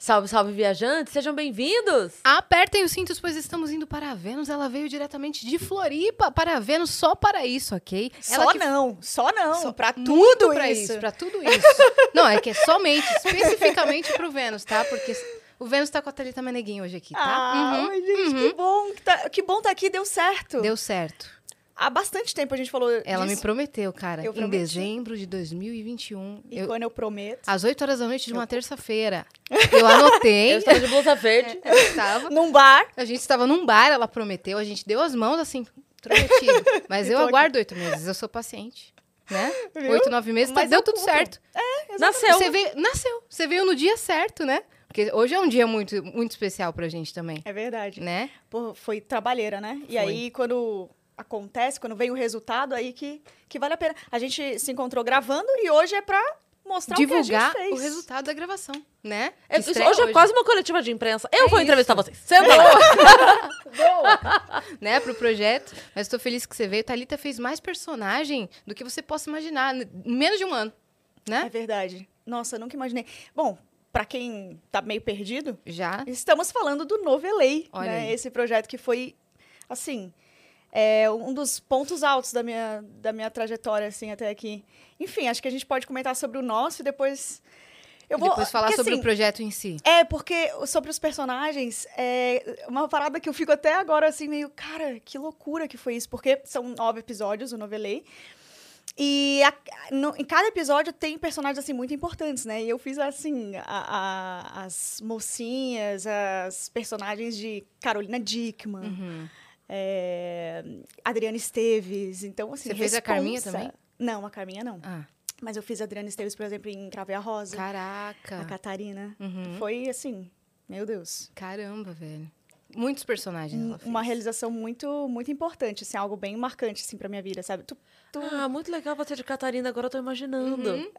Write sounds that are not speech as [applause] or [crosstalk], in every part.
Salve, salve, viajantes, sejam bem-vindos! Apertem os cintos, pois estamos indo para a Vênus. Ela veio diretamente de Floripa para a Vênus só para isso, ok? Só Ela que- não, só não, Só- pra muito tudo pra isso. isso, pra tudo isso. [laughs] Não, é que é somente, especificamente pro Vênus, tá? Porque o Vênus tá com a Thalita Meneguinho hoje aqui, tá? Ah, Uhum, ai, gente, que bom que, tá, que bom tá aqui, deu certo. Deu certo. Há bastante tempo a gente falou Ela me disso. prometeu, cara, Eu em prometi. dezembro de 2021. E eu- quando eu prometo. às 8 horas da noite de uma terça-feira. Eu anotei. [laughs] Eu estou de blusa verde. eu estava. [laughs] Num bar. A gente estava num bar, ela prometeu, a gente deu as mãos assim, prometido. Mas [laughs] E eu aguardo oito meses, eu sou paciente. Né? Viu? Oito, nove meses, tá- Mas deu eu tudo cumpro. certo. Nasceu. Você veio, nasceu. Você veio no dia certo, né? Porque hoje é um dia muito, muito especial pra gente também, É verdade. né? Pô, foi trabalheira, né? E Foi. aí, quando acontece, quando vem o resultado, aí que, que vale a pena. A gente se encontrou gravando e hoje é pra mostrar Divulgar o que a gente fez. o resultado da gravação, né? É, estreia hoje é quase uma coletiva de imprensa. Eu É vou entrevistar isso. vocês. [laughs] Senta lá. [laughs] né, pro projeto. Mas estou feliz que você veio. Thalita fez mais personagem do que você possa imaginar, em menos de um ano, É né? verdade. Nossa, eu nunca imaginei. Bom, pra quem tá meio perdido, Já. Estamos falando do Novelei, Olha né? aí. Esse projeto que foi, assim, é um dos pontos altos da minha, da minha trajetória, assim, até aqui. Enfim, acho que a gente pode comentar sobre o nosso e depois... Eu E vou, depois falar porque, sobre assim, o projeto em si. É, porque sobre os personagens, é uma parada que eu fico até agora, assim, meio... Cara, que loucura que foi isso. Porque são nove episódios, o Novelei. E a- no- em cada episódio tem personagens assim muito importantes, né? E eu fiz assim a- a- as mocinhas, as personagens de Carolina Dickman, Uhum. É, Adriana Esteves. Então assim, Você fez a Carminha responsa- também? Não, a Carminha não. Ah, Mas eu fiz a Adriana Esteves, por exemplo, em Crave a Rosa, caraca. a Catarina. Uhum. Foi assim, meu Deus, Caramba, velho. Muitos personagens ela fez. uma realização muito muito importante, assim, algo bem marcante assim para minha vida, sabe? Tu- tu- Ah, muito legal você de Catarina, agora eu tô imaginando. Uhum.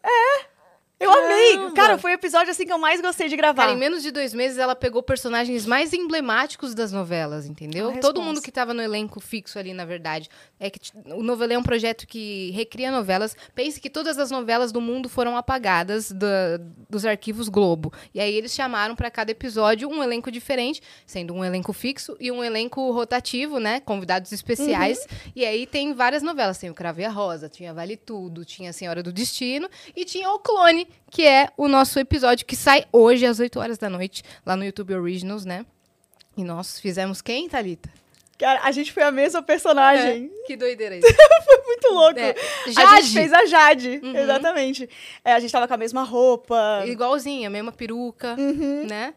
Eu amei, cara, foi o episódio assim que eu mais gostei de gravar. Cara, em menos de dois meses ela pegou personagens mais emblemáticos das novelas, entendeu? Uma Todo mundo que tava no elenco fixo ali, na verdade. É que o Novelê é um projeto que recria novelas. Pense que todas as novelas do mundo foram apagadas da- dos arquivos Globo. E aí eles chamaram pra cada episódio um elenco diferente, sendo um elenco fixo e um elenco rotativo, né? Convidados especiais. E aí tem várias novelas. Tem o Crave a Rosa, tinha Vale Tudo, tinha a Senhora do Destino e tinha o Clone, que é o nosso episódio que sai hoje às 8 horas da noite, lá no YouTube Originals, né? E nós fizemos quem, Thalita? Cara, a gente foi a mesma personagem. Que doideira isso. [laughs] Muito louco. É. A Jade. gente fez a Jade, Uhum. exatamente. É, a gente tava com a mesma roupa. Igualzinha, mesma peruca, Uhum. né?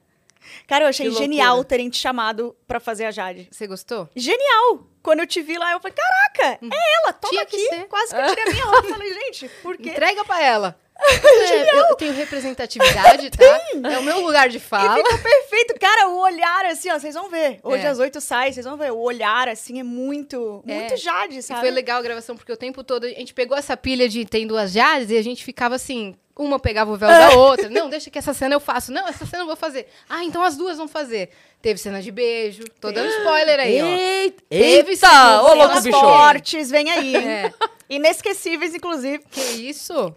Cara, eu achei Que loucura. genial terem te chamado pra fazer a Jade. Você gostou? Genial! Quando eu te vi lá, eu falei, caraca, é ela, toma Tinha que aqui. ser. Quase que eu tirei a minha roupa. Falei, gente, por quê? Entrega pra ela. [laughs] É, eu tenho representatividade, tá? É o meu lugar de E fala. ficou perfeito. Cara, o olhar, assim, ó, vocês vão ver. Hoje É. às oito sai, vocês vão ver. O olhar, assim, é muito, É. muito Jade, E sabe? foi legal a gravação, porque o tempo todo a gente pegou essa pilha de tem duas Jades e a gente ficava assim. Uma pegava o véu da [laughs] outra. Não, deixa que essa cena eu faço. Não, essa cena eu vou fazer. Ah, então as duas vão fazer. Teve cena de beijo. Tô dando [gasps] spoiler aí, ó. Eita! Teve Eita! Ô, louco, bicho! fortes, vem aí. É. Inesquecíveis, inclusive. Que isso?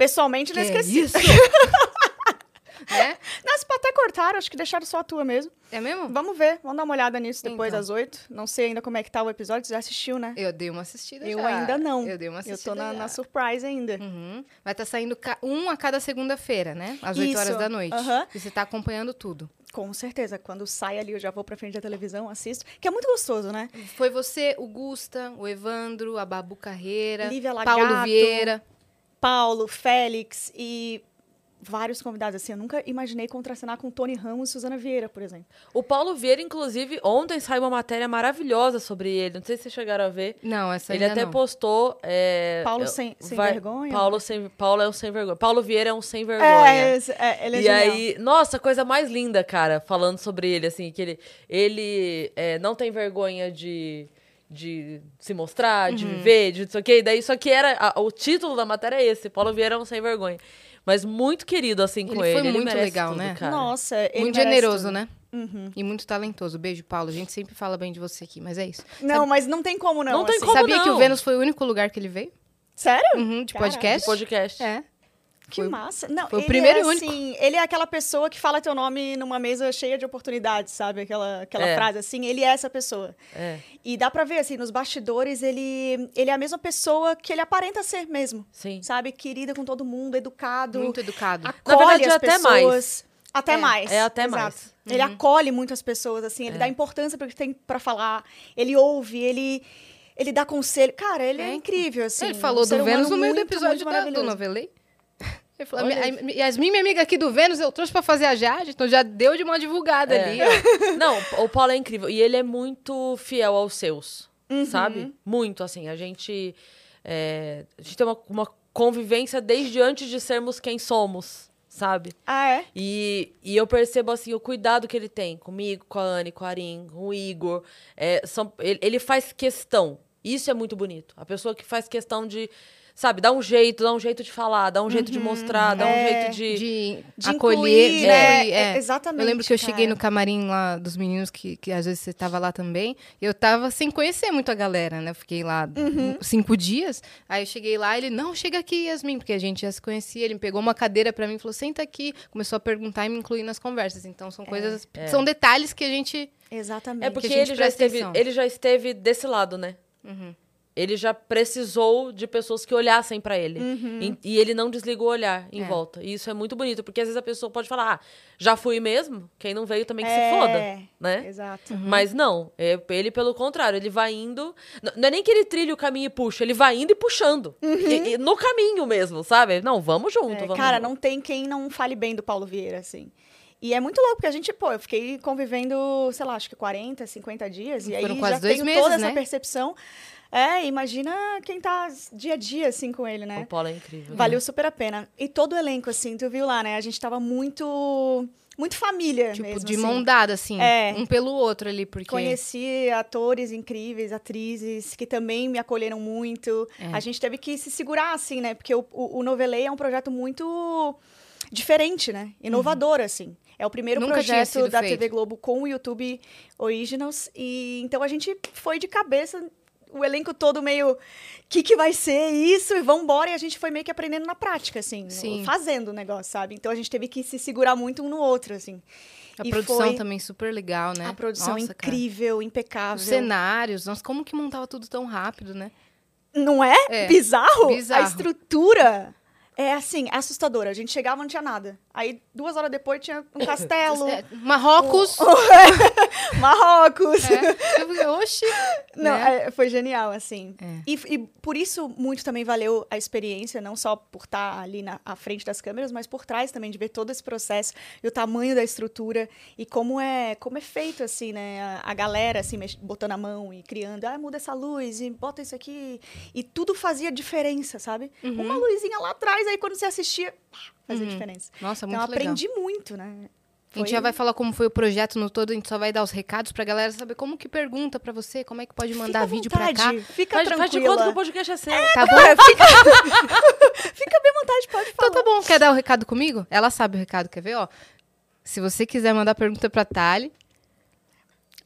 Pessoalmente, Que inesquecíveis. isso? [laughs] né? Nas até cortaram, acho que deixaram só a tua mesmo. É mesmo? Vamos ver, vamos dar uma olhada nisso depois Então. das oito. Não sei ainda como é que tá o episódio, você já assistiu, né? Eu dei uma assistida Eu já. ainda não. Eu dei uma Eu assistida tô na, na surprise ainda. Uhum. Vai estar saindo ca- um a cada segunda-feira, né? Às 8 horas da noite. Aham. E você tá acompanhando tudo. Com certeza, quando sai ali eu já vou pra frente da televisão, assisto. Que é muito gostoso, né? Foi você, o Gusta, o Evandro, a Babu Carreira, Lívia Lagato. Paulo Vieira. Paulo, Félix e vários convidados. Assim, eu nunca imaginei contracenar com Tony Ramos e Suzana Vieira, por exemplo. O Paulo Vieira, inclusive, ontem saiu uma matéria maravilhosa sobre ele. Não sei se vocês chegaram a ver. Não, essa Ele ainda até não. postou. é, Paulo eu- sem- sem vai- vergonha? Paulo, sem, Paulo é um sem vergonha. Paulo Vieira é um sem vergonha. É, é, ele é e genial. aí, nossa, coisa mais linda, cara, falando sobre ele, assim, que ele, ele é, não tem vergonha de, de se mostrar, Uhum. de viver, de não sei o quê. E daí, só que era, a- o título da matéria é esse, Paulo Vieira é um sem vergonha. Mas muito querido, assim, com Ele ele. foi muito merece legal, tudo, né? cara. Nossa, ele Muito generoso, tudo. né? E muito talentoso. Beijo, Paulo. A gente sempre fala bem de você aqui, mas é isso. Não, mas não tem como não. Não tem assim. como Sabia que não? o Vênus foi o único lugar que ele veio? Sério? Uhum, de podcast? Podcast. É. Que Foi- massa. Não, foi o primeiro é, e único. assim, ele é aquela pessoa que fala teu nome numa mesa cheia de oportunidades, sabe? Aquela, aquela É. frase assim, ele é essa pessoa. É. E dá pra ver, assim, nos bastidores, ele, ele é a mesma pessoa que ele aparenta ser mesmo. Sim. Sabe? Querida com todo mundo, educado. Muito educado. acolhe Na verdade, as até pessoas. mais. Até É, mais. é até exato. mais. Uhum. Ele acolhe muitas pessoas, assim, ele dá importância para o que tem pra falar. Ele ouve, ele, ele dá conselho. Cara, ele é, É, incrível, assim. ele um falou ser do Vênus no meio do episódio da- do. Novelei. Ele falou, Olha "A mi- a Yasmin, minha amiga aqui do Vênus, eu trouxe pra fazer a Jade, então já deu de uma divulgada É. ali. ó. [laughs] Não, o Paulo é incrível. E ele é muito fiel aos seus, Uhum. sabe? Muito, assim. A gente, é, a gente tem uma, uma convivência desde antes de sermos quem somos, sabe? Ah, é? E, e eu percebo, assim, o cuidado que ele tem comigo, com a Anne, com a Arin, com o Igor. É, são, ele, ele faz questão. Isso é muito bonito. A pessoa que faz questão de, sabe, dar um jeito, dar um jeito de falar, dar um jeito de mostrar, dar um É, jeito de... De, De acolher, incluir, né? é. É, exatamente, Eu lembro que eu cara. cheguei no camarim lá dos meninos, que, que às vezes você tava lá também. E eu tava sem conhecer muito a galera, né? Eu fiquei lá Uhum. cinco dias. Aí eu cheguei lá, ele, não, chega aqui, Yasmin, porque a gente já se conhecia. Ele me pegou uma cadeira pra mim e falou, senta aqui. Começou a perguntar e me incluir nas conversas. Então são coisas, são detalhes que a gente... Exatamente. É porque ele já, esteve. Uhum. ele já esteve desse lado, né? Ele já precisou de pessoas que olhassem pra ele. Uhum. E, e ele não desliga o olhar em É. volta. E isso é muito bonito, porque às vezes a pessoa pode falar, ah, já fui mesmo, quem não veio também que É, se foda, né? Exato. Mas não, é, ele pelo contrário, ele vai indo. Não é nem que ele trilha o caminho e puxa, ele vai indo e puxando. E- e no caminho mesmo, sabe? Não, vamos junto, É, vamos cara, junto. não tem quem não fale bem do Paulo Vieira, assim. E é muito louco, porque a gente, pô, eu fiquei convivendo, sei lá, acho que 40, 50 dias. E Foram aí quase já dois tenho meses, toda né? essa percepção. É, imagina quem tá dia a dia, assim, com ele, né? O Paulo é incrível. Valeu super a pena. E todo o elenco, assim, tu viu lá, né? A gente tava muito. Muito família Tipo, mesmo. de assim. mão dada, assim. É. Um pelo outro ali, porque... Conheci atores incríveis, atrizes que também me acolheram muito. É. A gente teve que se segurar, assim, né? Porque o, o, o Novelei é um projeto muito diferente, né? Inovador, assim. É o primeiro Uhum. Nunca projeto da feito. TV Globo com o YouTube Originals. E então a gente foi de cabeça, o elenco todo meio. O que, que vai ser isso? E vambora. E a gente foi meio que aprendendo na prática, assim. Sim. Fazendo o negócio, sabe? Então a gente teve que se segurar muito um no outro, assim. A E produção foi- também super legal, né? A produção Nossa, cara. incrível, impecável. Os cenários, nossa, como que montava tudo tão rápido, né? Não é? É. Bizarro? Bizarro. A estrutura é assim, assustadora. A gente chegava e não tinha nada. Aí, duas horas depois, tinha um [laughs] castelo, É, Marrocos. [laughs] [laughs] Marrocos. É. Eu falei, Oxi. Não, né? é, foi genial, assim. É. E, e por isso, muito também valeu a experiência, não só por estar ali na à frente das câmeras, mas por trás também, de ver todo esse processo e o tamanho da estrutura e como é, como é feito, assim, né? A, a galera, assim, botando a mão e criando, ah, muda essa luz e bota isso aqui. E tudo fazia diferença, sabe? Uhum. Uma luzinha lá atrás, aí quando você assistia, pá, fazia diferença. Nossa, Então, Uhum. muito legal. aprendi muito, né? A gente já vai falar como foi o projeto no todo, a gente só vai dar os recados pra galera saber como que pergunta pra você, como é que pode mandar vídeo pra cá. vontade, Fica Faz, faz de tranquila. conta que o podcast é seu. Tá bom? fica... [laughs] fica bem à vontade, pode falar. Então tá bom, quer dar o recado comigo? Ela sabe o recado, quer ver, ó? Se você quiser mandar pergunta pra Thali,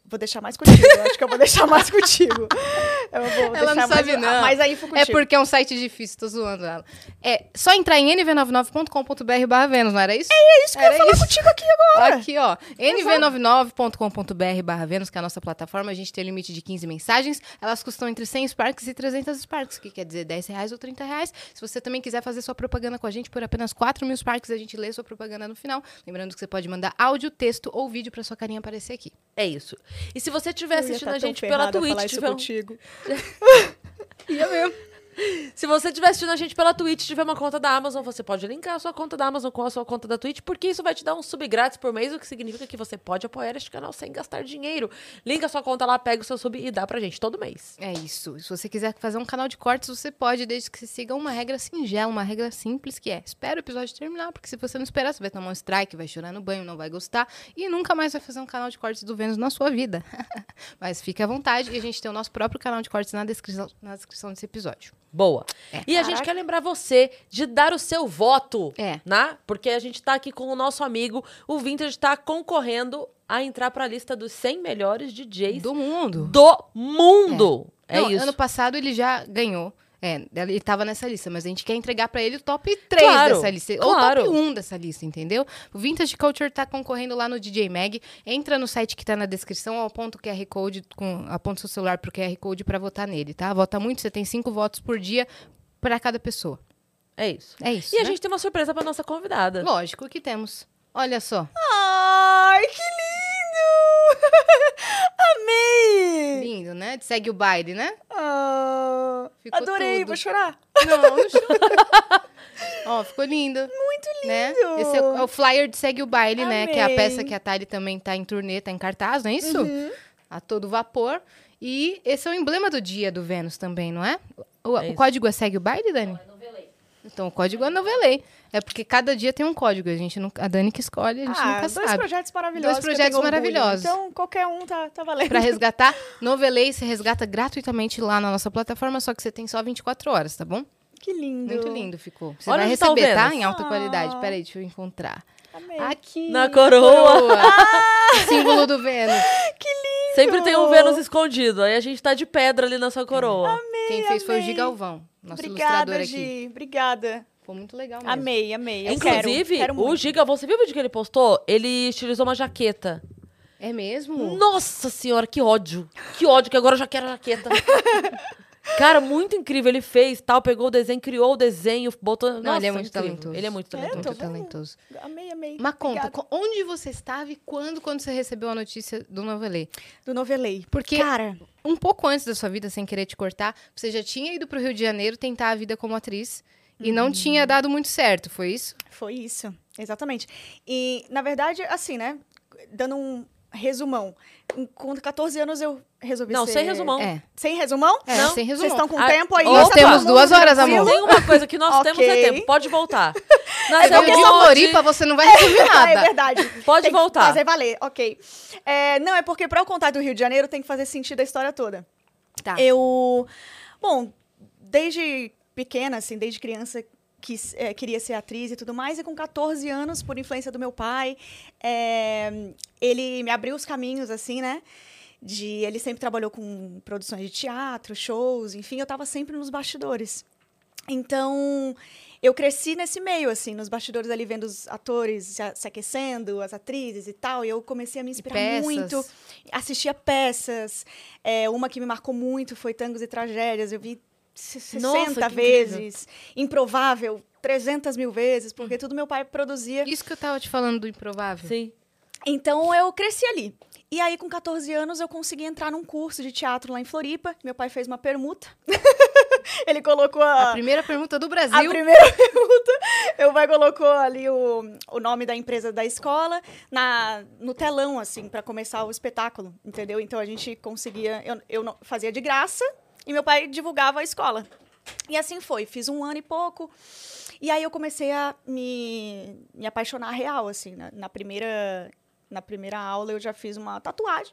Vou deixar mais contigo. Eu acho que eu vou deixar mais contigo. [laughs] Ela não sabe, mais, não. mais a info contigo. É porque é um site difícil, tô zoando ela. É só entrar em nv99.com.br barra Vênus, não era isso? É isso Eu ia falar contigo aqui agora. Aqui, ó. nv99.com.br barra Vênus, que é a nossa plataforma. A gente tem limite de 15 mensagens. Elas custam entre 100 Sparks e 300 Sparks, que quer dizer 10 reais ou 30 reais. Se você também quiser fazer sua propaganda com a gente por apenas 4 mil Sparks, a gente lê sua propaganda no final. Lembrando que você pode mandar áudio, texto ou vídeo pra sua carinha aparecer aqui. É isso. E se você estiver assistindo tá a gente pela Twitch, isso tiver um- contigo. [laughs] Ia mesmo. [laughs] Se você estiver assistindo a gente pela Twitch tiver uma conta da Amazon, você pode linkar a sua conta da Amazon com a sua conta da Twitch, porque isso vai te dar um sub grátis por mês, o que significa que você pode apoiar este canal sem gastar dinheiro. Linka a sua conta lá, pega o seu sub e dá pra gente todo mês. É isso. Se você quiser fazer um canal de cortes, você pode, desde que você siga uma regra singela, uma regra simples, que é espera o episódio terminar, porque se você não esperar, você vai tomar um strike, vai chorar no banho, não vai gostar e nunca mais vai fazer um canal de cortes do Vênus na sua vida. [laughs] Mas fique à vontade e a gente tem o nosso próprio canal de cortes na descrição, na descrição desse episódio. Boa. É. E a gente quer lembrar você de dar o seu voto, É. né? Porque a gente tá aqui com o nosso amigo, o Vintage tá concorrendo a entrar pra lista dos 100 melhores DJs do, Do mundo. mundo. É, Não, isso. Ano passado ele já ganhou. É, ele tava nessa lista, mas a gente quer entregar pra ele o top 3 Claro, dessa lista. claro. Ou o top 1 dessa lista, entendeu? O Vintage Culture tá concorrendo lá no DJ Mag. Entra no site que tá na descrição, aponta o QR Code, com, aponta o seu celular pro QR Code pra votar nele, tá? Vota muito, você tem cinco votos por dia pra cada pessoa. É isso. É isso. E a né? gente tem uma surpresa pra nossa convidada. Lógico que temos. Olha só. Ai, que lindo! [laughs] Amei! Lindo, né? Segue o baile, né? Ficou adorei, tudo. vou chorar. Não, não chora. [laughs] Ó, ficou lindo. Muito lindo. né? Esse é o, é o flyer de Segue o Baile, né? Que é a Amei. peça que a Tali também tá em turnê, tá em cartaz, não é isso? Uhum. A todo vapor. E esse é o emblema do dia do Vênus também, não é? O, É o código é Segue o Baile, Dani? Então, o código é novelei. É porque cada dia tem um código. A gente não, a Dani que escolhe, a gente Ah, nunca dois sabe. projetos maravilhosos. Dois que projetos orgulho. maravilhosos. Então, qualquer um tá, tá valendo. Pra [laughs] resgatar, novelei, você resgata gratuitamente lá na nossa plataforma, só que você tem só 24 horas, tá bom? Que lindo. Muito lindo ficou. Você Olha vai tá receber, tá? Em alta Ah. qualidade. Peraí, deixa eu encontrar. Amei. Aqui. Na coroa. O [laughs] símbolo do Vênus. Sempre tem um Vênus escondido. Aí a gente tá de pedra ali na sua coroa. Quem fez foi o amei. Gigalvão, nosso ilustrador Obrigada, aqui. Gi. Obrigada. Ficou muito legal mesmo. Amei, amei. Eu quero, Inclusive, quero o muito. Giga, você viu o vídeo que ele postou? Ele estilizou uma jaqueta. É mesmo? Nossa senhora, que ódio. Que ódio, que agora eu já quero a jaqueta. [laughs] Cara, muito incrível. Ele fez tal, pegou o desenho, criou o desenho, botou. Não, Nossa, ele é muito incrível. talentoso. Ele é muito É, talentoso. tô Muito talentoso. Amei, amei. Mas conta, Obrigada. onde você estava e quando, quando você recebeu a notícia do Novelê? Do Novelei. Porque Cara, um pouco antes da sua vida, sem querer te cortar, você já tinha ido pro Rio de Janeiro tentar a vida como atriz e não tinha dado muito certo, foi isso? foi isso. Exatamente. E, na verdade, assim, né? Dando um resumão. Com 14 anos eu resolvi Não, ser... sem resumão. É. Sem resumão? É, Não, sem Vocês resumão. estão com Ah, tempo aí? nós temos duas horas, amor. Tem uma coisa que nós temos é tempo. Pode voltar. Você [laughs] Nós veio de Floripa, você não vai resumir [laughs] é nada. verdade. Pode Tem voltar. fazer valer, ok. É, não, é porque pra eu contar do Rio de Janeiro tem que fazer sentido a história toda. Tá. Eu. Bom, desde pequena, assim, desde criança, quis, é, queria ser atriz e tudo mais, e com 14 anos, por influência do meu pai, é, ele me abriu os caminhos, assim, né? De, ele sempre trabalhou com produções de teatro, shows, enfim, eu estava sempre nos bastidores. Então, eu cresci nesse meio, assim, nos bastidores ali, vendo os atores se, aquecendo, as atrizes e tal, e eu comecei a me inspirar peças. muito. Assistia peças. É, uma que me marcou muito foi Tangos e Tragédias. Eu vi se- Nossa, 60 que vezes. Improvável, 300 mil vezes, porque tudo meu pai produzia. Isso que eu tava te falando do improvável. Sim. Então eu cresci ali. E aí, com 14 anos, eu consegui entrar num curso de teatro lá em Floripa. Meu pai fez uma permuta. [laughs] Ele colocou A a. primeira pergunta do Brasil. A primeira [laughs] pergunta, meu pai colocou ali o, o nome da empresa da escola na, no telão, assim, para começar o espetáculo, entendeu? Então a gente conseguia, eu, eu não- fazia de graça e meu pai divulgava a escola. E assim foi, fiz um ano e pouco. E aí eu comecei a me, me apaixonar real, assim, na, na primeira na primeira aula eu já fiz uma tatuagem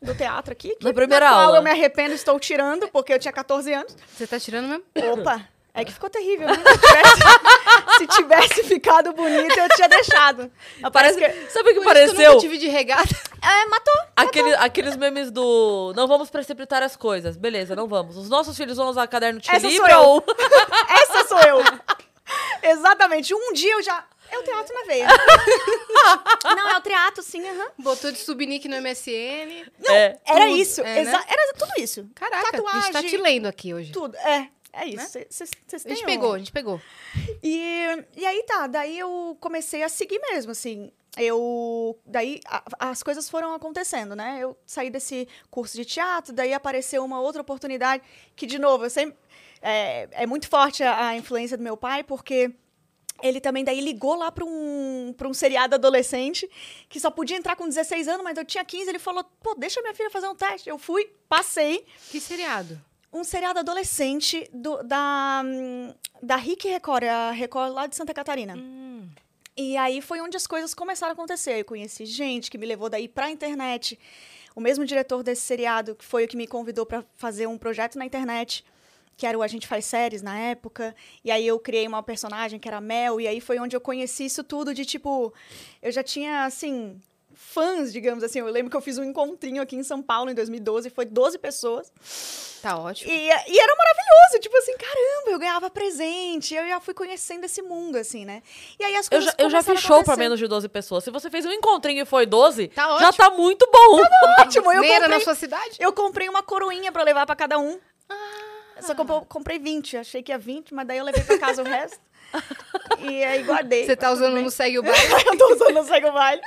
do teatro aqui. Que, Na primeira qual aula. eu me arrependo, estou tirando, porque eu tinha 14 anos. Você tá tirando mesmo? Opa! É que ficou terrível, né? Se tivesse, [laughs] se tivesse ficado bonito, eu tinha deixado. Parece que, sabe o que eu pareceu? nunca tive de regata. [laughs] É, matou. Aquele, aqueles memes do não vamos precipitar as coisas. Beleza, não vamos. Os nossos filhos vão usar caderno de Essa sou eu. ou. [laughs] Essa sou eu. Exatamente. Um dia eu já... É o teatro na veia. Não, é o teatro, sim, aham. Botou de subnick no MSN. É. Era Tudo, isso. é, né? Era tudo isso. Caraca, a gente tá Tatuagem. te lendo aqui hoje. Tudo. É, é isso. Né? Vocês A gente pegou, a gente pegou. E, e aí tá, daí eu comecei a seguir mesmo, assim. Eu. Daí a- as coisas foram acontecendo, né? Eu saí desse curso de teatro, daí apareceu uma outra oportunidade que, de novo, eu sempre. é, é muito forte a, a influência do meu pai, porque ele também daí ligou lá para um, pra um seriado adolescente que só podia entrar com 16 anos, mas eu tinha 15. Ele falou: pô, deixa minha filha fazer um teste. Eu fui, passei. Que seriado? Um seriado adolescente do, da, hum, da Rick Record, a Record lá de Santa Catarina. Hum. E aí foi onde as coisas começaram a acontecer. Eu conheci gente que me levou daí pra internet. O mesmo diretor desse seriado que foi o que me convidou para fazer um projeto na internet, que era o A Gente Faz Séries na época. E aí eu criei uma personagem que era a Mel. E aí foi onde eu conheci isso tudo de tipo. Eu já tinha, assim. Fãs, digamos assim. Eu lembro que eu fiz um encontrinho aqui em São Paulo em 2012, foi 12 pessoas. Tá ótimo. E, e era maravilhoso, tipo assim, caramba, eu ganhava presente, eu já fui conhecendo esse mundo, assim, né? E aí as Eu coisas já, eu já fiz show pra menos de 12 pessoas. Se você fez um encontrinho e foi 12, Tá já ótimo. tá muito bom. [laughs] Ótimo, eu era na comprei, sua cidade? eu comprei uma coroinha pra levar pra cada um. Ah. Só que eu po- comprei 20, achei que ia 20, mas daí eu levei pra casa o resto. [laughs] e aí guardei. Você tá usando no Segue o [laughs] Baile? eu tô usando no Segue o Baile.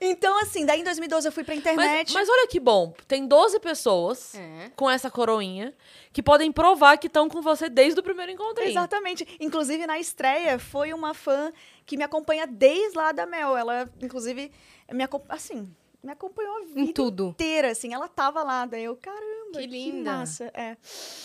Então, assim, daí em 2012 eu fui pra Mas, internet. mas olha que bom. Tem 12 pessoas É. com essa coroinha que podem provar que estão com você desde o primeiro encontrinho. Exatamente. Inclusive, na estreia, foi uma fã que me acompanha desde lá da Mel. Ela, inclusive, me acompanhou, assim, me acompanhou a vida Em tudo. inteira, assim. Ela tava lá, daí eu, caramba, Que que, linda. massa. É.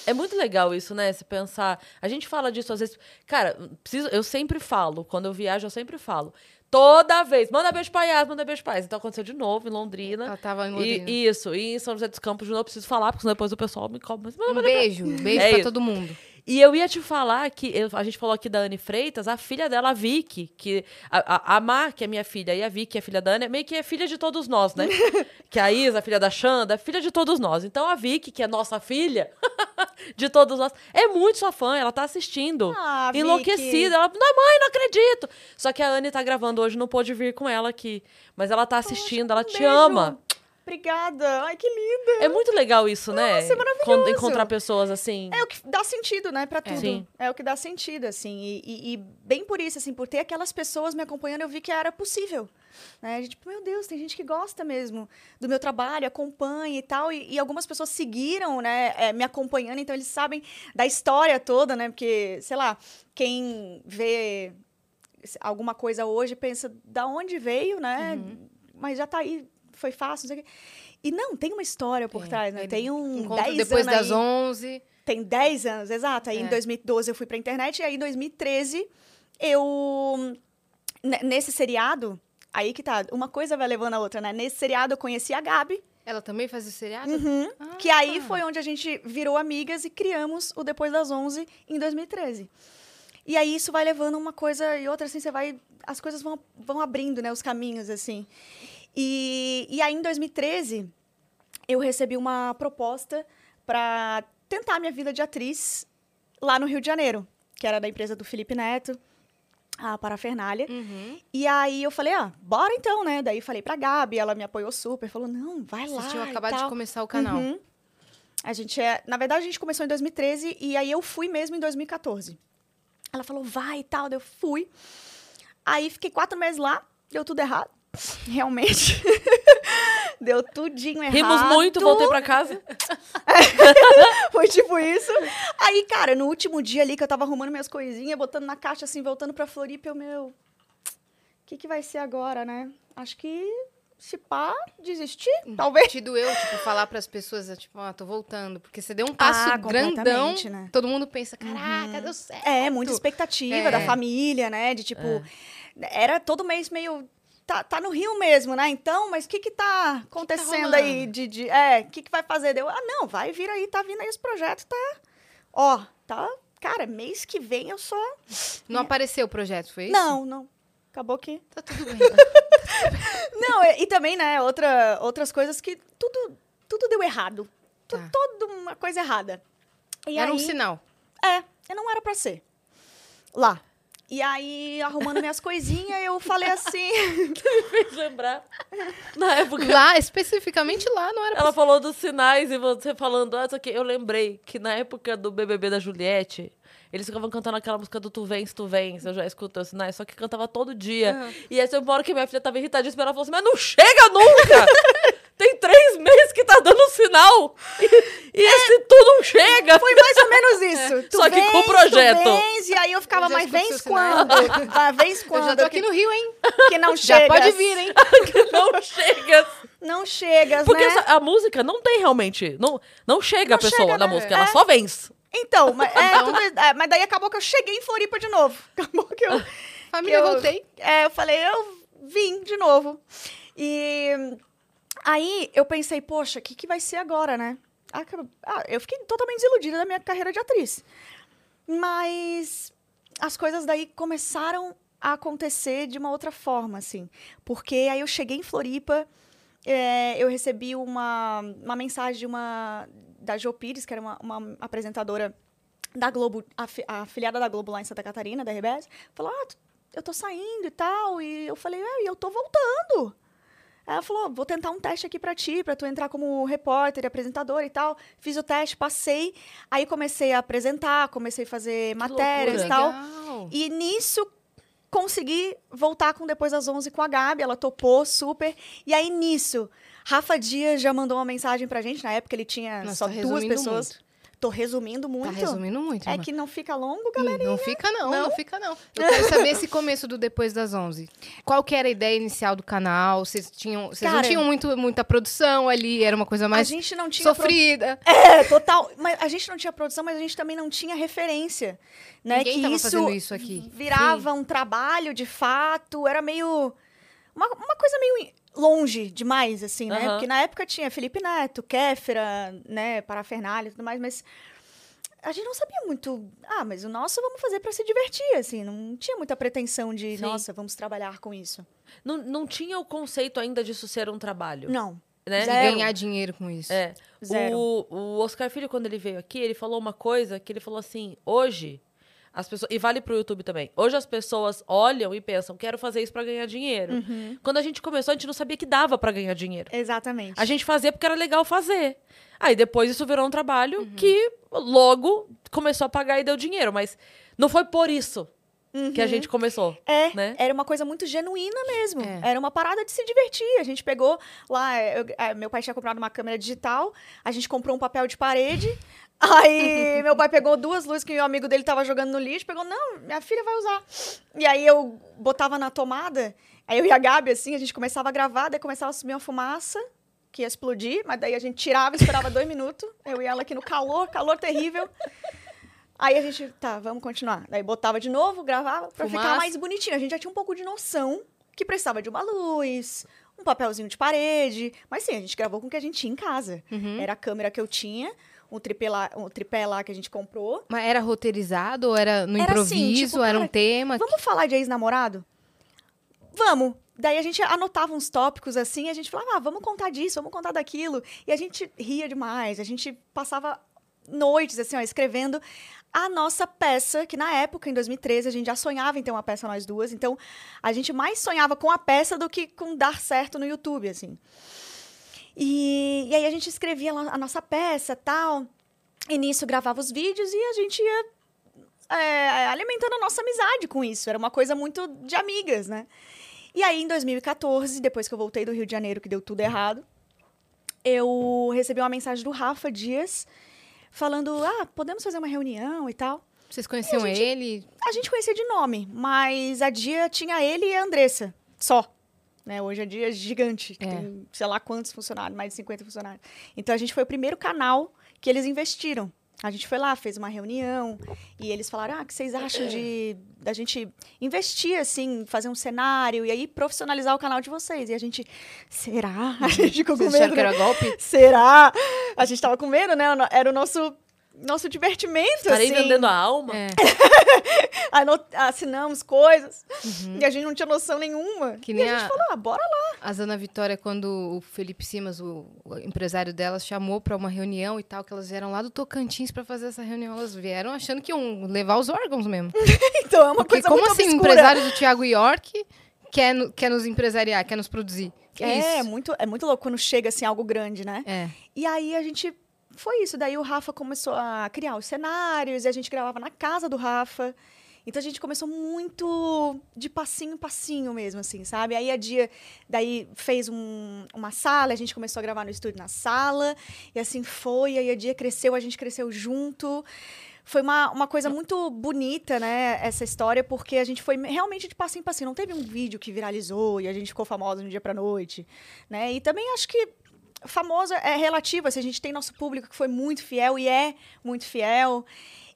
É muito legal isso, né? Se pensar. A gente fala disso às vezes. Cara, preciso, eu sempre falo, quando eu viajo, eu sempre falo. Toda vez, manda beijo pra Yas, manda beijo pra Yas. Então aconteceu de novo em Londrina. Ela tava em E- Londrina. isso, e em São José dos Campos de novo, preciso falar, porque senão depois o pessoal me cobra. Mas Um pra- beijo, um beijo É pra isso. todo mundo. E eu ia te falar que eu- a gente falou aqui da Anne Freitas, a filha dela, a Vicky, que a, a, a Mar, que é minha filha, e a Vicky, a filha da Anne, meio que é filha de todos nós, né? [laughs] que a Isa, a filha da Xanda, é filha de todos nós. Então a Vicky, que é nossa filha, [laughs] de todos nós, é muito sua fã, ela tá assistindo. Ah, Vicky. enlouquecida. Ela, não, mãe, não acredito. Só que a Anne tá gravando hoje, não pôde vir com ela aqui. Mas ela tá assistindo, ela Um te beijo. ama. Obrigada. Ai, que linda. É muito legal isso, né? Nossa, é maravilhoso. Quando encontrar pessoas assim. É o que dá sentido, né, pra tudo. Sim. É o que dá sentido, assim. E, e- e bem por isso, assim, por ter aquelas pessoas me acompanhando, eu vi que era possível. Né? A gente, Tipo, meu Deus, tem gente que gosta mesmo do meu trabalho, acompanha e tal. E, e algumas pessoas seguiram, né, é, me acompanhando, então eles sabem da história toda, né? Porque, sei lá, quem vê alguma coisa hoje pensa da onde veio, né? Uhum. Mas já tá aí, foi fácil, não sei o quê. E não, tem uma história por Tem. trás, né? Tem um Encontro 10 depois anos das aí. 11. Tem 10 anos, exato. Aí É. em 2012 eu fui pra internet e aí em 2013 eu. ne- Nesse seriado, aí que tá, uma coisa vai levando a outra, né? Nesse seriado eu conheci a Gabi, Ela também faz o seriado? uhum, Ah. que aí foi onde a gente virou amigas e criamos o Depois das 11 em 2013. E aí isso vai levando uma coisa e outra, assim, você vai. As coisas vão, vão abrindo, né? Os caminhos, assim. E, e aí em 2013, eu recebi uma proposta para tentar a minha vida de atriz lá no Rio de Janeiro, que era da empresa do Felipe Neto, a Parafernália. Uhum. E aí eu falei, ah, bora então, né? Daí falei pra Gabi, ela me apoiou super, falou, não, vai lá. Vocês tinham acabado de começar o canal. Uhum. A gente é. Na verdade, a gente começou em 2013 e aí eu fui mesmo em 2014. Ela falou, vai e tal, daí eu fui. Aí fiquei quatro meses lá, deu tudo errado. Realmente. [laughs] deu tudinho errado. Rimos muito, voltei pra casa. [laughs] Foi tipo isso. Aí, cara, no último dia ali que eu tava arrumando minhas coisinhas, botando na caixa assim, voltando pra Floripa, eu, meu. O que, que vai ser agora, né? Acho que se pá, desistir, talvez. Te doeu, tipo, falar pras pessoas, tipo, ó, tô voltando. Porque você deu um passo Ah, grandão. completamente, né? Todo mundo pensa, caraca, deu certo. É, muita expectativa É. da família, né? De tipo, era todo mês meio. Tá, tá no Rio mesmo, né? Então, mas o que que tá acontecendo aí? rolando? De, de, é, o que que vai fazer? Deu, ah, não, vai vir aí, tá vindo aí os projetos, tá. Ó, tá. Cara, mês que vem eu só. Não apareceu o projeto, foi isso? Não, não. Acabou que. Tá tudo bem. [laughs] Não, e, e também, né, outra, outras coisas que tudo, tudo deu errado. Tá. Toda uma coisa errada. E Era um aí- sinal. É, eu não era pra ser. Lá. E aí, arrumando minhas coisinhas, eu falei assim. [laughs] fez lembrar. Na época. Lá, especificamente lá, não era Ela falou dos sinais e você falando, ah, isso aqui. Eu lembrei que na época do BBB da Juliette, eles ficavam cantando aquela música do Tu Vens, Tu Vens, eu já escuto os sinais, só que cantava todo dia. E aí, uma hora que minha filha tava irritadíssima, ela falou assim, mas não chega nunca! [laughs] Tem três meses que tá dando sinal! E, e esse tu não chega! Foi mais ou menos [laughs] isso. Tu Só que com vens, projeto. Tu vens, e aí eu ficava, Eu já mas vens quando? Ah, vens [laughs] Eu quando? já tô aqui que, no Rio, hein? que não Já chega. pode vir, hein? não chega! Não chegas, Porque né? essa- a música não tem realmente. Não, não chega a Não pessoa chega, na né? música, É. ela só vence. Então, mas, [laughs] é, tudo- é, mas daí acabou que eu cheguei em Floripa de novo. [laughs] Acabou que eu... [laughs] Família, que eu- voltei. É, eu falei, eu vim de novo. E aí eu pensei, poxa, o que, que vai ser agora, né? Ah, ah, eu fiquei totalmente desiludida da minha carreira de atriz. Mas as coisas daí começaram a acontecer de uma outra forma, assim. Porque aí eu cheguei em Floripa, é, eu recebi uma, uma mensagem de uma da Jo Pires, que era uma, uma apresentadora da Globo, afi- afiliada da Globo lá em Santa Catarina, da RBS, falou: Ah, eu tô saindo e tal. E eu falei: É, eu tô voltando. Ela falou: Vou tentar um teste aqui pra ti, pra tu entrar como repórter, apresentadora e tal. Fiz o teste, passei. Aí comecei a apresentar, comecei a fazer matérias e tal. Legal. E nisso consegui voltar com Depois das 11 com a Gabi, ela topou super. E aí nisso, Rafa Dias já mandou uma mensagem pra gente, na época ele tinha Nossa, só duas pessoas. muito. Tô resumindo muito. Tá resumindo muito. É irmã. que não fica longo, galera. Não fica não, não, Não? fica não. Eu quero saber esse começo do Depois das 11. Qual que era a ideia inicial do canal? Vocês tinham, vocês não tinham muito, muita produção ali, era uma coisa A mais gente não tinha sofrida. É, total. Mas a gente não tinha produção, mas a gente também não tinha referência. Né? Ninguém que tava isso fazendo isso aqui. virava um trabalho de fato, era meio. Uma, uma coisa meio longe demais, assim, né? Aham. Porque na época tinha Felipe Neto, Kéfera, né, Parafernália e tudo mais, mas a gente não sabia muito. Ah, mas o nosso vamos fazer pra se divertir, assim. Não tinha muita pretensão de, Sim. nossa, vamos trabalhar com isso. Não, não tinha o conceito ainda disso ser um trabalho. Não. Né? Zero. ganhar dinheiro com isso. É. Zero. O, o Oscar Filho, quando ele veio aqui, ele falou uma coisa que ele falou assim: hoje, as pessoas. E vale pro YouTube também. Hoje as pessoas olham e pensam, quero fazer isso pra ganhar dinheiro. Uhum. Quando a gente começou, a gente não sabia que dava pra ganhar dinheiro. Exatamente. A gente fazia porque era legal fazer. Aí depois isso virou um trabalho Uhum. que logo começou a pagar e deu dinheiro. Mas não foi por isso que a gente começou. É, né? era uma coisa muito genuína mesmo. É. Era uma parada de se divertir. A gente pegou lá, eu- é, meu pai tinha comprado uma câmera digital, a gente comprou um papel de parede. Aí meu pai pegou duas luzes que o amigo dele tava jogando no lixo, pegou, não, minha filha vai usar. E aí eu botava na tomada, aí eu e a Gabi, assim, a gente começava a gravar, daí começava a subir uma fumaça que ia explodir, mas daí a gente tirava, esperava dois minutos, eu e ela aqui no calor, calor terrível. Aí a gente, tá, vamos continuar. Daí botava de novo, gravava, pra ficar Fumaça. mais bonitinho. A gente já tinha um pouco de noção que precisava de uma luz, um papelzinho de parede. Mas sim, a gente gravou com o que a gente tinha em casa. Uhum. Era a câmera que eu tinha, um tripé lá, um tripé lá que a gente comprou. Mas era roteirizado ou era no Era assim, improviso? tipo, era um cara, tema? Vamos falar de ex-namorado? Vamos. Daí a gente anotava uns tópicos assim, e a gente falava, ah, vamos contar disso, vamos contar daquilo. E a gente ria demais, a gente passava noites, assim, ó, escrevendo a nossa peça, que na época, em 2013, a gente já sonhava em ter uma peça nós duas. Então, a gente mais sonhava com a peça do que com dar certo no YouTube, assim. E, e aí a gente escrevia a nossa peça tal. E nisso gravava os vídeos e a gente ia é, alimentando a nossa amizade com isso. Era uma coisa muito de amigas, né? E aí, em 2014, depois que eu voltei do Rio de Janeiro, que deu tudo errado, eu recebi uma mensagem do Rafa Dias falando: ah, podemos fazer uma reunião e tal. Vocês conheciam gente- ele? A gente conhecia de nome, mas a Dia tinha ele e a Andressa, só. Né? Hoje a Dia é gigante, É. tem sei lá quantos funcionários, mais de 50 funcionários. Então a gente foi o primeiro canal que eles investiram. A gente foi lá, fez uma reunião e eles falaram: ah, o que vocês acham de da gente investir assim, fazer um cenário e aí profissionalizar o canal de vocês? E a gente, será? [laughs] A gente ficou com medo. que né? era golpe? Será? A gente tava com medo, né? Era o nosso nosso divertimento, Estarei assim. vendendo a alma. É. [laughs] Assinamos coisas e a gente não tinha noção nenhuma. Uhum. Que e nem a gente a- falou, ah, bora lá. A Zana Vitória, quando o Felipe Simas, o, o empresário delas, chamou para uma reunião e tal, que elas vieram lá do Tocantins para fazer essa reunião. Elas vieram achando que iam levar os órgãos mesmo. [laughs] Então é uma Porque coisa como muito assim, o empresário do Thiago York quer, no- quer nos empresariar, quer nos produzir? Que É, isso? muito, é muito louco quando chega assim algo grande, né? É. E aí a gente foi isso. Daí o Rafa começou a criar os cenários e a gente gravava na casa do Rafa. Então a gente começou muito de passinho em passinho mesmo, assim, sabe? Aí a dia daí fez um, uma sala, a gente começou a gravar no estúdio na sala, e assim foi, aí a dia cresceu, a gente cresceu junto. Foi uma, uma coisa muito bonita, né, essa história, porque a gente foi realmente de passinho em passinho. Não teve um vídeo que viralizou e a gente ficou famosa no dia pra noite, né? E também acho que famosa é relativa, se assim, a gente tem nosso público que foi muito fiel e é muito fiel.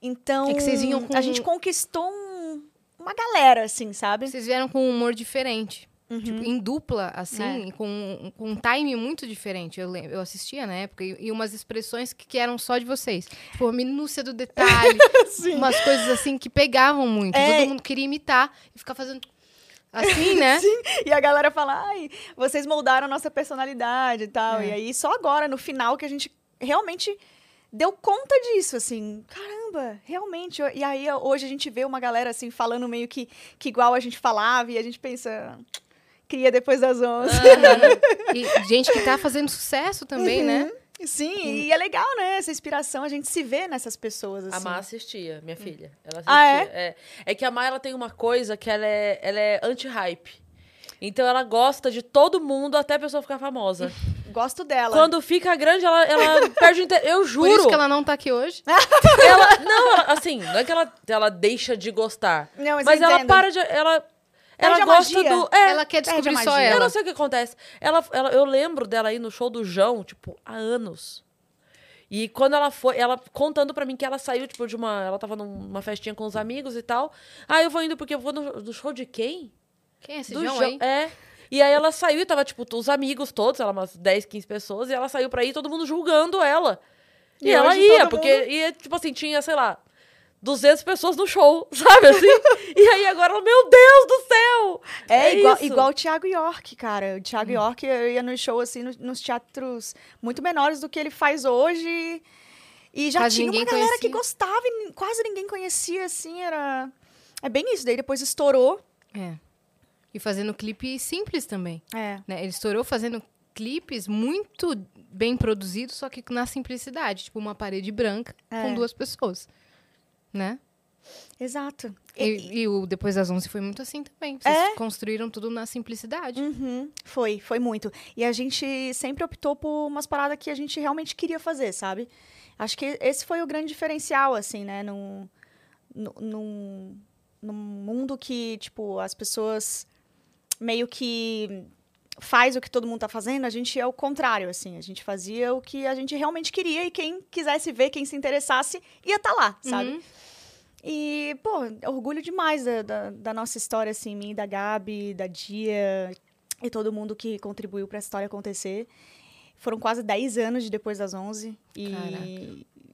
Então, é que vocês vinham com... a gente conquistou um, uma galera, assim, sabe? Vocês vieram com um humor diferente. Uhum. Tipo, em dupla, assim, é. com, com um time muito diferente. Eu, eu assistia na época, e, e umas expressões que, que, eram só de vocês. Tipo, a minúcia do detalhe, [laughs] umas coisas assim que pegavam muito. É. Todo mundo queria imitar e ficar fazendo Assim, né? [laughs] Sim. E a galera fala, ai, vocês moldaram a nossa personalidade e tal. É. E aí, só agora, no final, que a gente realmente deu conta disso, assim. Caramba, realmente. E aí, hoje a gente vê uma galera, assim, falando meio que, que igual a gente falava. E a gente pensa, cria depois das 11. Uhum. [laughs] e gente que tá fazendo sucesso também, né? uhum. né? Sim, Sim, e é legal, né? Essa inspiração, a gente se vê nessas pessoas, assim. A Má assistia, minha filha. Ela assistia. Ah, é? é? É, que a Má, ela tem uma coisa que ela é, ela é anti-hype. Então ela gosta de todo mundo até a pessoa ficar famosa. [laughs] Gosto dela. Quando fica grande, ela, ela [laughs] perde o interesse. Eu juro. Por isso que ela não tá aqui hoje. [laughs] ela, não, ela, assim, não é que ela, ela deixa de gostar. Não, mas, mas ela para de. Ela, ela gosta magia. do. É, ela quer descobrir só ela. Eu não sei o que acontece. Ela, ela, eu lembro dela aí no show do João, tipo, há anos. E quando ela foi, ela contando para mim que ela saiu, tipo, de uma. Ela tava numa festinha com os amigos e tal. Ah, eu vou indo porque eu vou no, no show de quem? Quem é esse do João, João É. E aí ela saiu e tava, tipo, os amigos todos, ela umas 10, 15 pessoas, e ela saiu pra ir, todo mundo julgando ela. E, e ela ia, porque, mundo... ia, tipo assim, tinha, sei lá, 200 pessoas no show, [laughs] sabe assim? e aí agora, meu Deus do céu! É, é igual, igual o Thiago York, cara. O Thiago hum. York ia no show, assim, no, nos teatros muito menores do que ele faz hoje. E já quase tinha uma galera conhecia. que gostava e quase ninguém conhecia, assim, era... É bem isso, daí depois estourou. É. E fazendo clipe simples também. É. Né? Ele estourou fazendo clipes muito bem produzidos, só que na simplicidade. Tipo, uma parede branca é. com duas pessoas né? Exato. E, e, o Depois das 11 foi muito assim também. Vocês é? construíram tudo na simplicidade. Uhum. Foi, foi muito. E a gente sempre optou por umas paradas que a gente realmente queria fazer, sabe? Acho que esse foi o grande diferencial, assim, né? Num, num, num mundo que, tipo, as pessoas meio que faz o que todo mundo tá fazendo, a gente é o contrário, assim. A gente fazia o que a gente realmente queria e quem quisesse ver, quem se interessasse, ia estar tá lá, sabe? Uhum. E, pô, orgulho demais da, da, da, nossa história, assim, mim, da Gabi, da Dia e todo mundo que contribuiu para a história acontecer. Foram quase 10 anos de Depois das 11. E, Caraca.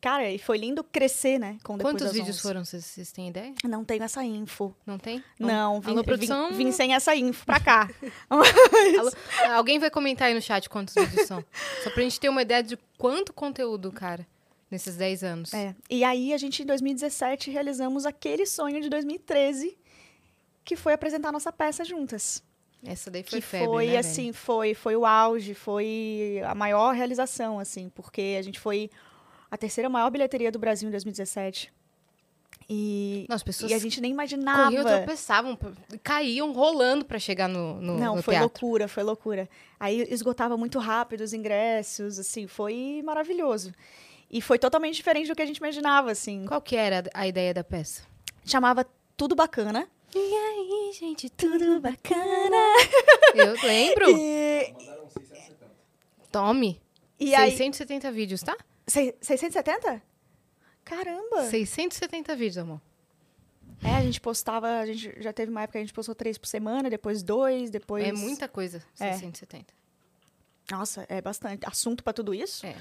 Cara, e foi lindo crescer, né? Com Depois Quantos vídeos 11. foram? Vocês têm ideia? Não tenho essa info. Não tem? Não, vim, Alô, produção... vim, vim sem essa info pra cá. [laughs] Alô, alguém vai comentar aí no chat quantos vídeos são. [laughs] Só pra gente ter uma ideia de quanto conteúdo, cara nesses 10 anos. É. E aí, a gente, em 2017, realizamos aquele sonho de 2013, que foi apresentar nossa peça juntas. Essa daí foi que febre, foi né, assim, foi, foi o auge, foi a maior realização, assim, porque a gente foi a terceira maior bilheteria do Brasil em 2017. E, Não, pessoas e a gente nem imaginava. Corriam, tropeçavam, caíam rolando para chegar no, no Não, no foi teatro. loucura, foi loucura. Aí esgotava muito rápido os ingressos, assim, foi maravilhoso. E foi totalmente diferente do que a gente imaginava, assim. Qual que era a ideia da peça? Chamava Tudo Bacana. E aí, gente, tudo bacana. Eu lembro. [laughs] E... Tome. E 670 aí... vídeos, tá? 670? Caramba! 670 vídeos, amor. É, a gente postava, a gente já teve uma época que a gente postou três por semana, depois dois, depois. É muita coisa, 670. É. Nossa, é bastante. Assunto para tudo isso? É.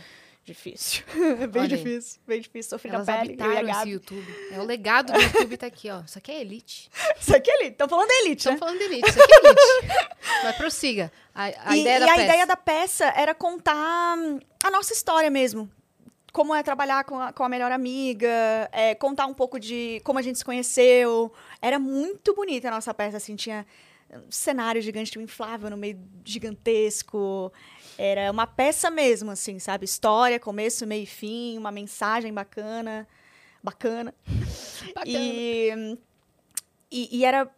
[laughs] Difícil. bem Olha difícil. Aí. Bem difícil. Sofri Elas na pele. Eu esse YouTube. É o legado do YouTube tá aqui, ó. Isso aqui é elite. [laughs] Isso aqui é elite. Estão falando elite, Estão né? falando de elite. Isso aqui é elite. [laughs] Mas prossiga. A, a e, ideia e da a peça. ideia da peça era contar a nossa história mesmo. Como é trabalhar com a, com a melhor amiga, é, contar um pouco de como a gente se conheceu. Era muito bonita a nossa peça, assim, tinha um cenário gigante, um inflável no meio gigantesco. Era uma peça mesmo, assim, sabe? História, começo, meio e fim, uma mensagem bacana. Bacana. [laughs] Bacana. E, e, e era,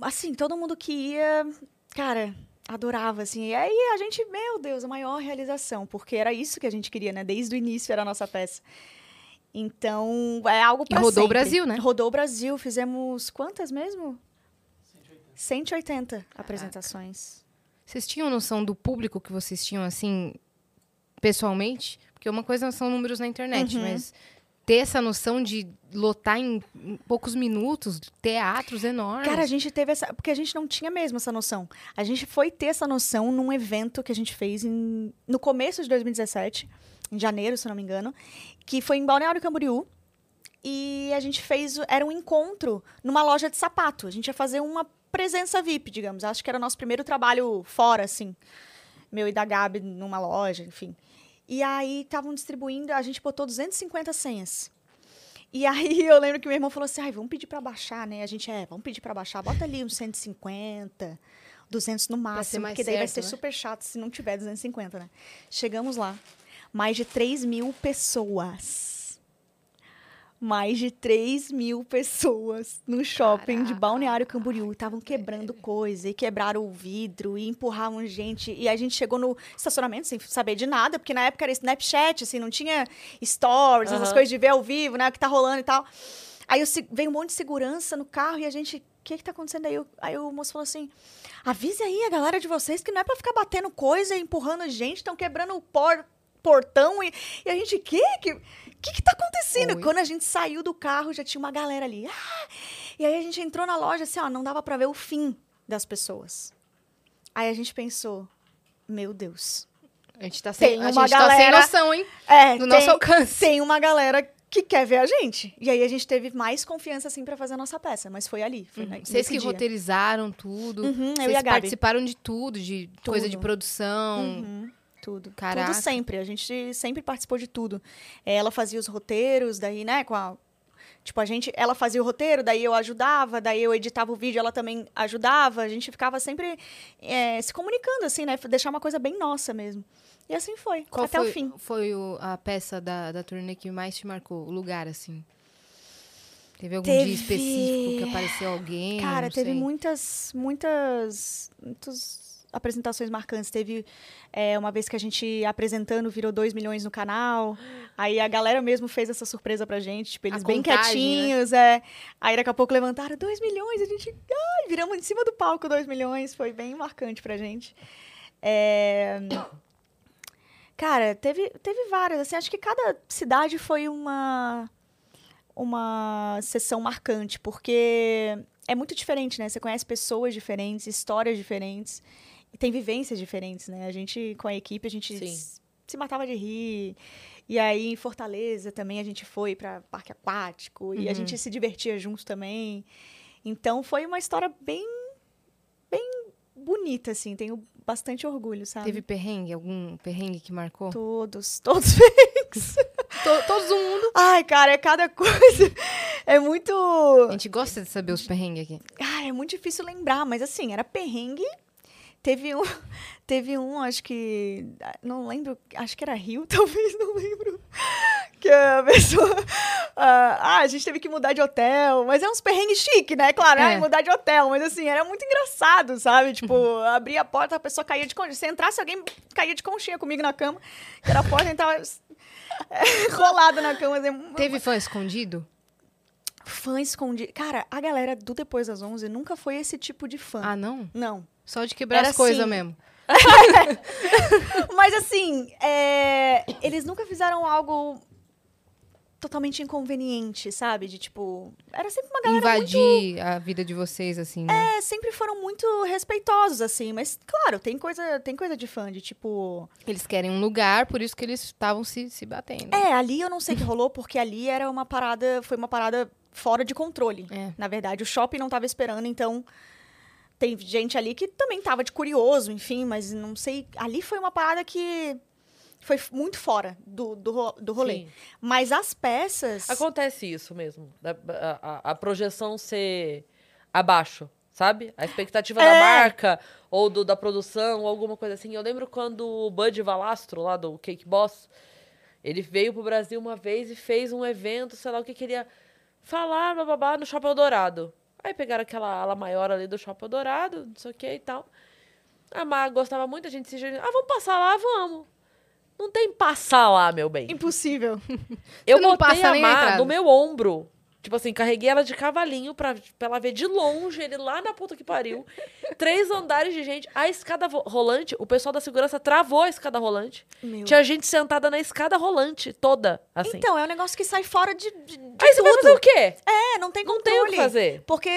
assim, todo mundo que ia, cara, adorava, assim. E aí a gente, meu Deus, a maior realização, porque era isso que a gente queria, né? Desde o início era a nossa peça. Então, é algo pra rodou o sempre. Brasil, né? Rodou o Brasil, fizemos quantas mesmo? 180 apresentações. Vocês tinham noção do público que vocês tinham, assim, pessoalmente? Porque uma coisa são números na internet, Uhum. mas ter essa noção de lotar em em poucos minutos teatros enormes. Cara, a gente teve essa. Porque a gente não tinha mesmo essa noção. A gente foi ter essa noção num evento que a gente fez em- no começo de 2017, em janeiro, se não me engano, que foi em Balneário Camboriú. E a gente fez. Era um encontro numa loja de sapato. A gente ia fazer uma presença VIP, digamos. Acho que era o nosso primeiro trabalho fora, assim. Meu e da Gabi numa loja, enfim. E aí estavam distribuindo, a gente botou 250 senhas. E aí [laughs] eu lembro que meu irmão falou assim: ai, vamos pedir pra baixar, né? A gente é, vamos pedir pra baixar, bota ali uns 150, 200 no máximo, porque daí vai certo, ser né? super chato se não tiver 250, né? Chegamos lá, mais de 3 mil pessoas. Mais de 3 mil pessoas no shopping de Balneário Camboriú. Estavam quebrando coisa e quebraram o vidro e empurravam gente. E a gente chegou no estacionamento sem saber de nada, porque na época era Snapchat, assim, não tinha stories, essas Aham. coisas de ver ao vivo, né? O que tá rolando e tal. Aí eu veio um monte de segurança no carro e a gente. O que que tá acontecendo aí? Aí o moço falou assim: avise aí a galera de vocês que não é pra ficar batendo coisa e empurrando gente, estão quebrando o por- portão. E, e a gente, que? Que que, que tá acontecendo? Quando a gente saiu do carro, já tinha uma galera ali. Ah! E aí a gente entrou na loja assim, ó, não dava pra ver o fim das pessoas. Aí a gente pensou: meu Deus. A gente tá sem, Tem uma gente tá sem galera- noção, hein? É, Do tem- nosso alcance. tem uma galera que quer ver a gente. E aí a gente teve mais confiança, assim, pra fazer a nossa peça. Mas foi ali, foi né, Vocês nesse que dia. roteirizaram tudo. Uhum, Vocês e participaram de tudo, de coisa de Tudo. produção. Uhum, tudo. Caraca. Tudo sempre. A gente sempre participou de tudo. Ela fazia os roteiros, daí, né, com a... Tipo, a gente... Ela fazia o roteiro, daí eu ajudava, daí eu editava o vídeo, ela também ajudava. A gente ficava sempre é, se comunicando, assim, né? Deixar uma coisa bem nossa mesmo. E assim foi, Qual até foi, o fim. foi o- a peça da, da turnê que mais te marcou? O lugar, assim? Teve algum Teve- dia específico que apareceu alguém? Cara, teve sei. muitas, muitas, muitas apresentações marcantes. Teve é, uma vez que a gente apresentando virou 2 milhões no canal. Aí a galera mesmo fez essa surpresa pra gente. Tipo, eles A bem contagem, né? quietinhos, é. Aí daqui a pouco levantaram 2 milhões. A gente, ai, viramos em cima do palco 2 milhões. Foi bem marcante pra gente. É, Cara, teve, teve várias. Assim, acho que cada cidade foi uma uma sessão marcante, porque é muito diferente, né? Você conhece pessoas diferentes, histórias diferentes, tem vivências diferentes, né? A gente, com a equipe, a gente Sim. se matava de rir. E aí, em Fortaleza, também a gente foi para parque aquático, e a Uhum. gente se divertia juntos também. Então, foi uma história bem, bem bonita, assim. Tenho bastante orgulho, sabe? Teve perrengue? Algum perrengue que marcou? Todos, [laughs] todos To- Todo mundo. Ai, cara, é cada [laughs] coisa. É muito. A gente gosta de saber os perrengues aqui. Ah, é muito difícil lembrar, mas assim, era perrengue. Teve um, [laughs] teve um, acho que. Não lembro, acho que era Rio, [laughs] talvez, não lembro. Que a pessoa. [laughs] ah, ah, a gente teve que mudar de hotel. Mas é uns perrengues chique, né? Claro, É. ai, mudar de hotel. Mas assim, era muito engraçado, sabe? Tipo, abria a porta, a pessoa caía de conchinha. Se entrasse, alguém caía de conchinha comigo na cama. Era a porta, entrava rolada na cama. assim, Teve fã escondido? Fã escondido. Cara, a galera do Depois das 11 nunca foi esse tipo de fã. Ah, não? Não. Só de quebrar Era as coisas assim. mesmo. [laughs] Mas assim, é, eles nunca fizeram algo totalmente inconveniente, sabe? De tipo. Era sempre uma galera Invadir a vida de vocês, assim, né? É, sempre foram muito respeitosos, assim. Mas, claro, tem coisa, tem coisa de fã, de tipo. Eles querem um lugar, por isso que eles estavam se, se batendo. É, ali eu não sei o que rolou, porque ali era uma parada. Foi uma parada fora de controle. É. Na verdade, o shopping não tava esperando, então. Tem gente ali que também tava de curioso, enfim, mas não sei. Ali foi uma parada que foi muito fora do, do, do rolê. Sim. Mas as peças. Acontece isso mesmo. A, a- a projeção ser abaixo. sabe? A expectativa É. da marca, ou do, da produção, ou alguma coisa assim. Eu lembro quando o Bud Valastro, lá do Cake Boss, ele veio pro Brasil uma vez e fez um evento, sei lá o que queria falar, bababá, no Shopping Eldorado. Aí pegaram aquela ala maior ali do Shopping Eldorado, não sei o que e tal. A Mar gostava muito, a gente se juntou. Ah, vamos passar lá? Vamos. Não tem passar lá, meu bem. Impossível. Eu não botei a Mar no meu ombro. Tipo assim, carreguei ela de cavalinho pra, pra ela ver de longe, ele lá na puta que pariu. Três andares de gente. A escada rolante, o pessoal da segurança travou a escada rolante. Meu. Tinha gente sentada na escada rolante toda, assim. Então, é um negócio que sai fora de, de, de Aí você vai tudo. fazer o quê? É, não tem Não controle. tem o que fazer. Porque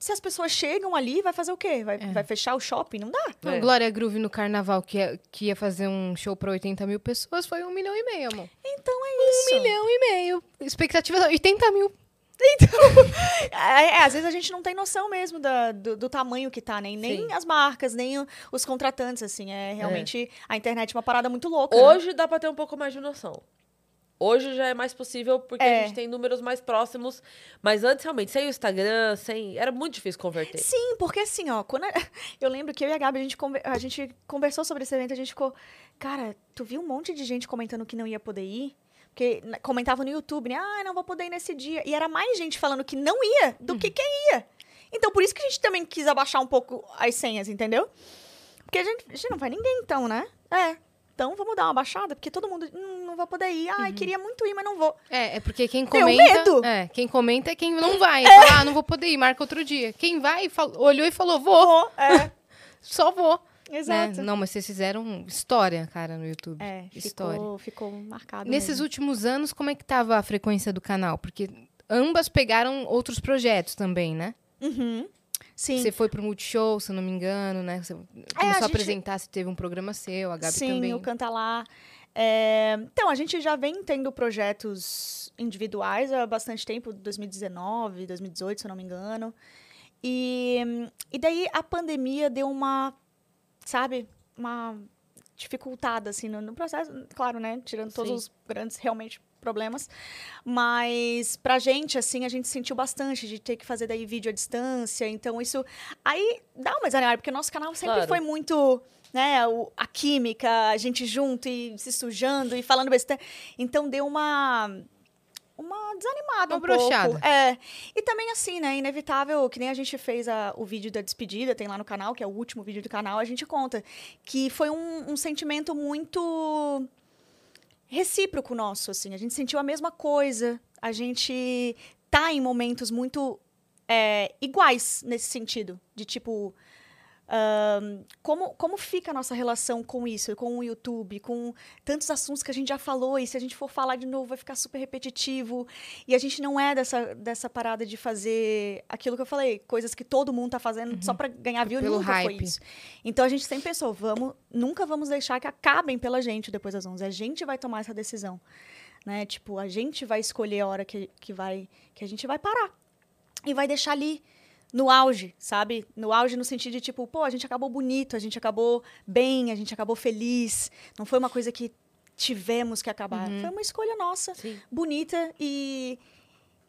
se as pessoas chegam ali, vai fazer o quê? Vai, vai fechar o shopping? Não dá. Não, É. Glória Groove no carnaval, que ia, que ia fazer um show pra 80 mil pessoas, foi um milhão e meio, amor. Então é isso. Um milhão e meio. Expectativa 80 mil. [laughs] É, é, às vezes a gente não tem noção mesmo da- do, do tamanho que tá, nem, nem Sim. as marcas, nem os contratantes, assim. É realmente a internet é uma parada muito louca. né? Hoje dá pra ter um pouco mais de noção. Hoje já é mais possível porque É. a gente tem números mais próximos. Mas antes, realmente, sem o Instagram, sem. Era muito difícil converter. Sim, porque assim, ó, quando a- [laughs] eu lembro que eu e a Gabi, a gente, conver- a gente conversou sobre esse evento, a gente ficou, cara, tu viu um monte de gente comentando que não ia poder ir? Porque na- comentava no YouTube, né? Ah, não vou poder ir nesse dia. E era mais gente falando que não ia do que quem ia. Então, por isso que a gente também quis abaixar um pouco as senhas, entendeu? Porque a gente, a gente não vai ninguém, então, né? É. Então, vamos dar uma baixada, porque todo mundo, "Hum, não vou poder ir. Ai, queria muito ir, mas não vou. É, é porque quem Tenho comenta. medo. É, quem comenta é quem não vai. Fala, ah, não vou poder ir, marca outro dia. Quem vai, fal- olhou e falou, vou, Vou, é. [laughs] só vou. Né? Exato. Não, mas vocês fizeram história, cara, no YouTube. É, história. ficou, ficou marcado Nesses mesmo. últimos anos, como é que tava a frequência do canal? Porque ambas pegaram outros projetos também, né? Uhum. Sim. Você foi pro Multishow, se não me engano, né? Você começou a, É, gente- apresentar, você teve um programa seu, a Gabi Sim, também. o Canta Lá. É, então, a gente já vem tendo projetos individuais há bastante tempo, 2019, 2018, se eu não me engano. E, e daí a pandemia deu uma, sabe, uma dificultada, assim, no, no processo, claro, né, tirando todos Sim. os grandes, realmente, problemas. Mas pra gente, assim, a gente sentiu bastante de ter que fazer daí vídeo à distância. Então, isso aí dá uma desanimada, porque o nosso canal sempre Claro. foi muito, né, o- a química, a gente junto e se sujando e falando besteira. Então, deu uma uma desanimada Uma um brochada. pouco. É. E também assim, né, inevitável, que nem a gente fez a- o vídeo da despedida, tem lá no canal, que é o último vídeo do canal, a gente conta que foi um, um sentimento muito recíproco nosso, assim. A gente sentiu a mesma coisa. A gente tá em momentos muito é, iguais nesse sentido. De tipo. Como, como fica a nossa relação com isso, com o YouTube, com tantos assuntos que a gente já falou, e se a gente for falar de novo vai ficar super repetitivo. E a gente não é dessa, dessa parada de fazer aquilo que eu falei, coisas que todo mundo tá fazendo só pra ganhar view, Pelo nunca foi hype. isso. Então a gente sempre pensou, vamos, nunca vamos deixar que acabem pela gente depois das 11. A gente vai tomar essa decisão, né? Tipo, a gente vai escolher a hora que, que vai que a gente vai parar e vai deixar ali no auge, sabe? No auge no sentido de tipo, pô, a gente acabou bonito, a gente acabou bem, a gente acabou feliz. Não foi uma coisa que tivemos que acabar. Foi uma escolha nossa, Sim. bonita e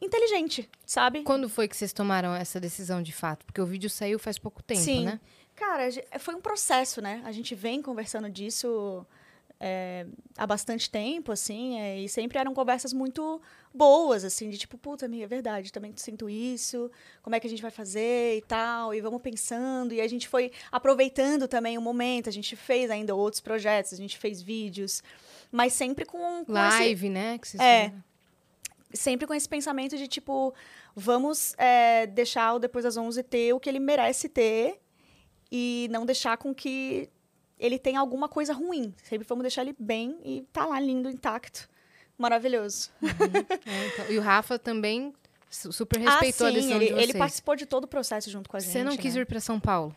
inteligente, sabe? Quando foi que vocês tomaram essa decisão de fato? Porque o vídeo saiu faz pouco tempo, Sim. né? Cara, foi um processo, né? A gente vem conversando disso é, há bastante tempo, assim, é, e sempre eram conversas muito boas, assim, de tipo, puta, amiga, é verdade, também sinto isso, como é que a gente vai fazer e tal, e vamos pensando, e a gente foi aproveitando também o momento, a gente fez ainda outros projetos, a gente fez vídeos, mas sempre com, com esse, Live, né? Que vocês É. fizeram. sempre com esse pensamento de tipo, vamos é, deixar o Depois das 11 ter o que ele merece ter e não deixar com que ele tenha alguma coisa ruim. Sempre vamos deixar ele bem e tá lá lindo, intacto, maravilhoso. É, então. E o Rafa também su- super ah, respeitou a sim, decisão ele, de vocês. ele participou de todo o processo junto com a gente. Você não quis né? vir pra São Paulo?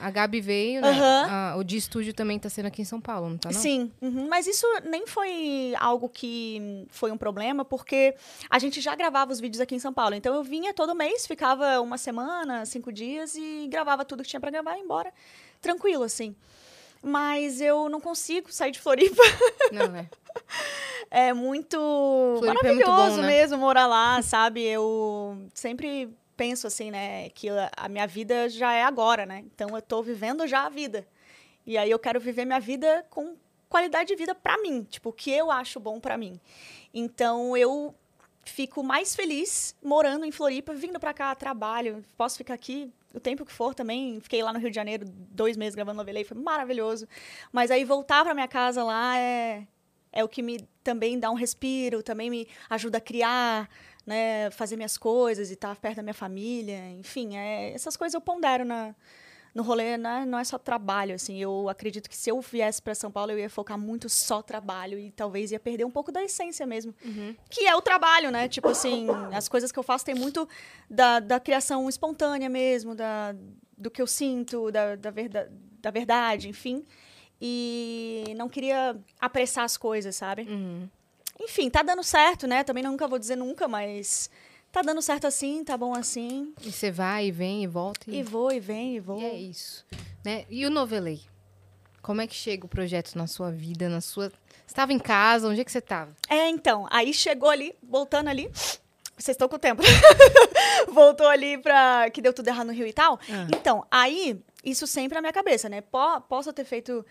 A Gabi veio, né? Ah, o de estúdio também tá sendo aqui em São Paulo, não tá não? Sim, uhum, mas isso nem foi algo que foi um problema, porque a gente já gravava os vídeos aqui em São Paulo. Então eu vinha todo mês, ficava uma semana, cinco dias e gravava tudo que tinha pra gravar e ia embora. Tranquilo, assim. Mas eu não consigo sair de Floripa. [laughs] Não, é. É muito Floripa é muito maravilhoso bom, né? mesmo morar lá, sabe? Eu sempre penso assim, né, que a, a minha vida já é agora, né? Então eu tô vivendo já a vida. E aí eu quero viver minha vida com qualidade de vida para mim, tipo, o que eu acho bom para mim. Então eu fico mais feliz morando em Floripa, vindo para cá, trabalho, posso ficar aqui o tempo que for também. Fiquei lá no Rio de Janeiro dois meses gravando novela e foi maravilhoso. Mas aí voltar para minha casa lá é, é o que me também dá um respiro, também me ajuda a criar, né, fazer minhas coisas e estar perto da minha família. Enfim, é, essas coisas eu pondero na, no rolê né, não é só trabalho, assim. Eu acredito que se eu viesse para São Paulo, eu ia focar muito só trabalho e talvez ia perder um pouco da essência mesmo. Uhum. Que é o trabalho, né? Tipo assim, as coisas que eu faço tem muito da, da criação espontânea mesmo, da, do que eu sinto, da, da, verda, da verdade, enfim. E não queria apressar as coisas, sabe? Uhum. Enfim, tá dando certo, né? Também nunca vou dizer nunca, mas tá dando certo assim, tá bom assim. E você vai e vem e volta. E vou, e vem, e vou. E é isso. Né? E o Novelei? Como é que chega o projeto na sua vida, na sua... Você estava em casa? Onde é que você estava? É, então, aí chegou ali, voltando ali. Vocês estão com o tempo. [laughs] Voltou ali pra. que deu tudo errado no Rio e tal. Ah. Então, aí, isso sempre na minha cabeça, né? Po- posso ter feito.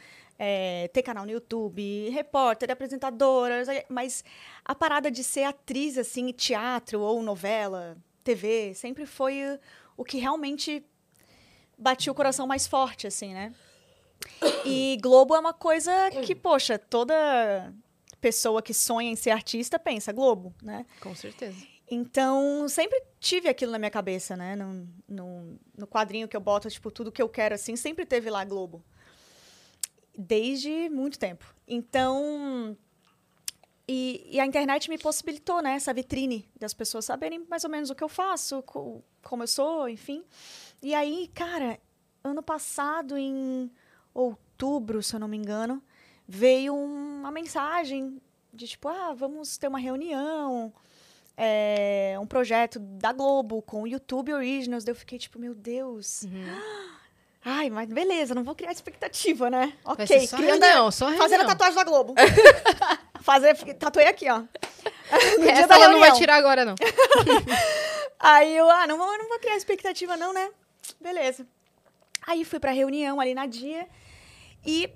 É, ter canal no YouTube, repórter, apresentadora, mas a parada de ser atriz, assim, teatro ou novela, TV, sempre foi o- que realmente batia o coração mais forte, assim, né? E Globo é uma coisa que, poxa, toda pessoa que sonha em ser artista pensa Globo, né? Com certeza. Então, sempre tive aquilo na minha cabeça, né? No, no, no quadrinho que eu boto, tipo, tudo que eu quero, assim, sempre teve lá Globo. Desde muito tempo. Então. E, e a internet me possibilitou, né? Essa vitrine das pessoas saberem mais ou menos o que eu faço, co- como eu sou, enfim. E aí, cara, ano passado, em outubro, se eu não me engano, veio um- uma mensagem de tipo, ah, vamos ter uma reunião é, um projeto da Globo com o YouTube Originals. Daí eu fiquei tipo, meu Deus. Ai, mas beleza, não vou criar expectativa, né? Vai Ok, só criando reunião, só fazendo a reunião. tatuagem da Globo. [laughs] Fazer, tatuei aqui, ó. No dia Essa da ela não vai reunião. tirar agora, não. [laughs] Aí eu, ah, não vou, não vou criar expectativa não, né? Beleza. Aí fui pra reunião ali na dia e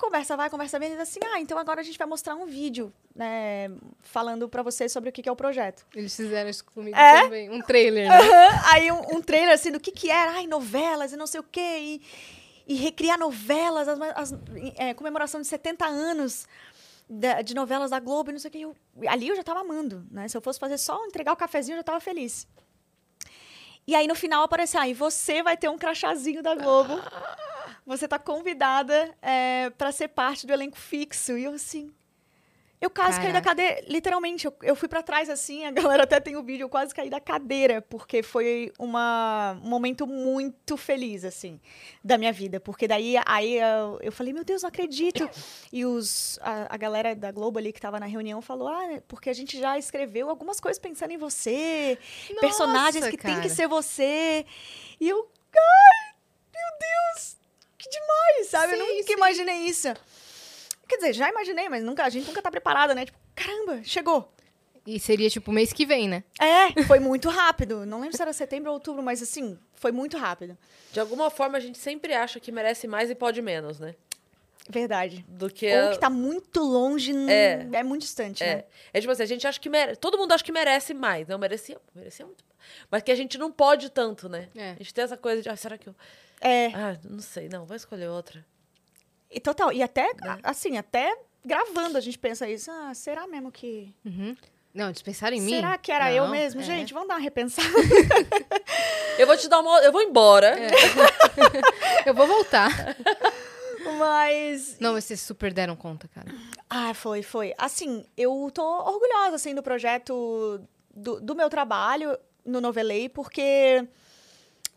conversa vai, conversa vem, e diz assim, ah, então agora a gente vai mostrar um vídeo, né, falando pra vocês sobre o que que é o projeto. Eles fizeram isso comigo É? também. Um trailer, né? Aham, Aí um, um trailer assim do que que era, ai, novelas e não sei o quê, e, e recriar novelas, as, as- é, comemoração de 70 anos da- de novelas da Globo e não sei o quê. Eu- ali eu já tava amando, né? Se eu fosse fazer só entregar o cafezinho, eu já tava feliz. E aí no final apareceu, ah, e você vai ter um crachazinho da Globo. [laughs] Você tá convidada é, para ser parte do elenco fixo. E eu assim. Eu quase caí da Caraca. cadeira. Literalmente, eu, eu fui pra trás assim, a [laughs] galera até tem o vídeo, eu quase caí da cadeira, porque foi uma, um momento muito feliz, assim, da minha vida. Porque daí aí eu, eu falei, meu Deus, não acredito. E os, a, a galera da Globo ali que tava na reunião falou: Ah, é porque a gente já escreveu algumas coisas pensando em você, personagens Nossa, que tem que cara. ser você. E eu, ai, meu Deus, que demais, sabe? eu Sim, nunca sim. imaginei isso. Quer dizer, já imaginei, mas nunca, a gente nunca tá preparada, né? Tipo, caramba, chegou. E seria tipo mês que vem, né? É, foi muito rápido. Não lembro se era setembro ou outubro, mas assim, foi muito rápido. De alguma forma, a gente sempre acha que merece mais e pode menos, né? Verdade. Do que. Ou a- que tá muito longe, É. é, muito distante, né? É. é tipo assim, a gente acha que merece. Todo mundo acha que merece mais. Não, merecia, merecia muito. Mas que a gente não pode tanto, né? É. A gente tem essa coisa de, ah, será que eu. É. Ah, não sei, não, vou escolher outra. E total. E até, Né? assim, até gravando a gente pensa isso. Ah, será mesmo que. Uhum. Não, eles pensaram em mim? Será que era eu Não, mesmo? é. Gente, vamos dar uma repensada. Eu vou te dar uma. Eu vou embora. É. [laughs] Eu vou voltar. Mas. Não, mas vocês super deram conta, cara. Ah, foi, foi. Assim, eu tô orgulhosa, assim, do projeto, do, do meu trabalho no Novelei, porque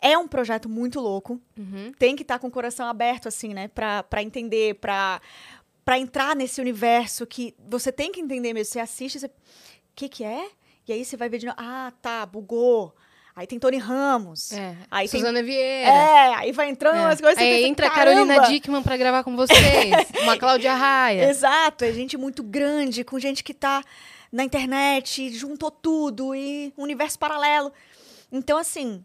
é um projeto muito louco. Uhum. Tem que estar com o coração aberto, assim, né? Pra, pra entender, pra, pra entrar nesse universo que você tem que entender mesmo. Você assiste, você... O que que é? E aí você vai ver de novo. Ah, tá, bugou. Aí tem Tony Ramos. É. Aí tem- Suzana Vieira. É, aí vai entrando É. umas coisas. Aí pensa, entra a! Carolina Dickman pra gravar com vocês. [laughs] Uma Cláudia Raia. Exato, é gente muito grande, com gente que tá na internet, juntou tudo e um universo paralelo. Então, assim,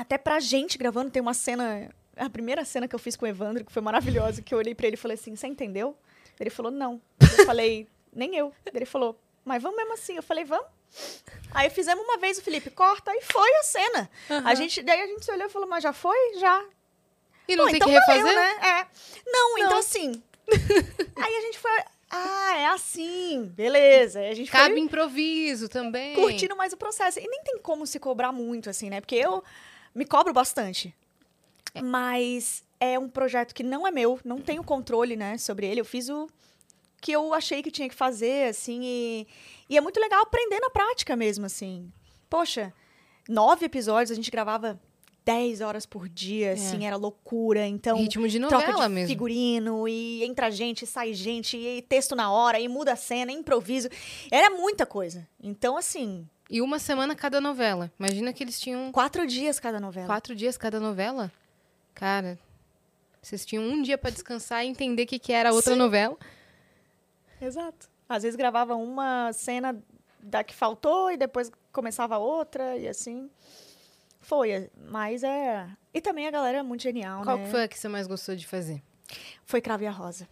até pra gente gravando, tem uma cena. A primeira cena que eu fiz com o Evandro, que foi maravilhosa, que eu olhei pra ele e falei assim: Você entendeu? Ele falou: Não. Eu falei: Nem eu. Ele falou: Mas vamos mesmo assim. Eu falei: Vamos. Aí fizemos uma vez o Felipe, corta, e foi a cena. A gente, daí a gente se olhou e falou: Mas já foi? Já. E não Pô, tem então que refazer? valeu, né? É. Não, então assim. aí a gente foi. Ah, é assim. Beleza. A gente Cabe improviso também. curtindo mais o processo. E nem tem como se cobrar muito, assim, né? Porque eu me cobro bastante. Mas é um projeto que não é meu, não tenho controle, né, sobre ele. Eu fiz o que eu achei que tinha que fazer, assim, e, e é muito legal aprender na prática mesmo, assim. Poxa, nove episódios, a gente gravava dez horas por dia, assim, era loucura. Então, Ritmo de troca novela de mesmo. figurino, e entra gente, sai gente, e texto na hora, e muda a cena, improviso. Era muita coisa. Então, assim, E uma semana cada novela. Imagina que eles tinham quatro dias cada novela. quatro dias cada novela. Cara, vocês tinham um dia pra descansar e entender o que, que era a outra novela. Exato. Às vezes gravava uma cena da que faltou e depois começava outra e assim. Foi, mas é. E também a galera é muito genial, Qual né? que foi a que você mais gostou de fazer? Foi Crave a Rosa.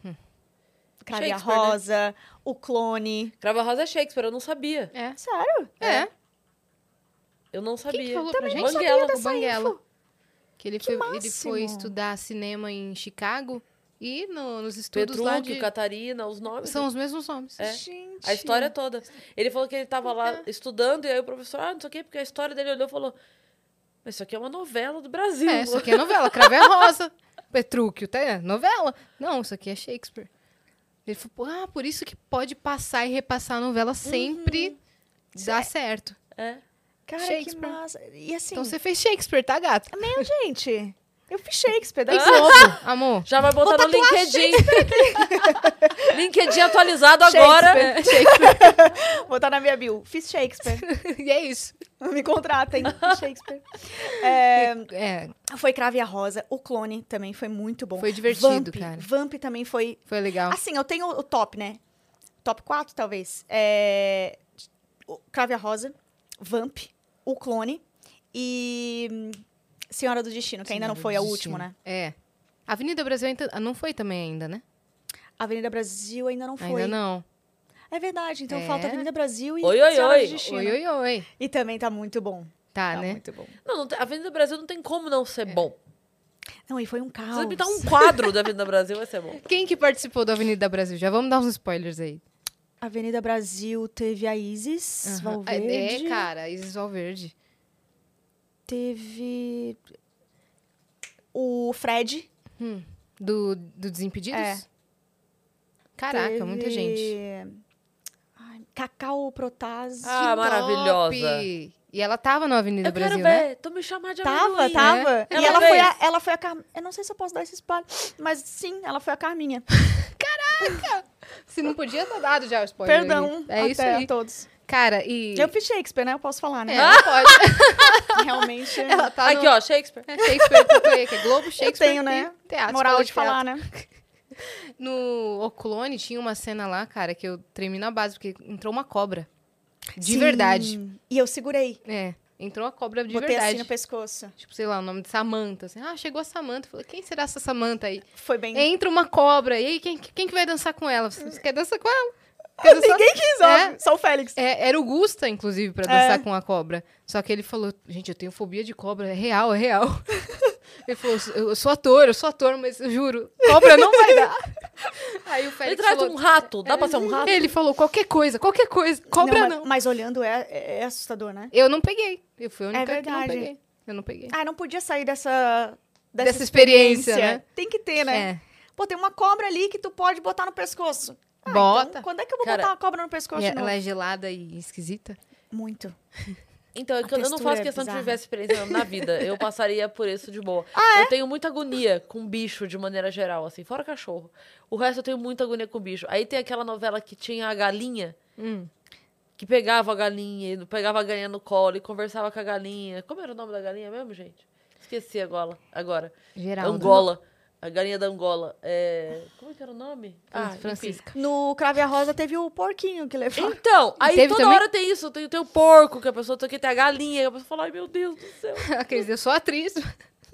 Crave a né? Rosa, o clone. Crava Rosa é Shakespeare, eu não sabia. É. Sério? É. Eu não sabia. Quem que falou pra Também gente? não sabia Banguela. O Banguela. info. Que ele, Que foi, ele foi estudar cinema em Chicago e no- nos estudos lá Petrúquio, de... Catarina, os nomes. São os mesmos nomes. É. Gente. A história toda. Ele falou que ele tava lá estudando, e aí o professor, ah, não sei o quê, porque a história dele olhou e falou: Mas isso aqui é uma novela do Brasil. É, isso aqui é novela. Crave a Rosa. [laughs] Petrúquio, tá? É novela. Não, isso aqui é Shakespeare. Ele falou, "Pô, ah, por isso que pode passar e repassar a novela sempre dá certo. É. Cara, que massa. E assim, Então você fez Shakespeare, tá, gato? meu, gente, eu fiz Shakespeare. Daí Globo, amor. Já vai botar Vou no LinkedIn. [laughs] LinkedIn atualizado agora. Shakespeare. Vou botar na minha bio. Fiz Shakespeare. [laughs] e é isso. Me contratem. [laughs] Shakespeare. É, É, Foi Crave a Rosa. O Clone também foi muito bom. Foi divertido, Vamp, cara. Vamp também foi... foi legal. Assim, eu tenho o top, né? Top 4, talvez. É... Crave a Rosa, Vamp, O Clone e hum, Senhora do Destino, que ainda não Senhora foi a última, né? É. Avenida Brasil ainda- não foi também ainda, né? Avenida Brasil ainda não foi. Ainda não. É verdade, então É. falta Avenida Brasil e Oi, oi, Senhora oi. do Destino. Oi, oi, oi. E também tá muito bom. Tá, Tá né? muito bom. Não, não Avenida Brasil não tem como não ser bom. Não, e foi um Se caos. você me dar um quadro da Avenida Brasil, vai ser bom. [laughs] Quem que participou do Avenida Brasil? Já vamos dar uns spoilers aí. Avenida Brasil teve a Isis Aham. Valverde. É, cara, Isis Valverde. Teve o Fred. Do, do Desimpedidos? É. Caraca, teve... muita gente. Ai, Cacau Protásio. Ah, maravilhosa. E ela tava no Avenida Eu Brasil, quero né? ver. Tu me chamar de Tava, amendoim. tava. E Ela ela foi, a, ela foi a Car... Eu não sei se eu posso dar esse spoiler, mas sim, ela foi a Carminha. [laughs] Se não podia ter dado já o spoiler. Perdão aí. É até isso aí. a todos. Cara, e... Eu fiz Shakespeare, né? Eu posso falar, É, né? ela pode. [laughs] Realmente. ela tá Aqui, no... ó, Shakespeare. É, Shakespeare, tatuei aqui. Globo, eu Shakespeare tenho, né? teatro. Moral de teatro. falar, né? [laughs] No O Clone tinha uma cena lá, cara, que eu tremi na base, porque entrou uma cobra. De Sim. verdade. E eu segurei. É, entrou uma cobra de botei verdade. assim no pescoço. Tipo, sei lá, o nome de Samantha. Assim, ah, chegou a Samantha. Falei, quem será essa Samantha aí? Foi bem. Entra uma cobra. E aí, quem, quem que vai dançar com ela? Você quer dançar com ela? Dançar? Ninguém quis, É. ó. Só o Félix. É, era o Gusta, inclusive, pra dançar com a cobra. Só que ele falou, gente, eu tenho fobia de cobra, é real, é real. [laughs] ele falou, eu sou ator, eu sou ator, mas eu juro, cobra não vai dar. [laughs] Aí o Ele Félix traz falou, um rato. Dá pra ser um rato? ele falou, qualquer coisa, qualquer coisa, cobra mas, não. mas olhando é, é, é assustador, né? Eu não peguei, eu fui a única É que não verdade. peguei. Eu não peguei. Ah, não podia sair dessa. Dessa, Dessa experiência, né? Tem que ter, né? É. Pô, tem uma cobra ali que tu pode botar no pescoço. Ah, Bota. então, quando é que eu vou Cara, botar uma cobra no pescoço? E de novo? ela é gelada e esquisita. Muito. Então, é que eu não textura faço é questão de bizarra. viver essa experiência na vida. Eu [laughs] passaria por isso de boa. Ah, é? Eu tenho muita agonia com bicho, de maneira geral, assim. Fora cachorro. O resto eu tenho muita agonia com bicho. Aí tem aquela novela que tinha a galinha, Hum. que pegava a galinha, e pegava a galinha no colo e conversava com a galinha. Como era o nome da galinha mesmo, gente? Esqueci agora. agora. Geraldo. Angola. A galinha da Angola. É... Como é que era o nome? Ah, enfim. Francisca. No Crave a Rosa teve o porquinho que levou. Então, aí teve toda também? hora tem isso. Tem, tem o porco, que a pessoa tem que ter a galinha. Que a pessoa fala, ai meu Deus do céu. [laughs] Aqueles, eu sou atriz.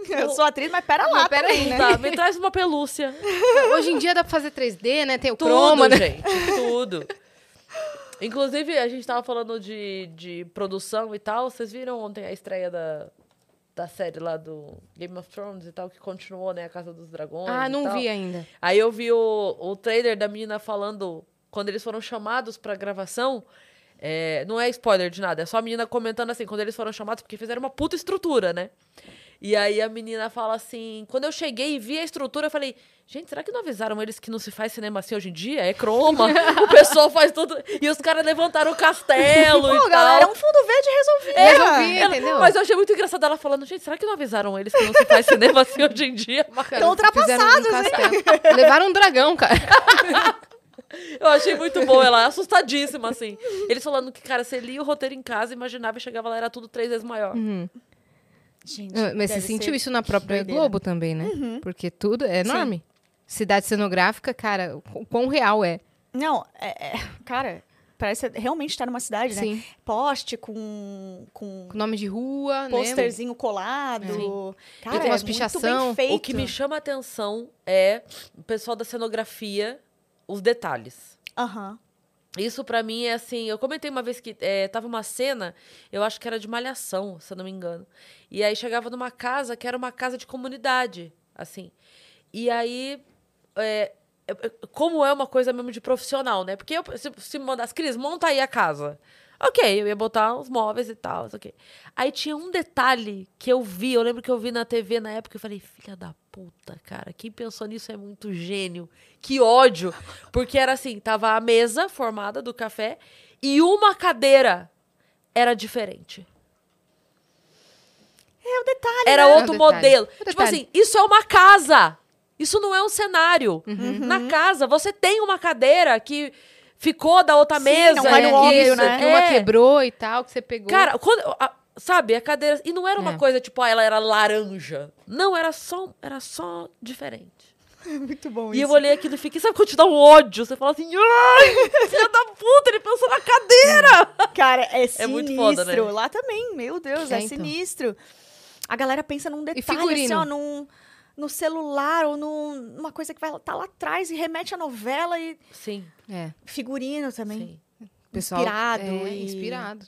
Eu sou atriz, mas pera lá Mas pera aí, né? Tá, [laughs] me traz uma pelúcia. Hoje em dia dá pra fazer 3D, né? Tem o Tudo, croma, né? gente. Tudo. Inclusive, a gente tava falando de, de produção e tal. Vocês viram ontem a estreia da, da série lá do Game of Thrones e tal, que continuou, né? A Casa dos Dragões. Ah, não vi ainda. Aí eu vi o, o trailer da menina falando, quando eles foram chamados pra gravação. é, não é spoiler de nada, é só a menina comentando assim, quando eles foram chamados, porque fizeram uma puta estrutura, né? E aí a menina fala assim: quando eu cheguei e vi a estrutura, eu falei, gente, será que não avisaram eles que não se faz cinema assim hoje em dia? É croma, o pessoal faz tudo. E os caras levantaram o castelo Pô, e galera, é tal. um fundo verde resolvido. Resolvi. Ela- entendeu? mas eu achei muito engraçado ela falando, gente, será que não avisaram eles que não se faz cinema assim hoje em dia? Cara, ultrapassados, um castelo. Levaram um dragão, cara. [laughs] Eu achei muito bom, ela assustadíssima, assim. Eles falando que, cara, você lia o roteiro em casa, imaginava e chegava lá, era tudo três vezes maior. Gente, Mas você sentiu isso na própria doideira. Globo também, né? Porque tudo é enorme. Cidade cenográfica, cara, o quão real é. Não, é, é- cara, parece realmente estar numa cidade, né? Sim. Poste com, com Com nome de rua, né? posterzinho colado. Sim. Cara, tem umas é muito pichação. bem feito. O que me chama a atenção é o pessoal da cenografia, os detalhes. Aham. Isso pra mim é assim, eu comentei uma vez que é, tava uma cena, eu acho que era de malhação, se eu não me engano. E aí chegava numa casa que era uma casa de comunidade, assim. E aí, é, como é uma coisa mesmo de profissional, né? Porque eu, se, se me mandasse, Cris, monta aí a casa. Ok, eu ia botar os móveis e tal, ok. Aí tinha um detalhe que eu vi, eu lembro que eu vi na TV na época, eu falei, filha da puta, cara, quem pensou nisso é muito gênio. Que ódio. Porque era assim, tava a mesa formada do café e uma cadeira era diferente. É o detalhe, Era né? É outro detalhe. modelo. É o Tipo detalhe. assim, isso é uma casa. Isso não é um cenário. Uhum. Na casa, você tem uma cadeira que ficou da outra Sim, mesa. não vai no é óbvio, isso, né? Que uma é. quebrou e tal, que você pegou. Cara, quando, a- sabe, a cadeira. E não era uma É. coisa tipo, ah, ela era laranja. Não, era só, era só diferente. [laughs] Muito bom E isso. eu olhei aquilo e fiquei, sabe quando te dá um ódio? Você fala assim, ai, [laughs] filha da puta, ele pensou na cadeira. Cara, é sinistro. É muito foda, né? Lá também, meu Deus, é, É, então. sinistro. A galera pensa num detalhe, assim, ó, num, no celular ou num, numa coisa que vai estar tá lá atrás e remete à novela e Sim, É, figurino também. sim. pessoal. Inspirado É, e- inspirado.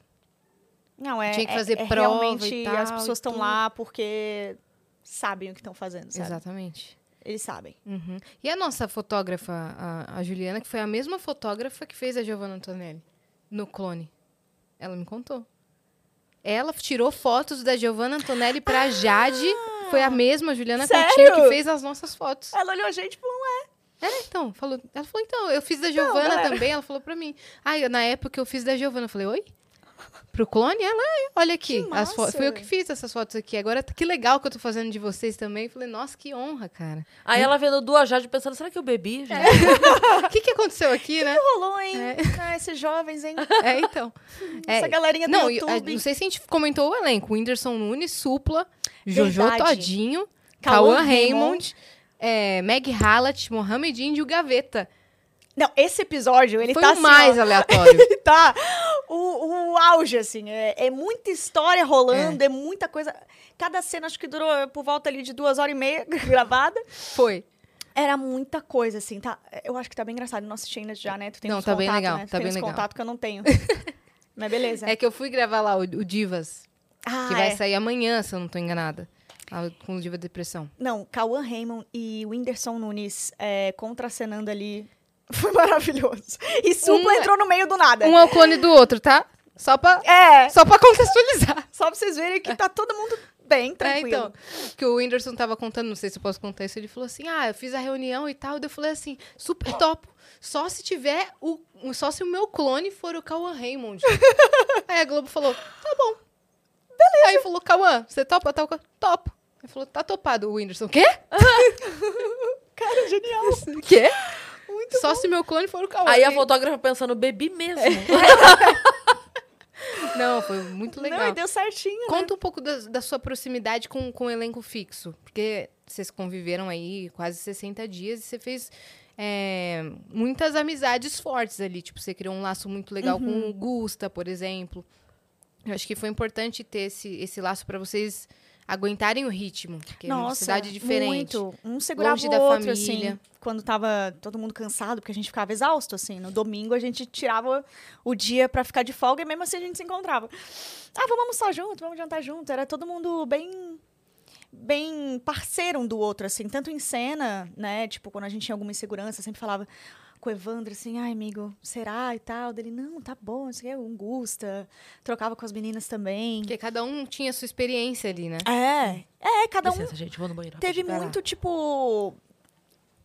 Não, é, Tinha que é- fazer é prova realmente e as tal, pessoas e estão lá porque sabem o que estão fazendo, sabe? Exatamente. Eles sabem. Uhum. E a nossa fotógrafa, a, a Juliana, que foi a mesma fotógrafa que fez a Giovanna Antonelli no clone. Ela me contou. Ela tirou fotos da Giovanna Antonelli pra Jade. Foi a mesma Juliana Sério? Coutinho que fez as nossas fotos. Ela olhou a gente e falou, É, então, falou, ela falou, então, eu fiz da Giovanna galera. também. Ela falou pra mim. Ah, eu- na época eu fiz da Giovanna. Eu falei, oi? Pro clone? Ela, é, olha aqui. Que. Foi eu que fiz essas fotos aqui. Agora, que legal que eu tô fazendo de vocês também. Eu falei, nossa, que honra, cara. Aí ela vendo duas Jade pensando, será que eu bebi? O [laughs] que, que aconteceu aqui, né? rolou, hein? Ah, esses jovens, hein? É, então. [laughs] É, Essa galerinha do não, a- YouTube. não sei se a gente comentou o elenco. Whindersson Nunes, Supla, Jojo Verdade. Todinho, Cauã Cauã Raymond, é, Meg Hallat, Mohamed Indy e o Gaveta. Não, esse episódio, ele Foi tá o assim, mais ó, aleatório. [laughs] ele tá o, o auge, assim. É, é muita história rolando, é. muita coisa. Cada cena, acho que durou por volta ali de duas horas e meia [laughs] gravada. Foi. Era muita coisa, assim, tá? Eu acho que tá bem engraçado. Não assisti ainda já, né? Tu tem Não, tá bem contato, legal, né? Tu tá tem bem legal. contato que eu não tenho. [laughs] Mas beleza. É que eu fui gravar lá o, o Divas, ah, que vai é. sair amanhã, se eu não tô enganada. Com o Diva Depressão. Não, Cauã Raymond e Whindersson Nunes é, contracenando ali. [laughs] Foi maravilhoso. E Supla Um é- entrou no meio do nada. Um é o clone do outro, tá? Só pra, É, só pra contextualizar. [laughs] só pra vocês verem que tá todo mundo bem É, tranquilo. então, que o Whindersson tava contando, não sei se eu posso contar isso, ele falou assim, ah, eu fiz a reunião e tal, daí eu falei assim, super top, só se tiver o, só se o meu clone for o Cauã Raymond. [laughs] Aí a Globo falou, tá bom. Beleza. Aí falou, Cauã, você topa tal coisa? Topo. Ele falou, tá topado. O Whindersson, quê? Cara, genial. Quê? Só se meu clone for o Cauã. Aí a fotógrafa pensando, bebi mesmo. [laughs] Não, foi muito legal. Não, e deu certinho, né? Conta um pouco da, da sua proximidade com, com o elenco fixo. Porque vocês conviveram aí quase 60 dias e você fez é, muitas amizades fortes ali. Tipo, você criou um laço muito legal Uhum. com o Gusta, por exemplo. Eu acho que foi importante ter esse, esse laço para vocês aguentarem o ritmo. Porque é uma Nossa, cidade diferente. muito. Um segurava longe o da outro, família. assim. Quando tava todo mundo cansado, porque a gente ficava exausto, assim. No domingo a gente tirava o dia pra ficar de folga e mesmo assim a gente se encontrava. Ah, vamos almoçar junto, vamos jantar junto. Era todo mundo bem bem parceiro um do outro, assim, tanto em cena, né? Tipo, quando a gente tinha alguma insegurança, sempre falava com o Evandro assim, ai, amigo, será e tal? Dele, não, tá bom, isso aqui é um Gusta. Trocava com as meninas também. Porque cada um tinha a sua experiência ali, né? É, é, cada um Licença, gente, vou no banheiro. teve lá. muito, tipo,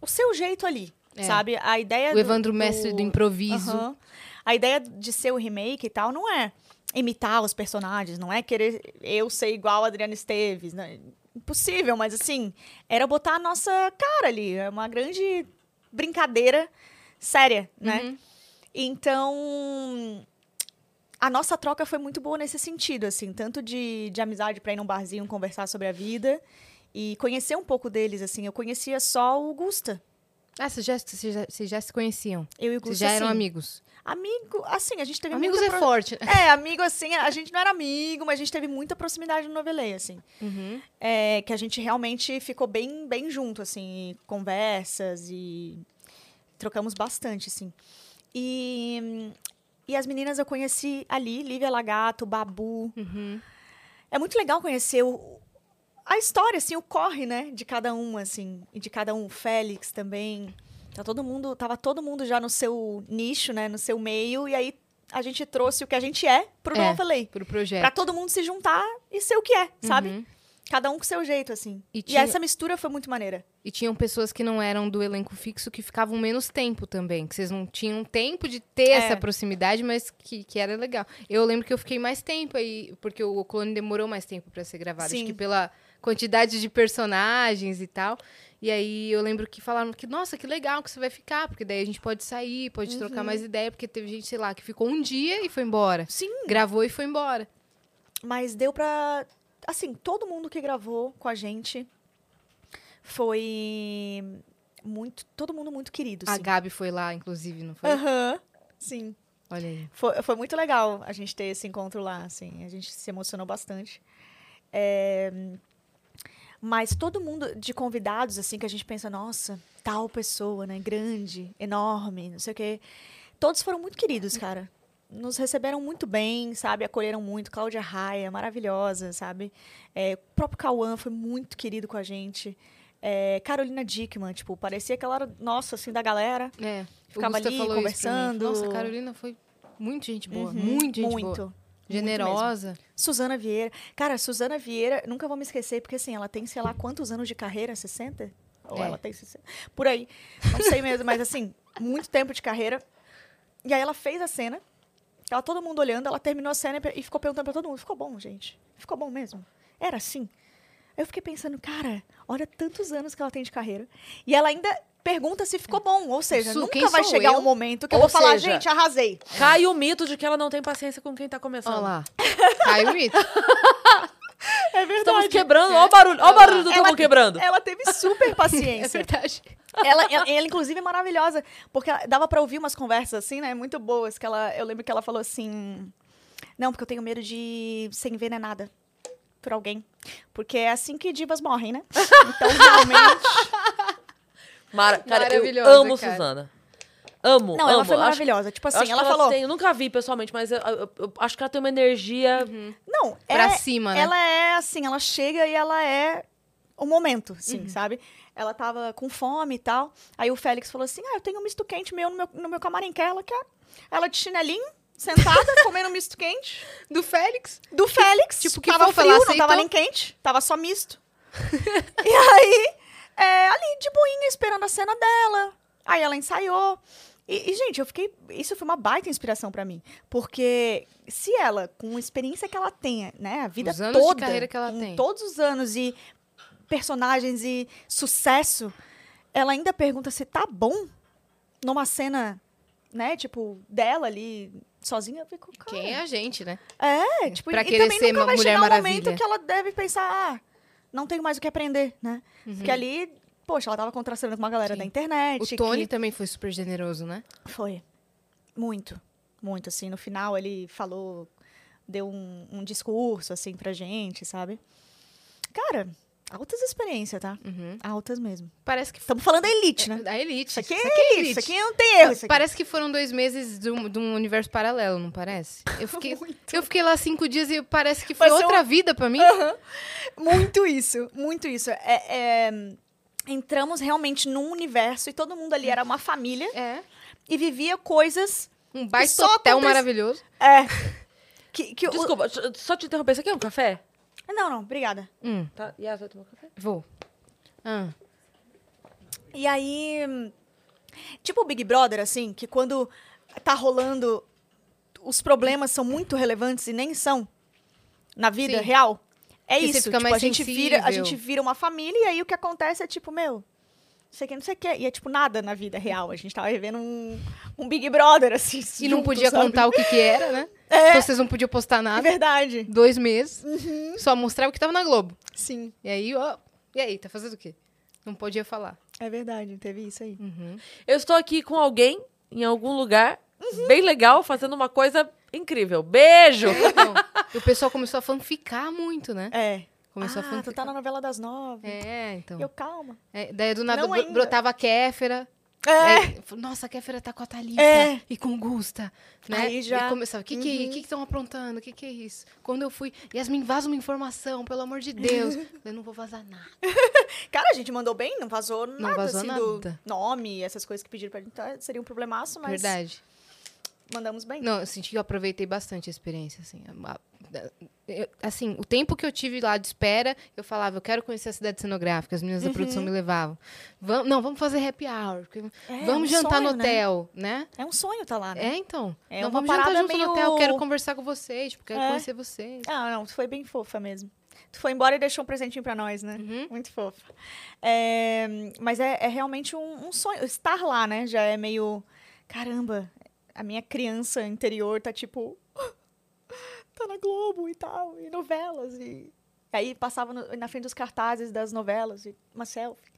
o seu jeito ali, É. sabe? A ideia O Evandro, mestre do improviso. A ideia de ser o remake e tal não é imitar os personagens, não é querer eu ser igual a Adriana Esteves, né? Impossível, mas assim, era botar a nossa cara ali, é uma grande brincadeira séria, né? Uhum. Então, a nossa troca foi muito boa nesse sentido, assim, tanto de, de amizade pra ir num barzinho conversar sobre a vida e conhecer um pouco deles, assim. Eu conhecia só o Gusta. Ah, vocês já, vocês já, vocês já se conheciam? Eu e o Vocês Gusta, já eram sim. amigos? Amigo, assim, a gente teve Amigos muita é pro- forte. É, amigo, assim, a gente não era amigo, mas a gente teve muita proximidade no novelê, assim. Uhum. É, que a gente realmente ficou bem, bem junto, assim, conversas e trocamos bastante, assim. E, e as meninas eu conheci ali, Lívia Lagato, Babu. Uhum. É muito legal conhecer o, a história, assim, o corre, né, de cada um, assim, e de cada um, o Félix também. Tá todo mundo, tava todo mundo já no seu nicho, né, no seu meio, e aí a gente trouxe o que a gente é pro É. Novelei. Pro projeto. Pra todo mundo se juntar e ser o que é, sabe? Uhum. Cada um com seu jeito, assim. E E, tinha- essa mistura foi muito maneira. E tinham pessoas que não eram do elenco fixo que ficavam menos tempo também. Que vocês não tinham tempo de ter É. essa proximidade, mas que, que era legal. Eu lembro que eu fiquei mais tempo aí, porque o clone demorou mais tempo pra ser gravado. Acho Sim. que pela quantidade de personagens e tal. E aí eu lembro que falaram que, nossa, que legal que você vai ficar, porque daí a gente pode sair, pode Uhum. trocar mais ideia, porque teve gente, sei lá, que ficou um dia e foi embora. Sim. Gravou e foi embora. Mas deu pra. Assim, todo mundo que gravou com a gente foi muito. Todo mundo muito querido. A. Gabi foi lá, inclusive, não foi? Aham. Sim. Olha aí. Foi, foi muito legal a gente ter esse encontro lá, assim. A gente se emocionou bastante. É, Mas todo mundo de convidados, assim, que a gente pensa, nossa, tal pessoa, né? Grande, enorme, não sei o quê. Todos foram muito queridos, cara. Nos receberam muito bem, sabe? Acolheram muito. Cláudia Raia, maravilhosa, sabe? É, o próprio Cauã foi muito querido com a gente. É, Carolina Dickman, tipo, parecia que ela era nossa, assim, da galera. É, Ficava o Gusta ali conversando. Nossa, Carolina foi muito gente boa, Uhum, muito gente muito. boa. Muito Generosa. Suzana Vieira. Cara, Suzana Vieira, nunca vou me esquecer, porque assim, ela tem, sei lá, quantos anos de carreira? 60? Ou É. ela tem 60? Por aí. Não sei mesmo, mas assim, muito tempo de carreira. E aí ela fez a cena. Tava todo mundo olhando, ela terminou a cena e ficou perguntando pra todo mundo: ficou bom, gente? Ficou bom mesmo? Era assim? Eu fiquei pensando, cara, olha tantos anos que ela tem de carreira. E ela ainda pergunta se ficou bom. Ou seja, Su, nunca vai chegar eu? um momento que eu Ou vou falar, seja, gente, arrasei. Cai o mito de que ela não tem paciência com quem tá começando. Olha lá. [laughs] Caiu o mito. É verdade. Estamos quebrando, ó o barulho, ó o barulho do Ela- tubo quebrando. Ela teve super [laughs] É paciência. verdade. ela, ela, ela, inclusive, é maravilhosa, porque dava pra ouvir umas conversas assim, né? Muito boas. Que ela, eu lembro que ela falou assim: Não, porque eu tenho medo de ser envenenada por alguém. Porque é assim que divas morrem, né? Então, realmente. [laughs] Mara, cara, eu Maravilhosa, amo cara. Suzana. Amo, Não, amo. ela foi Acho- maravilhosa. Tipo acho assim, que ela falou. tem- eu nunca vi pessoalmente, mas eu, eu- eu acho que ela tem uma energia. Não, Pra é, cima, né? ela é assim, ela chega e ela é o momento, assim, Uhum. sabe? Ela tava com fome e tal. Aí o Félix falou assim: Ah, eu tenho um misto quente meu no meu, no meu camarim, quer? Ela quer. Ela de chinelinho, sentada, [laughs] comendo misto quente. Do Félix? Do Félix. tipo, que tava frio, não aceitou? tava nem quente. Tava só misto. [laughs] e aí, é, ali de boinha, esperando a cena dela. Aí ela ensaiou. E, e, gente, eu fiquei. Isso foi uma baita inspiração pra mim. Porque se ela, com a experiência que ela tenha, né? A vida Os anos de toda. carreira que ela tem. Todos os anos e personagens e sucesso, ela ainda pergunta se tá bom numa cena né, tipo, dela ali, sozinha, eu fico, cara... Quem é a gente, né? É, tipo, Pra e querer também ser nunca vai chegar um Maravilha. momento que ela deve pensar, ah, não tenho mais o que aprender, né? Uhum. Porque ali, poxa, ela tava contrastando com uma galera Sim. da internet. O Tony que- também foi super generoso, né? Foi. Muito. Muito, assim. No final, ele falou, deu um, um discurso, assim, pra gente, sabe? Cara, altas experiências, tá? Uhum. Altas mesmo. Parece que Estamos falando da elite, né? da elite. Isso aqui é elite. Isso aqui não tem erro. Isso aqui. Parece que foram dois meses de um, de um universo paralelo, não parece? Eu fiquei, [laughs] eu fiquei lá cinco dias e parece que foi ser outra vida pra mim. Muito isso, muito isso. É, é, entramos realmente num universo e todo mundo ali era uma família É. e vivia coisas. Um baita hotel acontece- maravilhoso. É. Que, que o- Desculpa, só- só te interromper. Isso aqui é um café? Não, não, obrigada. Hum, Tá? Yas, vai tomar café? vou. Ah, E aí, tipo o Big Brother, assim, que quando tá rolando, os problemas são muito relevantes e nem são na vida Sim. real. É Que isso, tipo, a gente vira, a gente vira uma família e aí o que acontece é tipo, meu, sei o que, não sei o que. E é tipo nada na vida real. A gente tava vivendo um, um Big Brother, assim. e não junto, podia sabe? contar o que que era, né? É. Então vocês não podiam postar É nada. verdade. Dois meses. Uhum. Só mostrava o que tava na Globo. Sim, E aí, ó. E aí, tá fazendo o quê? Não podia falar. é verdade. Teve isso aí. Uhum. Eu estou aqui com alguém em algum lugar Uhum. bem legal, fazendo uma coisa incrível. Beijo! Então, e o pessoal começou a fanficar muito, né? É. Começou a ah, fanficar. tu tá na novela das nove. É, então. Eu, calma. É, daí do nada Não ainda. brotava a Kéfera. É. É, Nossa, a Kéfera tá com a Thalita É. e com o Gusta. Né? Aí já- E começava, o que que Uhum. que que estão aprontando? O que que é isso? Quando eu fui, Yasmin, vaza uma informação, pelo amor de Deus. [laughs] eu não vou vazar nada. [laughs] Cara, a gente mandou bem, não vazou nada, vazou assim, nada. nome, essas coisas que pediram pra gente. Tá, seria um problemaço, mas Verdade. mandamos bem. Não, eu senti que eu aproveitei bastante a experiência, assim. Eu- assim, o tempo que eu tive lá de espera, eu falava, eu quero conhecer a cidade cenográfica, as meninas da produção me levavam. Vamos, não, vamos fazer happy hour. Uhum. É, vamos um jantar no sonho, né? hotel, né? É um sonho tá lá, né? É, então. É não, vamos jantar junto meio- no hotel, quero conversar com vocês, tipo, quero É. conhecer vocês. Ah, não, tu foi bem fofa mesmo. Tu foi embora e deixou um presentinho pra nós, né? Uhum. Muito fofa. É, mas é, é realmente um, um sonho. Estar lá, né? Já é meio. Caramba, a minha criança interior tá tipo. Tá na Globo e tal, e novelas. E aí passava no- na frente dos cartazes das novelas, e uma selfie.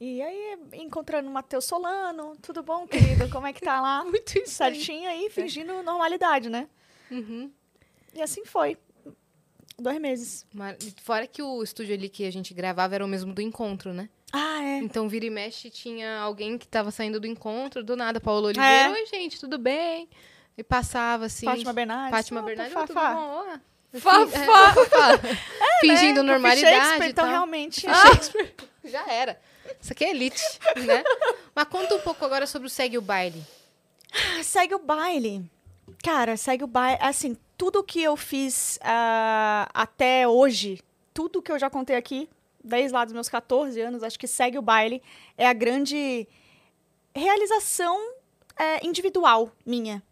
E aí, encontrando o Matheus Solano, tudo bom, querido? Como é que tá lá? [laughs] Muito isso. Certinho aí, fingindo normalidade, né? Uhum. E assim foi. Dois meses. Fora que o estúdio ali que a gente gravava era o mesmo do encontro, né? Ah, é. Então, vira e mexe, tinha alguém que tava saindo do encontro, do nada, Paulo Oliveira. É. Oi, gente, tudo bem? E passava assim. Fátima Bernardes. Fátima Bernardes, Fá, tudo Fá. bom? Ó, Fá, fi- é, fá. fá. [laughs] Fingindo É, normalidade Shakespeare, então tal. realmente. Shakespeare. [laughs] Já era. Isso aqui é elite, né? Mas conta um pouco agora sobre o Segue o Baile. Ah, Segue o baile. Cara, segue o baile. Assim, tudo que eu fiz ah, até hoje, tudo que eu já contei aqui, desde lá dos meus 14 anos, acho que segue o baile é a grande realização é, individual minha.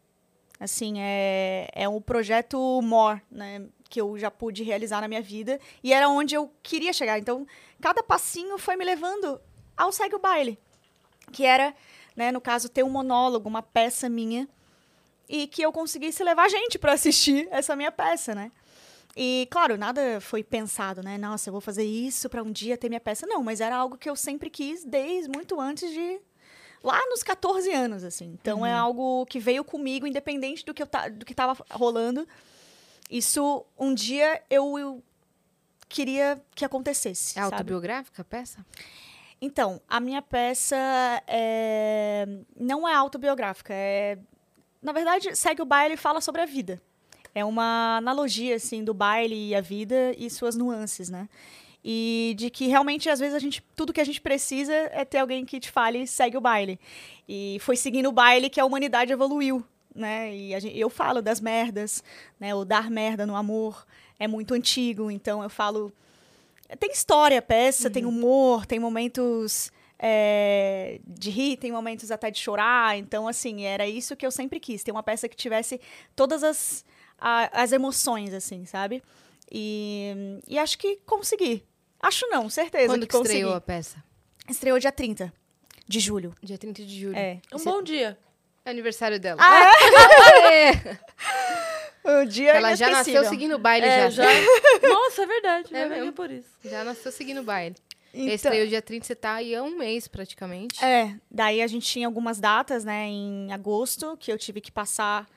Assim, é, é um projeto more, né? Que eu já pude realizar na minha vida. E era onde eu queria chegar. Então, cada passinho foi me levando ao Segue o Baile. Que era, né, no caso, ter um monólogo, uma peça minha. E que eu conseguisse levar gente para assistir essa minha peça, né? E, claro, nada foi pensado, né? Nossa, eu vou fazer isso para um dia ter minha peça. Não, mas era algo que eu sempre quis desde muito antes de lá nos 14 anos, assim. Então é algo que veio comigo, independente do que, eu ta, do que tava rolando. Isso, um dia eu, eu queria que acontecesse. É sabe? autobiográfica a peça? Então, a minha peça é... não é autobiográfica. É... Na verdade, segue o baile e fala sobre a vida. É uma analogia, assim, do baile e a vida e suas nuances, né? E de que realmente, às vezes, a gente, tudo que a gente precisa é ter alguém que te fale, segue o baile. E foi seguindo o baile que a humanidade evoluiu, né? E gente- eu falo das merdas, né? O dar merda no amor é muito antigo, então eu falo tem história peça, tem humor, tem momentos é, de rir, tem momentos até de chorar. Então, assim, era isso que eu sempre quis. Ter uma peça que tivesse todas as, a- as emoções, assim, sabe? E, e acho que consegui. Acho não, certeza Quando que que consegui. estreou a peça? Estreou dia 30 de julho. Dia 30 de julho. É. Um bom dia. É aniversário dela. Ah, [laughs] é? [laughs] O dia Ela já nasceu seguindo o baile É, já. já. [laughs] Nossa, é verdade. É É, mesmo. por isso. Já nasceu seguindo o baile. Então- o dia 30, você tá aí há um mês praticamente. É, daí a gente tinha algumas datas, né, em agosto, que eu tive que passar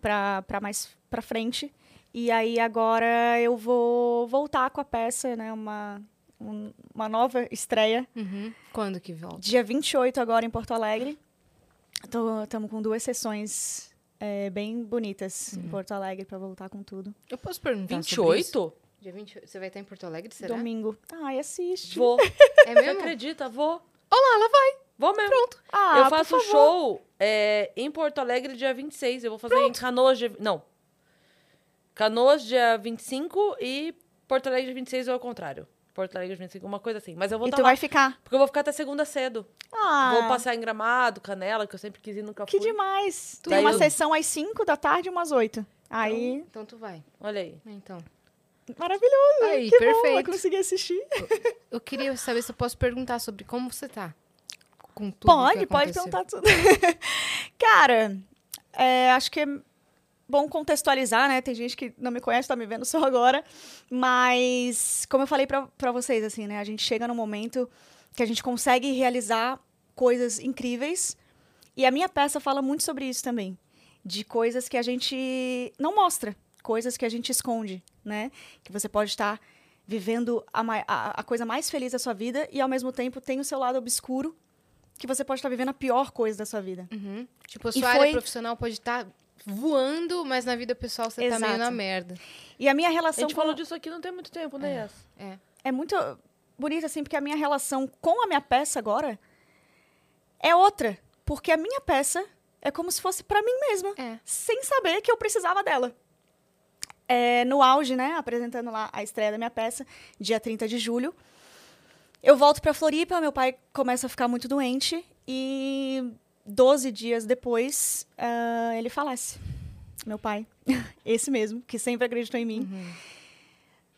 pra, pra mais pra frente. E aí agora eu vou voltar com a peça, né, uma, um- uma nova estreia. Uhum. Quando que volta? Dia 28 agora em Porto Alegre. Estamos com duas sessões é, bem bonitas em Porto Alegre pra voltar com tudo. Eu posso perguntar sobre isso? 28? Dia 28. Você vai estar em Porto Alegre, será? Domingo. Ai, assiste. Vou. [laughs] É Você mesmo? acredita? Vou. Olha lá, ela vai. Vou mesmo. Pronto. Ah, eu por faço favor. show é, em Porto Alegre dia 26. Eu vou fazer em Canoas dia... Não. Canoas dia 25 e Porto Alegre dia 26 ou ao contrário. Porto Alegre dia 25, uma coisa assim. Mas eu vou E estar tu lá. vai ficar. Porque eu vou ficar até segunda cedo. Ah, Vou passar em Gramado, Canela, que eu sempre quis ir e nunca que fui. demais. Tem Daí uma eu- sessão às 5 da tarde e umas 8. Aí, Então tu vai. Olha aí. Então. maravilhoso. Aí, que bom, vai perfeito. conseguir assistir. Eu queria saber se eu posso perguntar sobre como você tá. Com tudo Pode, que pode aconteceu. perguntar tudo. [laughs] Cara, é, acho que é bom contextualizar, né? Tem gente que não me conhece, tá me vendo só agora. Mas, como eu falei pra, pra vocês, assim, né? A gente chega num momento que a gente consegue realizar coisas incríveis. E a minha peça fala muito sobre isso também. De coisas que a gente não mostra. Coisas que a gente esconde, né? Que você pode estar vivendo a, a- a coisa mais feliz da sua vida e, ao mesmo tempo, tem o seu lado obscuro que você pode estar vivendo a pior coisa da sua vida. Uhum. Tipo, a E sua área foi- profissional pode estar voando, mas na vida pessoal você tá meio Exato. na merda. E a minha A relação gente com- falou disso aqui não tem muito tempo, né, Yas? É. é muito bonita, assim, porque a minha relação com a minha peça agora é outra. Porque a minha peça é como se fosse pra mim mesma, É. sem saber que eu precisava dela. É, no auge, né, apresentando lá a estreia da minha peça, dia 30 de julho, eu volto pra Floripa, meu pai começa a ficar muito doente e 12 dias depois ah, ele falece. Meu pai, [laughs] esse mesmo, que sempre acreditou em mim,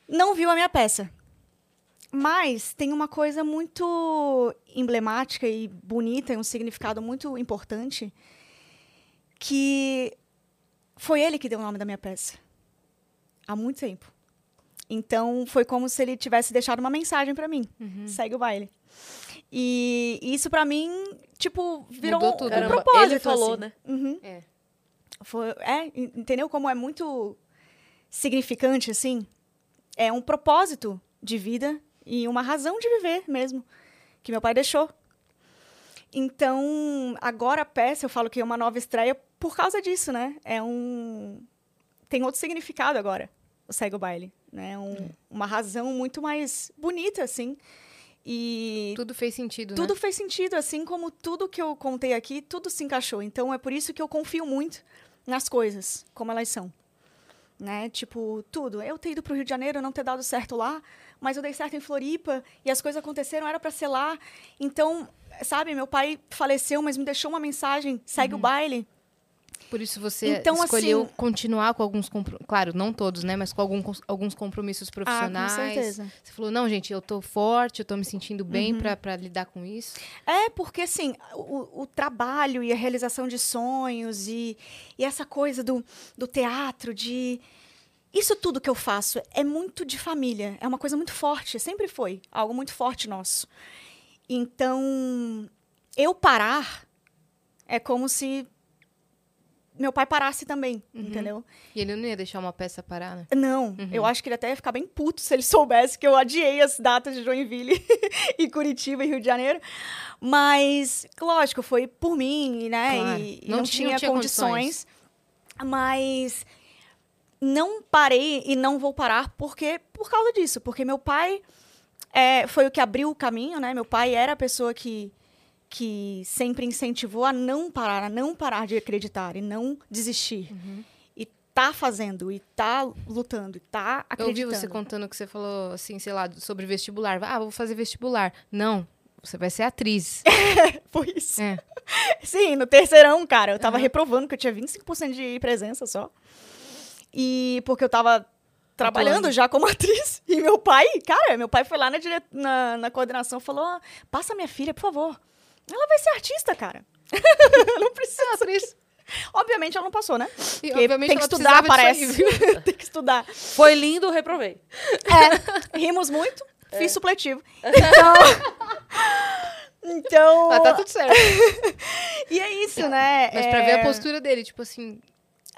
não viu a minha peça. Mas tem uma coisa muito emblemática e bonita, e um significado muito importante, que foi ele que deu o nome da minha peça. Há muito tempo. Então, foi como se ele tivesse deixado uma mensagem pra mim. Segue o baile. E isso pra mim, tipo, virou Mudou um, tudo, um? Caramba, propósito. ele falou, assim. né? Uhum. É. Foi, é, en- entendeu como é muito significante, assim? É um propósito de vida e uma razão de viver mesmo, que meu pai deixou. Então, agora a peça, eu falo que é uma nova estreia por causa disso, né? É um... Tem outro significado agora, o Segue o Baile, né? Um- Uma razão muito mais bonita, assim. E Tudo fez sentido, tudo né? fez sentido, assim como tudo que eu contei aqui, tudo se encaixou. Então é por isso que eu confio muito nas coisas, como elas são. Né? Tipo, tudo. Eu ter ido pro Rio de Janeiro, não ter dado certo lá, mas eu dei certo em Floripa e as coisas aconteceram, era para ser lá. Então, sabe, meu pai faleceu, mas me deixou uma mensagem, segue o baile. Por isso você Então, escolheu assim- continuar com alguns compromissos. Claro, não todos, né? Mas com algum- alguns compromissos profissionais. Ah, com certeza. Você falou, não, gente, eu tô forte, eu tô me sentindo Uhum. bem pra, pra lidar com isso. É, porque assim, o, o trabalho e a realização de sonhos e, e essa coisa do, do teatro, de. Isso tudo que eu faço é muito de família, é uma coisa muito forte, sempre foi algo muito forte nosso. Então, eu parar é como se meu pai parasse também, entendeu? E ele não ia deixar uma peça parar, né? Não, eu acho que ele até ia ficar bem puto se ele [laughs] soubesse que eu adiei as datas de Joinville [laughs] e Curitiba e Rio de Janeiro. Mas, lógico, foi por mim, né? Claro. E, Não não, tinha- tinha, tinha condições. Mas não parei e não vou parar porque por causa disso. Porque meu pai é, foi o que abriu o caminho, né? Meu pai era a pessoa que, que sempre incentivou a não parar, a não parar de acreditar e não desistir. E tá fazendo, e tá lutando, e tá Eu ouvi acreditando. você contando que você falou, assim, sei lá, sobre vestibular. Ah, vou fazer vestibular. Não, você vai ser atriz. [laughs] Foi isso. é. Sim, no terceirão, cara, eu tava reprovando, que eu tinha 25% de presença só. E porque eu tava trabalhando já como [laughs] atriz. E meu pai, cara, meu pai foi lá na, dire... na, na coordenação e falou: passa minha filha, por favor. Ela vai ser artista, cara. [laughs] Não precisa. Atriz. [laughs] Obviamente ela não passou, né? E, Porque obviamente, tem que ela estudar, parece. [laughs] tem que estudar. Foi lindo, reprovei. É, rimos muito, fiz supletivo. Então. então. Mas tá tudo certo. E é isso, né? Mas pra ver É, a postura dele, tipo assim,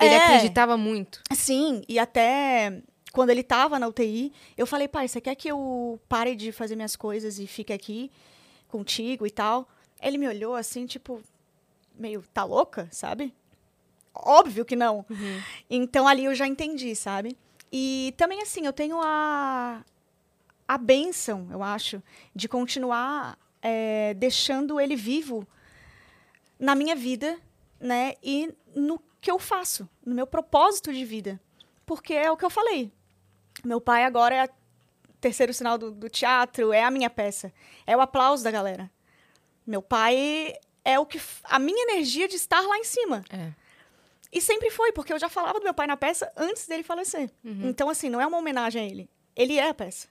ele É. acreditava muito. Sim, e até quando ele tava na UTI, eu falei, pai, você quer que eu pare de fazer minhas coisas e fique aqui contigo e tal? Ele me olhou assim, tipo, meio, tá louca, sabe? Óbvio que não. Então ali eu já entendi, sabe? E também assim, eu tenho a, a benção, eu acho, de continuar é, deixando ele vivo na minha vida, né? E no que eu faço, no meu propósito de vida. Porque é o que eu falei. Meu pai agora é o terceiro sinal do, do teatro, é a minha peça. É o aplauso da galera. Meu pai é o que. a minha energia de estar lá em cima. É. E sempre foi, porque eu já falava do meu pai na peça antes dele falecer. Então, assim, não é uma homenagem a ele. Ele é a peça.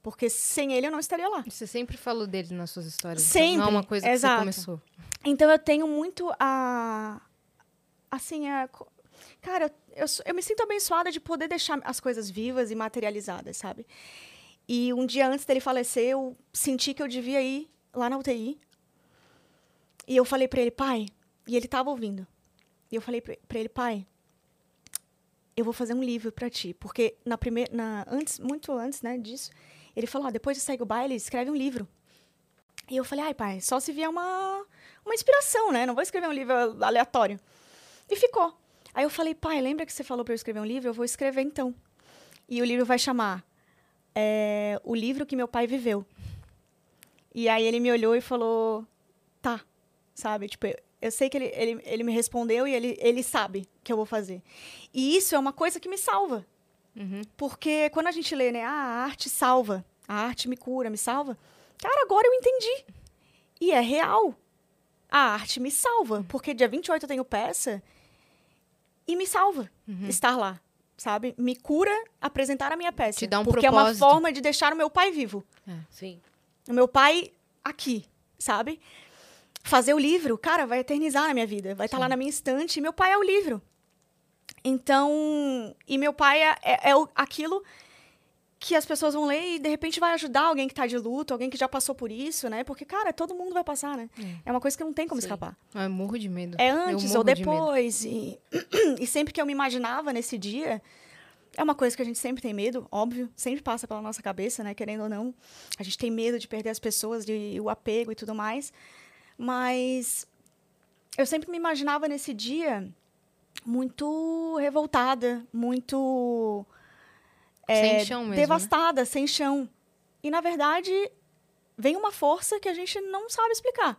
Porque sem ele eu não estaria lá. Você sempre falou dele nas suas histórias. então Sempre, Não é uma coisa que exato. você começou. Então eu tenho muito a. Assim, a. Cara, eu, eu, eu me sinto abençoada de poder deixar as coisas vivas e materializadas, sabe? E um dia antes dele falecer, eu senti que eu devia ir lá na UTI. E eu falei pra ele, pai, e ele tava ouvindo. E eu falei pra ele, pai, eu vou fazer um livro pra ti. Porque na primeira. Na, antes, muito antes né, disso, ele falou: ó, depois de segue o baile, escreve um livro. E eu falei, ai, pai, só se vier uma, uma inspiração, né? Não vou escrever um livro aleatório. E ficou. Aí eu falei, pai, lembra que você falou para eu escrever um livro? Eu vou escrever então. E o livro vai chamar é, O Livro que Meu Pai Viveu. E aí ele me olhou e falou, tá, sabe? Tipo, eu, sei que ele, ele, ele me respondeu e ele, ele sabe que eu vou fazer. E isso é uma coisa que me salva. Uhum. Porque quando a gente lê, né, ah, a arte salva, a arte me cura, me salva. Cara, agora eu entendi. E é real. A arte me salva, porque dia 28 eu tenho peça e me salva estar lá, sabe? Me cura apresentar a minha peça. Te dá um porque é uma propósito. forma de deixar o meu pai vivo. Sim. O meu pai aqui, sabe? Fazer o livro, cara, vai eternizar na minha vida. Vai estar lá na minha estante meu pai é o livro. Então, e meu pai é, é- é o- aquilo que as pessoas vão ler e de repente vai ajudar alguém que tá de luto, alguém que já passou por isso, né? Porque, cara, todo mundo vai passar, né? É, uma coisa que não tem como Sim. escapar. Ah, Eu morro de medo. É antes ou de depois. E, [clears throat] e sempre que eu me imaginava nesse dia, é uma coisa que a gente sempre tem medo, óbvio, sempre passa pela nossa cabeça, né? Querendo ou não. A gente tem medo de perder as pessoas, de o apego e tudo mais. Mas eu sempre me imaginava nesse dia muito revoltada, muito Sem chão mesmo. né? devastada, sem chão. E na verdade, vem uma força que a gente não sabe explicar.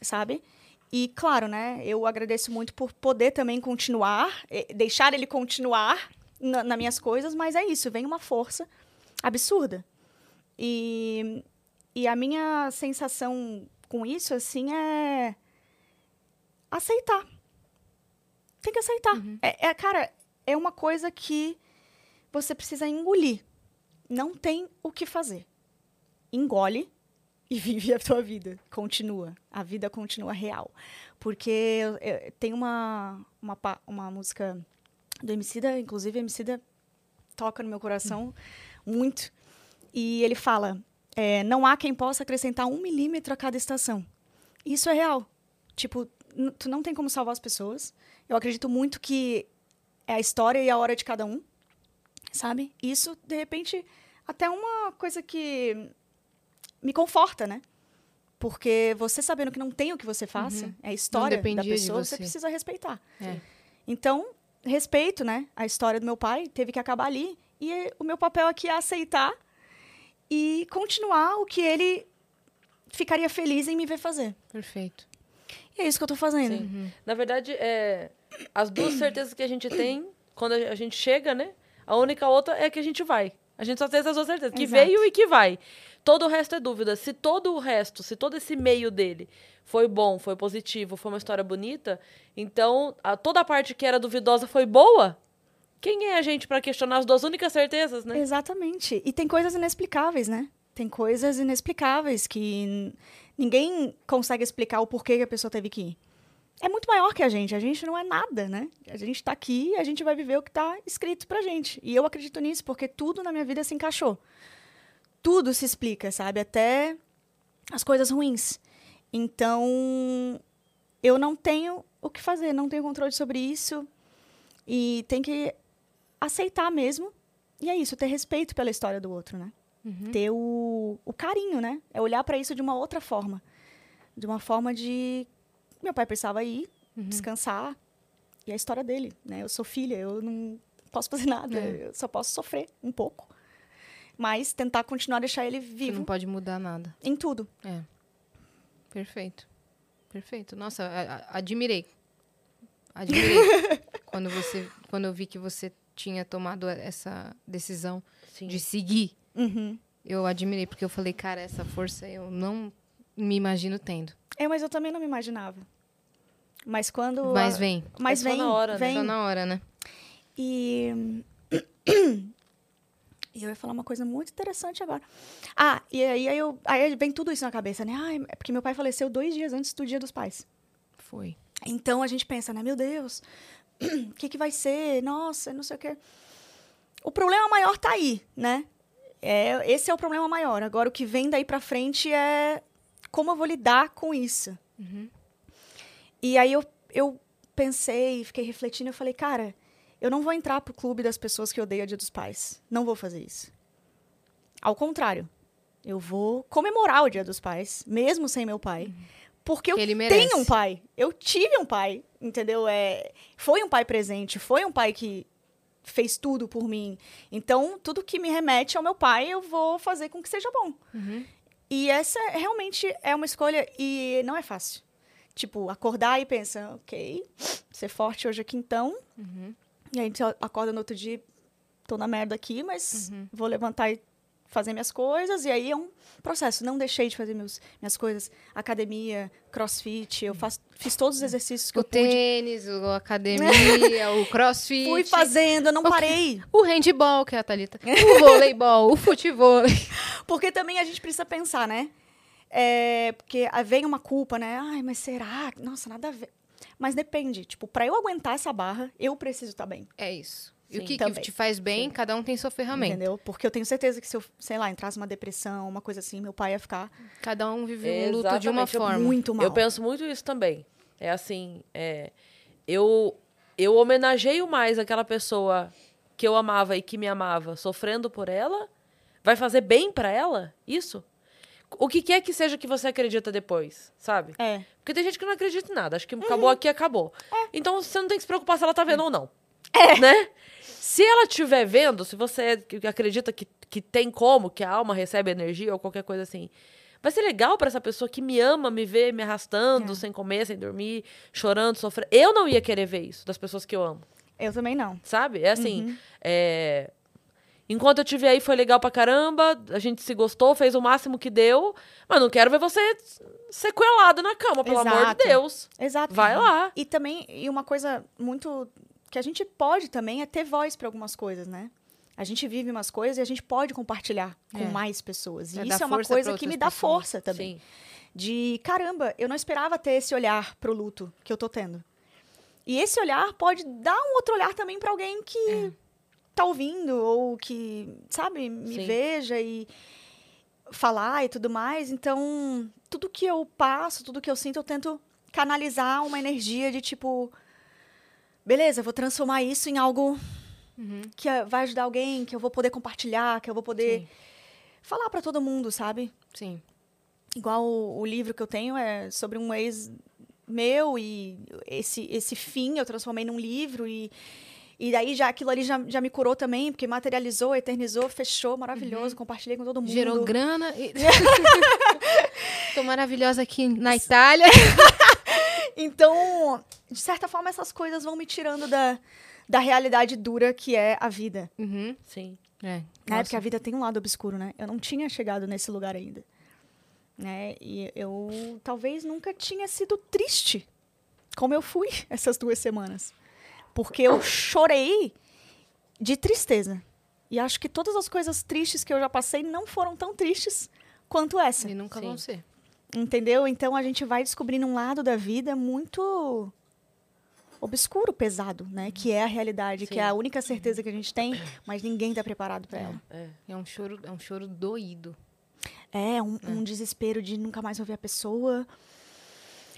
Sabe? E claro, né, eu agradeço muito por poder também continuar, eh, deixar ele continuar na, nas minhas coisas, mas é isso, vem uma força absurda. E, e a minha sensação com isso, assim, é aceitar. Tem que aceitar. É, é, cara, é uma coisa que você precisa engolir. Não tem o que fazer. Engole e [laughs] vive a tua vida. Continua. A vida continua real. Porque tem uma, uma, uma música do Emicida, inclusive Emicida toca no meu coração muito. E ele fala, é, não há quem possa acrescentar um milímetro a cada estação. Isso é real. Tipo, tu não tem como salvar as pessoas. Eu acredito muito que é a história e a hora de cada um, sabe? Isso, de repente, até uma coisa que me conforta, né? Porque você sabendo que não tem o que você faça, é a história da pessoa, você você. precisa respeitar. É. Então, respeito, né? A história do meu pai teve que acabar ali. E o meu papel aqui é aceitar e continuar o que ele ficaria feliz em me ver fazer. Perfeito. E é isso que eu tô fazendo. Sim. Na verdade, é, as duas certezas que a gente tem quando a gente chega, né? A única outra é que a gente vai. A gente só tem essas duas certezas, que Exato. veio e que vai. Todo o resto é dúvida. Se todo o resto, se todo esse meio dele foi bom, foi positivo, foi uma história bonita, então a- toda a parte que era duvidosa foi boa, quem é a gente para questionar as duas únicas certezas, né? Exatamente. E tem coisas inexplicáveis, né? Tem coisas inexplicáveis que ninguém consegue explicar o porquê que a pessoa teve que ir. é muito maior que a gente. A gente não é nada, né? A gente tá aqui e a gente vai viver o que tá escrito pra gente. E eu acredito nisso, porque tudo na minha vida se encaixou. Tudo se explica, sabe? Até as coisas ruins. Então, eu não tenho o que fazer, não tenho controle sobre isso. E tem que aceitar mesmo. E é isso, ter respeito pela história do outro, né? Ter o, o carinho, né? É olhar pra isso de uma outra forma. De uma forma de. Meu pai precisava ir, descansar. E é a história dele, né? Eu sou filha, eu não posso fazer [laughs] nada. É. Eu só posso sofrer um pouco. Mas tentar continuar a deixar ele Você vivo não pode mudar nada. em tudo. É. Perfeito. Perfeito. Nossa, admirei. Admirei. [laughs] quando você, quando eu vi que você tinha tomado essa decisão Sim. de seguir, Uhum. eu admirei porque eu falei, cara, essa força eu não me imagino tendo. É, mas eu também não me imaginava. Mas quando. Mas a- vem. Mas É só vem. na hora, né? vem. Só na hora, né? E. E [clears throat] eu ia falar uma coisa muito interessante agora. Ah, e aí, aí, eu, aí vem tudo isso na cabeça, né? Ah, é porque meu pai faleceu dois dias antes do Dia dos Pais. Foi. Então a gente pensa, né? Meu Deus, o [clears throat] que, que vai ser? Nossa, não sei o quê. O problema maior tá aí, né? É, esse é o problema maior. Agora, o que vem daí pra frente é como eu vou lidar com isso. E aí eu, eu pensei, fiquei refletindo, eu falei, cara, eu não vou entrar pro clube das pessoas que odeiam o Dia dos Pais. Não vou fazer isso. Ao contrário, eu vou comemorar o Dia dos Pais, mesmo sem meu pai. Porque eu tenho um pai. Eu tive um pai, entendeu? É, foi um pai presente, foi um pai que fez tudo por mim. Então, tudo que me remete ao meu pai, eu vou fazer com que seja bom. E essa realmente é uma escolha e não é fácil. Tipo, acordar e pensar, ok, ser forte hoje aqui então. E aí a gente acorda no outro dia, tô na merda aqui, mas vou levantar e fazer minhas coisas. E aí é um processo. Não deixei de fazer meus, minhas coisas. Academia, crossfit, eu faço, fiz todos os exercícios que O eu pude. tênis, a academia, o crossfit. Fui fazendo, eu não parei. O handball, que é a Thalita. O voleibol, o futebol. [laughs] Porque também a gente precisa pensar, né? É, porque vem uma culpa, né? Ai, mas será? Nossa, nada a ver. Mas depende. Tipo, pra eu aguentar essa barra, eu preciso estar bem. É isso. E Sim, o que, que te faz bem, cada um tem sua ferramenta. Entendeu? Porque eu tenho certeza que se eu, sei lá, entrasse numa depressão, uma coisa assim, meu pai ia ficar Cada um vive um luto de uma forma. muito mal. Eu penso muito isso também. É assim, é, eu, eu homenageio mais aquela pessoa que eu amava e que me amava sofrendo por ela. Vai fazer bem pra ela? Isso? O que quer que seja que você acredita depois, sabe? É. Porque tem gente que não acredita em nada. Acho que acabou aqui, acabou. Então você não tem que se preocupar se ela tá vendo ou não. Né? Se ela estiver vendo, se você acredita que, que tem como, que a alma recebe energia ou qualquer coisa assim, vai ser legal pra essa pessoa que me ama me ver me arrastando, sem comer, sem dormir, chorando, sofrendo. Eu não ia querer ver isso das pessoas que eu amo, Eu também não. sabe? É assim, é, Enquanto eu tive aí foi legal pra caramba, a gente se gostou, fez o máximo que deu, mas não quero ver você sequelado na cama, pelo amor de Exato. Deus. Exato. Vai lá. E também, e uma coisa muito que a gente pode também é ter voz para algumas coisas, né? A gente vive umas coisas e a gente pode compartilhar com É. mais pessoas. E É, isso é uma coisa que me dá pessoas. força também. Sim. De caramba, eu não esperava ter esse olhar pro luto que eu tô tendo. E esse olhar pode dar um outro olhar também para alguém que É. tá ouvindo ou que, sabe, me Sim. veja e falar e tudo mais. Então, tudo que eu passo, tudo que eu sinto, eu tento canalizar uma energia de tipo, beleza, vou transformar isso em algo Uhum. que eh, vai ajudar alguém, que eu vou poder compartilhar, que eu vou poder Sim. falar para todo mundo, sabe? Sim. Igual o, o livro que eu tenho é sobre um ex meu e esse, esse fim eu transformei num livro e, e daí já aquilo ali já, já me curou também, porque materializou, eternizou, fechou, maravilhoso, compartilhei com todo mundo. Uhum. Gerou grana. E... [laughs] Tô maravilhosa aqui na Itália. [laughs] Então, de certa forma, essas coisas vão me tirando da, da realidade dura que é a vida. Uhum. Sim. É. Né? Porque a vida tem um lado obscuro, né? Eu não tinha chegado nesse lugar ainda. Né? E eu talvez nunca tinha sido triste como eu fui [laughs] essas duas semanas. Porque eu chorei de tristeza. E acho que todas as coisas tristes que eu já passei não foram tão tristes quanto essa. E nunca Sim. vão ser. Entendeu? Então a gente vai descobrindo um lado da vida muito obscuro, pesado, né? Que é a realidade, que é a Sim. única certeza que a gente tem, mas ninguém tá preparado para ela. É. É um choro, é um choro doído. É um, um desespero de nunca mais ouvir a pessoa,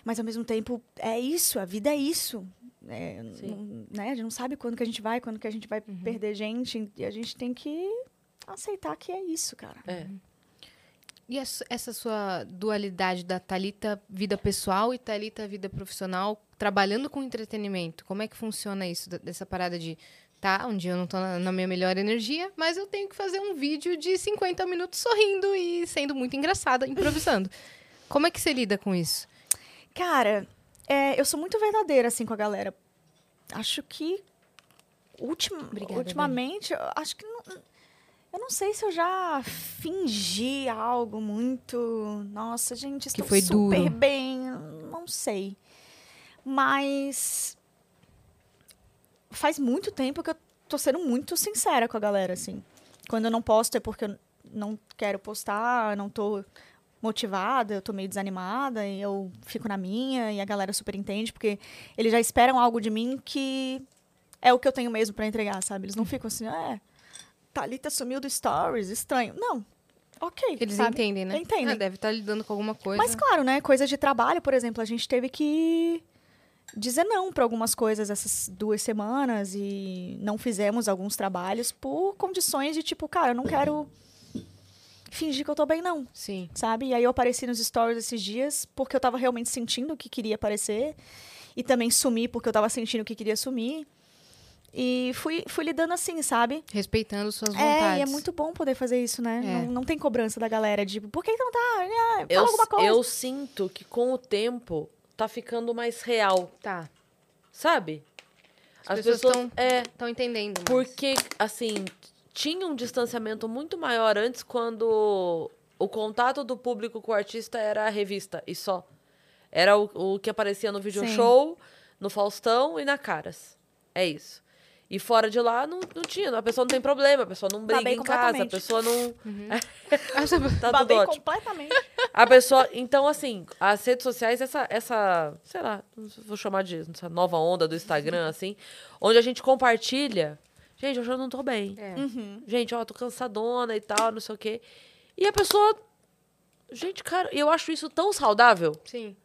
mas ao mesmo tempo é isso, a vida é isso. É, Sim. não- né? A gente não sabe quando que a gente vai, quando que a gente vai perder gente, e a gente tem que aceitar que é isso, cara. É. E essa, sua dualidade da Talita vida pessoal e Talita vida profissional, trabalhando com entretenimento, como é que funciona isso? Dessa parada de, tá, um dia eu não tô na, na minha melhor energia, mas eu tenho que fazer um vídeo de 50 minutos sorrindo e sendo muito engraçada, improvisando. [laughs] como é que você lida com isso? Cara, é, eu sou muito verdadeira, assim, com a galera. Acho que. Ultim, Obrigada, ultimamente, acho que. Não, eu não sei se eu já fingi algo muito. Nossa, gente, estou foi super duro. bem. Não sei. Mas. Faz muito tempo que eu tô sendo muito sincera com a galera, assim. Quando eu não posto é porque eu não quero postar, não tô motivada, eu tô meio desanimada e eu fico na minha e a galera super entende, porque eles já esperam algo de mim que é o que eu tenho mesmo pra entregar, sabe? Eles não ficam assim, é, Thalita sumiu do Stories, estranho. Não, ok, Eles sabe? entendem, né? Entendem. Ah, deve estar lidando com alguma coisa. Mas claro, né, coisa de trabalho, por exemplo, a gente teve que dizer não para algumas coisas essas duas semanas e não fizemos alguns trabalhos por condições de tipo, cara, eu não quero fingir que eu tô bem não Sim. sabe? E aí eu apareci nos stories esses dias porque eu tava realmente sentindo que queria aparecer. E também sumi porque eu tava sentindo que queria sumir. E fui, fui lidando assim, sabe? Respeitando suas vontades. É, e é muito bom poder fazer isso, né? É. Não, não tem cobrança da galera, de, por que não tá? Ah, Fala Eu, alguma coisa. eu sinto que com o tempo tá ficando mais real, Tá. sabe? As, pessoas estão É, estão entendendo. mais. porque, assim, tinha um distanciamento muito maior antes quando o contato do público com o artista era a revista e só. Era o, o que aparecia no video Sim. show, no Faustão e na Caras. É isso. E fora de lá não, não tinha. A pessoa não tem problema, a pessoa não briga Babei em casa, a pessoa não. Você- [laughs] [laughs] Tá tudo Babei ótimo. completamente. A pessoa. Então, assim, as redes sociais, essa, essa, sei lá, vou chamar de essa nova onda do Instagram, [laughs] assim, onde a gente compartilha. Gente, hoje eu não tô bem. É. Gente, ó, tô cansadona e tal, não sei o quê. E a pessoa. Gente, cara, eu acho isso tão saudável. Sim.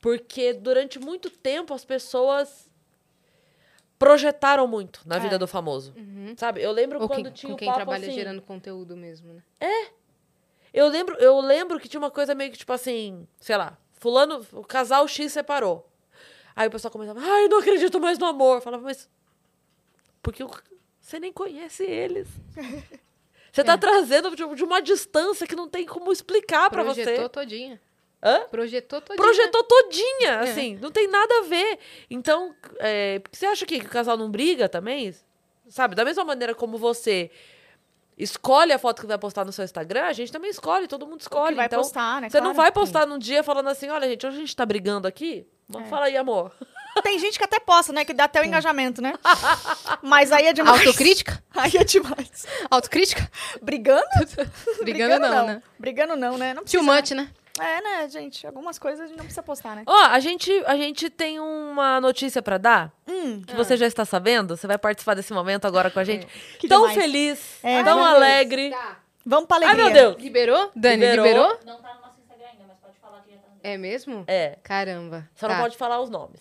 Porque durante muito tempo as pessoas projetaram muito na vida do famoso. Sabe? Eu lembro Ou quando tinha com o quem papo trabalha assim, gerando conteúdo mesmo, né? Eu lembro, eu lembro que tinha uma coisa meio que tipo assim, sei lá, fulano, o casal X separou. Aí o pessoal começava, ai, eu não acredito mais no amor. Eu falava, mas porque você nem conhece eles. [laughs] Você É. tá trazendo de, de uma distância que não tem como explicar pra Projetou você. todinha. Hã? Projetou todinha. Projetou todinha, É. assim, não tem nada a ver. Então, é, você acha que, que o casal não briga também? Sabe, da mesma maneira como você escolhe a foto que vai postar no seu Instagram, a gente também escolhe, todo mundo escolhe. que vai então, postar, né? Você não Claro. vai postar num dia falando assim, olha, gente, hoje a gente tá brigando aqui. Mas É. Fala aí, amor. [laughs] Tem gente que até posta, né? Que dá até o engajamento, né? Mas aí é demais. Autocrítica? [laughs] Aí é demais. Autocrítica? Brigando? [laughs] Brigando não, né? Brigando não, né? Não Too precisa, much, né? É, né, gente? Algumas coisas a gente não precisa postar, né? Ó, a gente, a gente tem uma notícia pra dar, Hum, que você já está sabendo. Você vai participar desse momento agora com a gente. Que tão demais. feliz, É, tão Deus. alegre. vamos pra Ai, alegria. meu Deus. Liberou? Dani, Liberou. liberou? Não tá no nosso Instagram ainda, mas pode falar que já tá no É mesmo? É, Caramba. só Tá. não pode falar os nomes.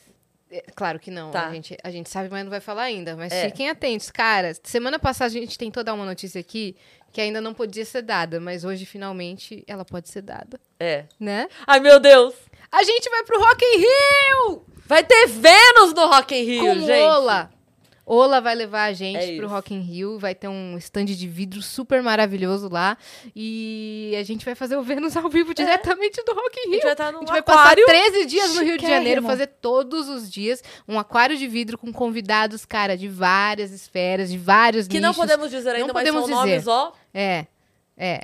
É, Claro que não. Tá. A, gente, a gente sabe, mas não vai falar ainda. Mas É. fiquem atentos. Cara, semana passada a gente tentou dar uma notícia aqui que ainda não podia ser dada, mas hoje finalmente ela pode ser dada, É. né? Ai, meu Deus. A gente vai pro Rock in Rio! Vai ter Vênus no Rock in Rio, com gente. Ola. Ola vai levar a gente É pro isso. Rock in Rio, vai ter um stand de vidro super maravilhoso lá e a gente vai fazer o Vênus ao vivo diretamente do Rock in A Rio. gente vai estar A gente vai passar 13 dias no Rio de. Janeiro, fazer todos os dias um aquário de vidro com convidados, cara, de várias esferas, de vários Que não nichos. podemos dizer ainda, Não mas podemos são nomes, dizer. ó. É, é.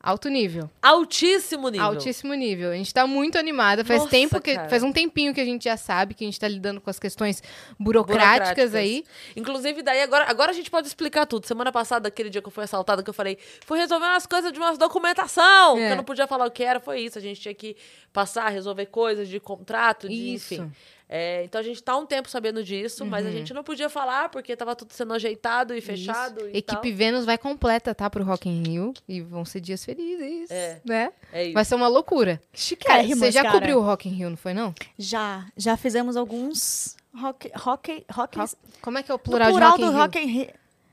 Alto nível. Altíssimo nível. Altíssimo nível. A gente tá muito animada. Faz Nossa, tempo que. cara. Faz um tempinho que a gente já sabe que a gente tá lidando com as questões burocráticas, aí. Inclusive, daí agora, agora a gente pode explicar tudo. Semana passada, aquele dia que eu fui assaltada, que eu falei, fui resolvendo as coisas de umas documentação. É. Que eu não podia falar o que era, foi isso. A gente tinha que passar, resolver coisas de contrato, de Isso. enfim. É, então a gente tá um tempo sabendo disso, mas Uhum. a gente não podia falar porque tava tudo sendo ajeitado e fechado. E Equipe tal. Vênus vai completa, tá? Pro Rock in Rio. E vão ser dias felizes. É. Né? É isso. Vai ser uma loucura. Cara, Chiquérrimas, você já cara. cobriu o Rock in Rio, não foi, não? Já. Já fizemos alguns rock... rock, rock Rock- Como é que é o plural, plural de Rock in do Rio? Rock in Rio.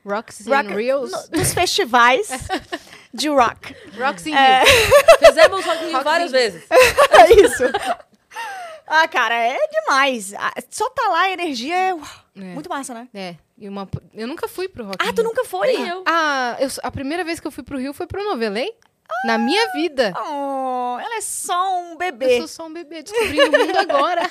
Rocks Rock- Reels? no- dos festivais [laughs] de rock. Rocks in É. Rio. Fizemos Rock in Rio várias vezes. [laughs] É isso. [laughs] Ah, cara, é demais. Ah, Só tá lá, a energia é uau, É. muito massa, né? É. E uma... Eu nunca fui pro Rock Ah, Rio. tu nunca foi? Nem eu. Ah, eu- a primeira vez que eu fui pro Rio foi pro Novelei. Na minha vida. Oh, ela é só um Eu bebê. sou só um bebê descobrindo o mundo agora. [laughs]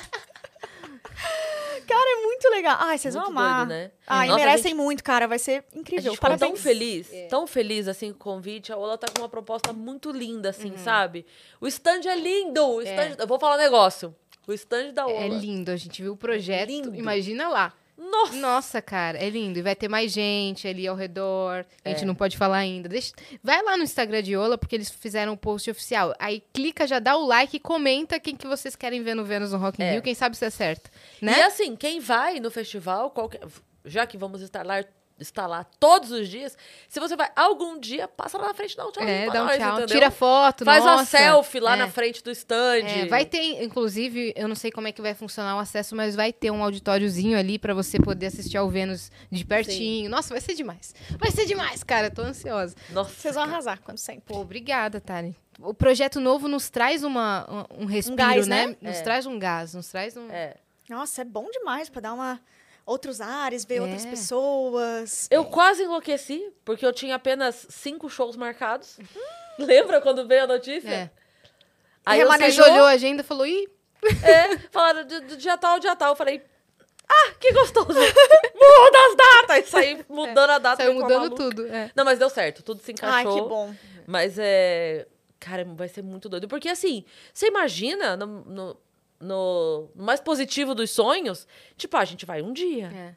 Cara, é muito legal. Ai, vocês vão Muito amar. doido, né? Ai, Nossa, merecem gente- muito, cara. Vai ser A incrível. gente Parabéns. tão feliz, tão feliz assim com o convite. A Ola tá com uma proposta muito linda, assim, Uhum. sabe? O stand é lindo. O stand... Eu vou falar um negócio. O stand da Ola. É lindo, a gente viu o projeto. Lindo. Imagina lá. Nossa! Nossa, cara, é lindo. E vai ter mais gente ali ao redor. A gente É. não pode falar ainda. Deixa... Vai lá no Instagram de Ola, porque eles fizeram um post oficial. Aí clica, já dá o like e comenta quem que vocês querem ver no Vênus no Rock in É. Rio. Quem sabe se acerta. E Né? assim, quem vai no festival, qualquer... já que vamos estar lá, estar lá todos os dias, se você vai algum dia, passa lá na frente, dá um tchau. É, dá um nós, tchau. entendeu? Tira foto, Faz nossa. uma selfie lá É. na frente do stand. É, vai ter, inclusive, eu não sei como é que vai funcionar o acesso, mas vai ter um auditóriozinho ali pra você poder assistir ao Vênus de pertinho. Nossa, vai ser demais. Vai ser demais, cara. Tô ansiosa. Nossa. Vocês vão arrasar, como sempre. Pô, obrigada, Tari. O projeto novo nos traz uma, um, um respiro, gás, né? né? Nos É. traz um gás, nos traz um. É. Nossa, é bom demais pra dar uma... Outros ares, ver É. outras pessoas. Eu quase enlouqueci, porque eu tinha apenas cinco shows marcados. [laughs] Lembra quando veio a notícia? É. Aí eu Remanejou? olhou a agenda e falou: ih, é, falaram do, do dia tal, dia tal. Eu falei, ah, que gostoso. [laughs] Muda as datas. Saí [laughs] mudando a data. saiu mudando tudo. É. Não, mas deu certo, tudo se Ai, encaixou. que bom. Mas é. Cara, vai ser muito doido. Porque assim, você imagina, no, no, no mais positivo dos sonhos, tipo, ah, a gente vai um dia. É.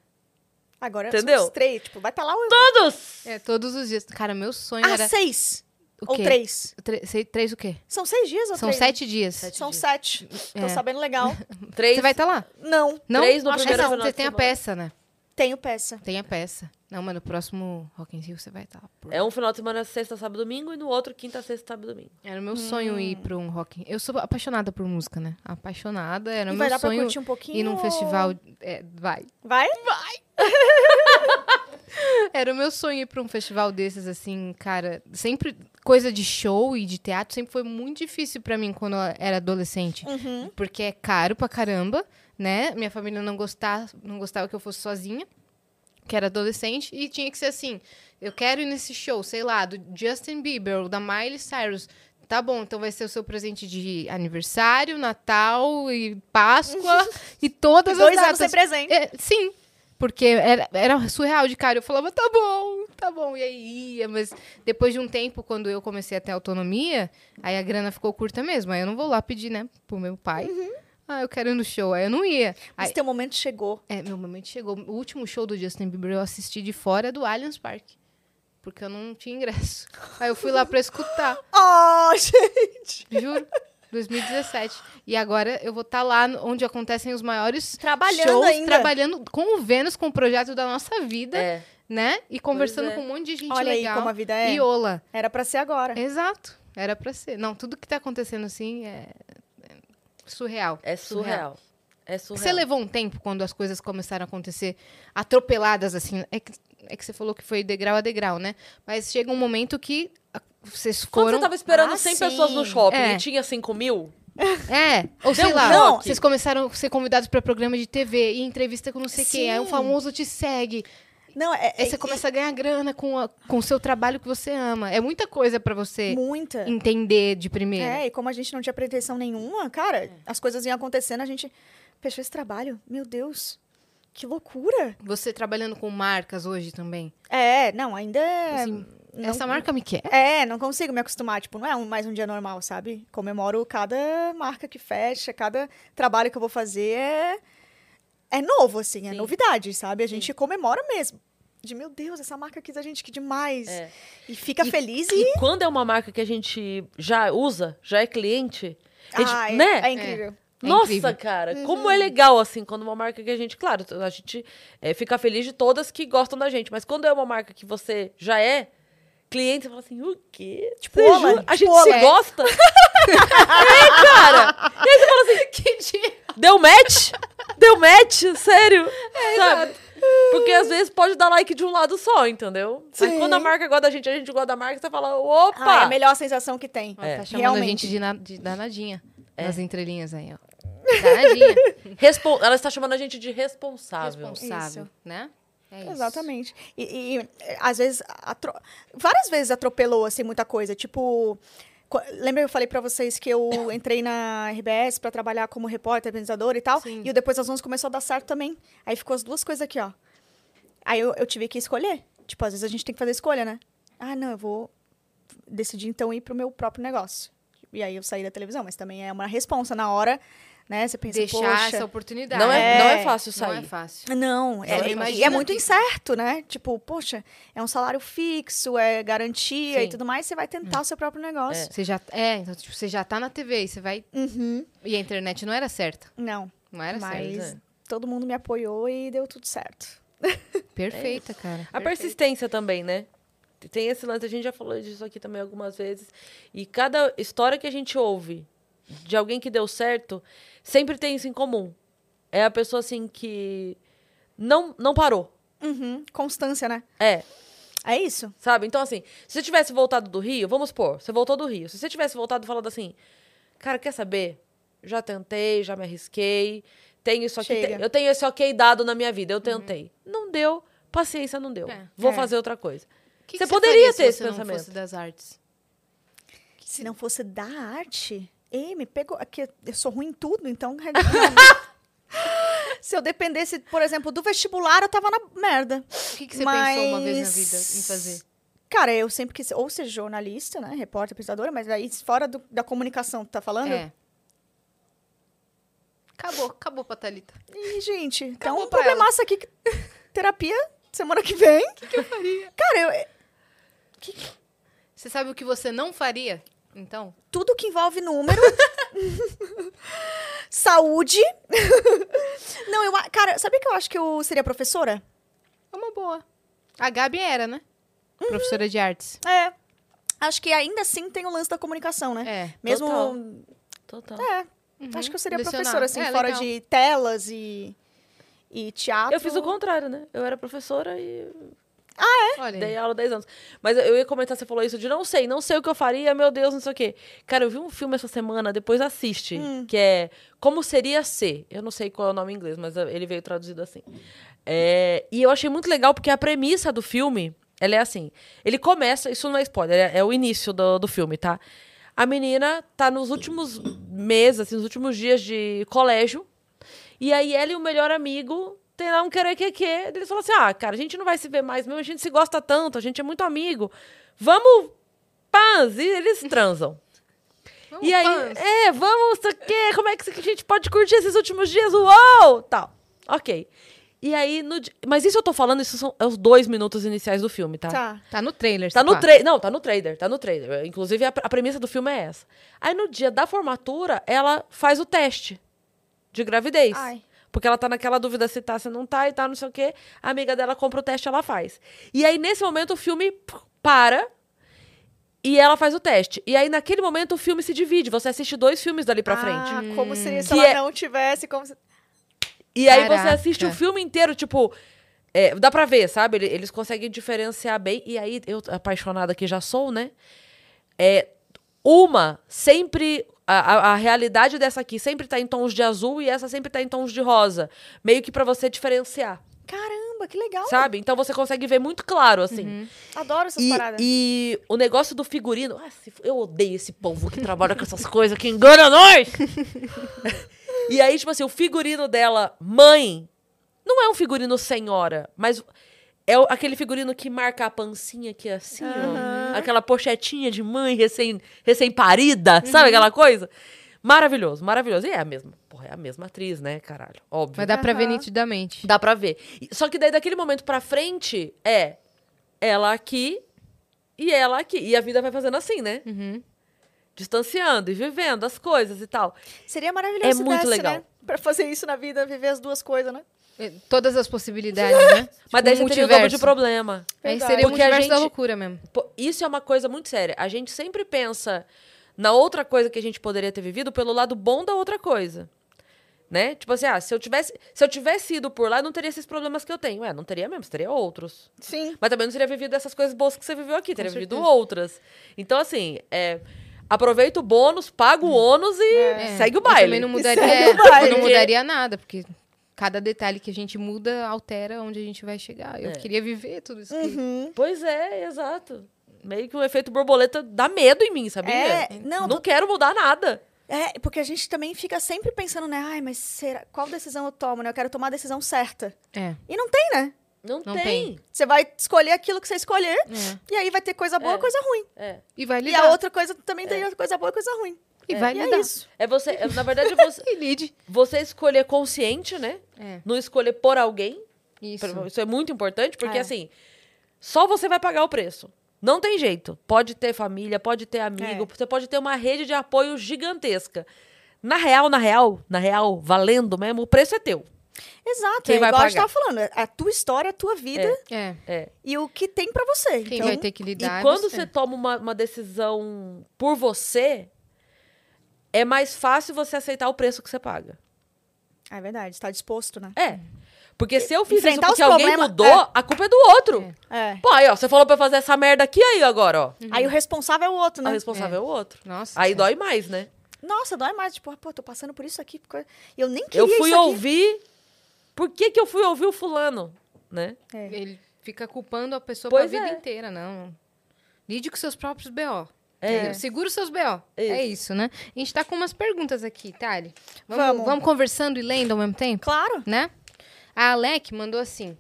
Agora Entendeu? são os três. Tipo, vai estar lá o... Todos! É, todos os dias. Cara, meu sonho Ah, era. seis. O Ou quê? três. Tre- sei- três o quê? São seis dias ou São três? sete dias. Sete São dias. sete. Tô É. sabendo legal. [laughs] Três. Você vai estar lá? Não, Não? Três no Acho que primeiro não. final Você tem a semana. peça, né? tenho peça. Tem a peça. Não, mas no próximo Rock in Rio você vai estar lá. Por- É um final de semana, sexta, sábado, domingo, e no outro, quinta, sexta, sábado, domingo. Era o meu sonho ir pra um Rock in Eu sou apaixonada por música, né? Apaixonada. Era o E meu vai dar pra sonho curtir um pouquinho? ir num festival. é, vai. Vai? [laughs] Era o meu sonho ir pra um festival desses, assim, cara. Sempre. Coisa de show e de teatro sempre foi muito difícil pra mim quando eu era adolescente. Uhum. Porque é caro pra caramba, né? Minha família não gostava, não gostava que eu fosse sozinha, que era adolescente, e tinha que ser assim: eu quero ir nesse show, sei lá, do Justin Bieber ou da Miley Cyrus. Tá bom, então vai ser o seu presente de aniversário, Natal e Páscoa [laughs] e todas Dois as anos datas. sem presente. É, sim, porque era, era surreal de cara. Eu falava, tá bom, tá bom. E aí ia, mas depois de um tempo, quando eu comecei a ter autonomia, aí a grana ficou curta mesmo. Aí eu não vou lá pedir, né, pro meu pai. Uhum. Ah, eu quero ir no show. Aí eu não ia. Mas Aí, teu momento chegou. é, meu momento chegou. O último show do Justin Bieber eu assisti de fora do Allianz Park. Porque eu não tinha ingresso. Aí eu fui lá pra escutar. [laughs] Oh, gente. Juro. 2017. E agora eu vou estar lá no- onde acontecem os maiores Trabalhando shows, ainda. trabalhando com o Vênus, com o projeto da nossa vida, É. né? E conversando é. com um monte de gente Olha legal. aí como a vida é. E Ola. Era pra ser agora. Exato. Era pra ser. Não, tudo que tá acontecendo assim é surreal. É surreal. É surreal. Você levou um tempo quando as coisas começaram a acontecer atropeladas, assim. É que, é que você falou que foi degrau a degrau, né? Mas chega um momento que a- vocês Quando foram. você tava esperando Ah, 100 sim. pessoas no shopping É. e tinha 5 mil, É, ou sei Deu lá, um choque. vocês começaram a ser convidados para programa de TV e entrevista com não sei quem. Aí um Sim. famoso te segue. Não, é, Aí é você começa a ganhar grana com, a- com o seu trabalho que você ama. É muita coisa para você muita. entender de primeira. É, e como a gente não tinha pretensão nenhuma, cara, as coisas iam acontecendo, a gente fechou esse trabalho. Meu Deus, que loucura. Você trabalhando com marcas hoje também. É, não, ainda é Assim, não- Essa marca me quer. É, não consigo me acostumar. Tipo, não é um- mais um dia normal, sabe? Comemoro cada marca que fecha, cada trabalho que eu vou fazer é, é novo, assim, é Sim. novidade, sabe? A gente comemora mesmo. De, meu Deus, essa marca quis a gente, que demais. É. E fica E- feliz e... E quando é uma marca que a gente já usa, já é cliente, a gente, Ah, é, né? é incrível. É Nossa, incrível. cara, como é legal, assim, quando uma marca que a gente, claro, a gente é, fica feliz de todas que gostam da gente, mas quando é uma marca que você já é cliente, você fala assim, o quê? Tipo, Ola? A tipo gente se gosta? [laughs] é, cara! E aí você fala assim, [laughs] Que dia? deu match? Deu match? Sério? Sabe? Porque às vezes pode dar like de um lado só, entendeu? Mas Sim. quando a marca gosta da gente, a gente gosta da marca, você fala, opa! Ah, é a melhor sensação que tem. Ela É. tá chamando Realmente. a gente de, na, de danadinha. Nas entrelinhas aí, ó. Danadinha. [laughs] Respon- Ela está chamando a gente de responsável. Responsável, Isso. né? É isso. Exatamente. E, e, às vezes, atro- várias vezes atropelou, assim, muita coisa. Tipo, lembra que eu falei pra vocês que eu [coughs] entrei na RBS pra trabalhar como repórter, apresentadora e tal? Sim. E o Depois das 11 começou a dar certo também. Aí ficou as duas coisas aqui, ó. Aí eu, eu tive que escolher. Tipo, às vezes a gente tem que fazer escolha, né? Ah, não, eu vou decidir então ir pro meu próprio negócio. E aí eu saí da televisão, mas também é uma responsa na hora, né? Você pensa, Deixar poxa... essa oportunidade. Não é, É. não é fácil Não sair. é fácil. Não, é, Não, e imagina é muito que- incerto, né? Tipo, poxa, é um salário fixo, é garantia Sim. e tudo mais, você vai tentar o seu próprio negócio. Você já, é, então, tipo, você já tá na TV e você vai... Uhum. E a internet não era certa. Não, Não era mas certa. é. todo mundo me apoiou e deu tudo certo. [laughs] Perfeita, cara. A persistência também, né? Tem esse lance, a gente já falou disso aqui também algumas vezes. E cada história que a gente ouve de alguém que deu certo, sempre tem isso em comum. É a pessoa, assim, que não, não parou. Uhum. Constância, né? É, É isso. sabe? Então, assim, se você tivesse voltado do Rio, vamos supor, você voltou do Rio. Se você tivesse voltado falando assim, cara, quer saber? Já tentei, já me arrisquei, tenho isso aqui, te- eu tenho esse ok dado na minha vida, eu tentei. Não deu, paciência, não deu. É. Vou É. fazer outra coisa. Que Você que poderia faria ter se esse você não pensamento. fosse das artes. Se não fosse da arte, ei, me pegou. Aqui, eu sou ruim em tudo, então. [laughs] Se eu dependesse, por exemplo, do vestibular, eu tava na merda. O que, que você pensou uma vez na Mas- vida em fazer? Cara, eu sempre quis ou ser jornalista, né? Repórter, apresentadora, mas aí fora do- da comunicação, tá falando? É. Acabou, acabou pra Thalita. Ih, gente, então Acabou um pra problemaço aqui. que- Terapia semana que vem. [laughs] O que, que eu faria? Cara, eu- Você sabe o que você não faria? Então, tudo que envolve número. [laughs] saúde. [laughs] Não, eu. Cara, sabe que eu acho que eu seria professora? é uma boa. A Gabi era, né? Professora de artes. É. Acho que ainda assim tem o lance da comunicação, né? É. Mesmo. Total. Total. É. Uhum. Acho que eu seria Lecionar. professora, assim, É, fora legal. de telas e. E teatro. Eu fiz o contrário, né? Eu era professora e Olha aí. dei aula há 10 anos. Mas eu- ia comentar, você falou isso de não sei, não sei o que eu faria, meu Deus, não sei o quê. Cara, eu vi um filme essa semana, depois assiste, que é Como Seria Ser. Eu não sei qual é o nome em inglês, mas ele veio traduzido assim. É, e eu achei muito legal, porque a premissa do filme, ela é assim. Ele começa, isso não é spoiler, é, é o início do, do filme, tá? A menina tá nos últimos meses, assim, nos últimos dias de colégio, e aí ela e o melhor amigo tem lá um querer que que. Eles falam assim: ah, cara, a gente não vai se ver mais mesmo, a gente se gosta tanto, a gente é muito amigo. Vamos. Pãs! E eles transam. [laughs] Vamos, e aí, é, vamos, sei o quê, como é que a gente pode curtir esses últimos dias? Uou! Tal. Ok. E aí, no mas isso eu tô falando, isso são é os dois minutos iniciais do filme, tá? Tá. Tá no trailer. Tá no trailer. Não, tá no trailer, tá no trailer. Inclusive, a, a premissa do filme é essa. Aí, no dia da formatura, ela faz o teste de gravidez. Ai. Porque ela tá naquela dúvida se tá, se não tá e tá, não sei o quê. A amiga dela compra o teste ela faz. E aí, nesse momento, o filme para e ela faz o teste. E aí, naquele momento, o filme se divide. Você assiste dois filmes dali pra frente. Ah, como seria se Que ela é- não tivesse. Como se... E aí você Caraca. assiste o filme inteiro, tipo. é, dá pra ver, sabe? Ele- Eles conseguem diferenciar bem. E aí, eu, apaixonada que já sou, né? É, uma sempre. A, a- realidade dessa aqui sempre tá em tons de azul e essa sempre tá em tons de rosa. Meio que pra você diferenciar, Caramba, que legal. sabe? Então você consegue ver muito claro, assim. Adoro essas E, paradas. e o negócio do figurino. Ah, eu odeio esse povo que trabalha com essas coisas, que engana nós! [laughs] e aí, tipo assim, o figurino dela, mãe, não é um figurino senhora, mas É o- aquele figurino que marca a pancinha aqui assim, ó. Aquela pochetinha de mãe recém, recém-parida, Uhum. sabe aquela coisa? Maravilhoso, maravilhoso. E é a mesma, porra, é a mesma atriz, né, caralho? Óbvio. Mas dá pra ver nitidamente. Dá pra ver. Só que daí, daquele momento pra frente, é ela aqui e ela aqui. E a vida vai fazendo assim, né? Uhum. Distanciando e vivendo as coisas e tal. Seria maravilhoso É se muito desse, legal. né? Pra fazer isso na vida, viver as duas coisas, né? É, Todas as possibilidades, [laughs] né? Mas Tipo, daí um você teria o dobro de problema. Aí seria o Porque a multiverso da gente- loucura mesmo. Isso é uma coisa muito séria. A gente sempre pensa na outra coisa que a gente poderia ter vivido pelo lado bom da outra coisa. Né? Tipo assim, ah, se eu tivesse, se eu tivesse ido por lá, eu não teria esses problemas que eu tenho. É, não teria mesmo, você teria outros. Sim. Mas também não teria vivido essas coisas boas que você viveu aqui, teria vivido outras. Então, assim, é, aproveita o bônus, paga o ônus e É, segue o eu baile. também não mudaria, segue é, o baile. eu não mudaria nada, porque cada detalhe que a gente muda altera onde a gente vai chegar. Eu É. queria viver tudo isso. que- Uhum. Pois é, exato. Meio que o efeito borboleta dá medo em mim, sabia? É, não, não tô- quero mudar nada. É, porque a gente também fica sempre pensando, né? Ai, mas será, qual decisão eu tomo, né? Eu quero tomar a decisão certa. É. E não tem, né? Não, Não tem. tem. Você vai escolher aquilo que você escolher, É. e aí vai ter coisa boa É. e coisa ruim. É. E vai E lidar. a outra coisa também tem coisa boa e coisa ruim. E vai E lidar. é isso. É você, é, na verdade, é você, [laughs] E lide. você escolher consciente, né? É. Não escolher por alguém. Isso. Isso é muito importante, porque É. assim, só você vai pagar o preço. Não tem jeito. Pode ter família, pode ter amigo, É. você pode ter uma rede de apoio gigantesca. Na real, na real, na real, valendo mesmo, o preço é teu. Exato. Quem é vai igual a gente pagar? tava falando. é A tua história, a tua vida É. É. e o que tem pra você. Quem então, vai ter que lidar E é quando você. você toma uma, uma decisão por você, é mais fácil você aceitar o preço que você paga. É verdade, está disposto, né? É. Porque se eu fiz isso Enfrentar porque os alguém mudou, é. a culpa é do outro. É. Pô, aí, ó, você falou pra eu fazer essa merda aqui aí agora, ó. Aí o responsável é o outro, né? A responsável é o outro. Nossa. Aí cara. dói mais, né? Nossa, dói mais. Tipo, ah, pô, tô passando por isso aqui. porque Eu nem queria Eu fui isso aqui. ouvir. Por que, que eu fui ouvir o fulano? Né? É. Ele fica culpando a pessoa Pois pra vida é. inteira, não. Lide com seus próprios BO. É. Segura os seus BO. É isso, né? A gente tá com umas perguntas aqui, Thali. Vamos, Vamos. vamos conversando e lendo ao mesmo tempo? Claro. né? A Alec mandou assim: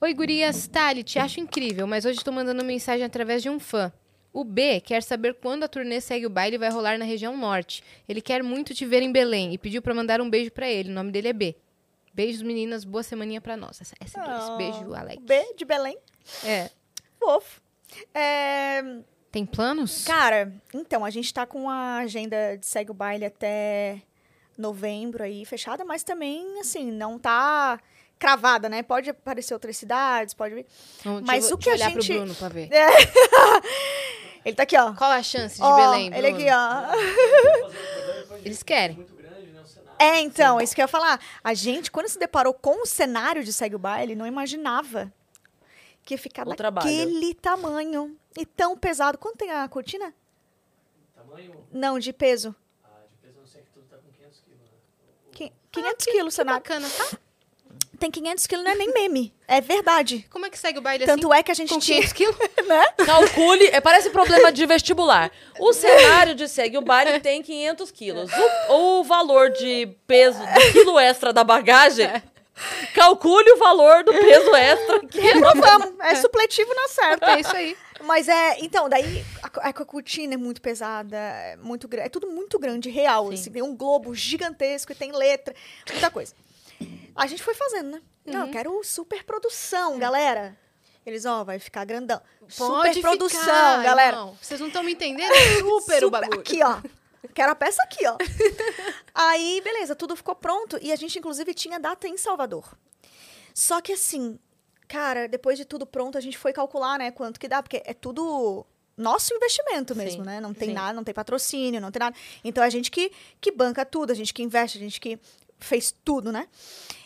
Oi, gurias, Tali, te acho incrível, mas hoje tô mandando mensagem através de um fã. O B quer saber quando a turnê Segue o Baile vai rolar na região norte. Ele quer muito te ver em Belém e pediu pra mandar um beijo pra ele. O nome dele é B. Beijos, meninas. Boa semaninha pra nós. Essa, essa é isso. Beijo, Alec. B de Belém. É. Fofo. É, Tem planos? Cara, então, a gente tá com a agenda de Segue o Baile até novembro aí fechada, mas também, assim, não tá cravada, né? Pode aparecer outras cidades, pode vir. Mas eu- o que a gente- pro Bruno pra ver. [laughs] Ele tá aqui, ó. Qual a chance de Ó, Belém, ele Bruno? aqui, ó. Eles querem. É, então, isso que eu ia falar. A gente, quando se deparou com o cenário de Segue o Baile, não imaginava que ia ficar O trabalho. daquele tamanho e tão pesado. Quanto tem a cortina? Tamanho? Não, de peso. Ah, de peso eu não sei que tudo tá com 500 quilos, né? Qui- 500 quilos o cenário. Bacana, tá? Tem 500 quilos, não é nem meme. É verdade. Como é que segue o baile Tanto assim? é que a gente Com tinha... 500 quilos? [laughs] né? Calcule. É, parece problema de vestibular. O [laughs] cenário de segue o baile tem 500 quilos. O, o valor de peso do quilo extra da bagagem. Calcule o valor do peso extra. [laughs] Que Reprovamos. [laughs] É supletivo na certa. É isso aí. Mas é, então, daí a, a cortina é muito pesada, é muito grande, é tudo muito grande, real, Sim. assim, tem um globo gigantesco e tem letra, muita coisa. A gente foi fazendo, né? Não, Uhum. eu quero super produção, galera. Eles, ó, vai ficar grandão. Pode super produção, ficar, galera. irmão. Vocês não estão me entendendo? Super, o bagulho. Aqui, ó. [laughs] Quero a peça aqui, ó. [laughs] Aí, beleza, tudo ficou pronto. E a gente, inclusive, tinha data em Salvador. Só que assim, cara, depois de tudo pronto, a gente foi calcular, né, quanto que dá, porque é tudo nosso investimento mesmo, Sim, né? Não tem sim. nada, não tem patrocínio, não tem nada. Então a gente que, que banca tudo, a gente que investe, a gente que fez tudo, né?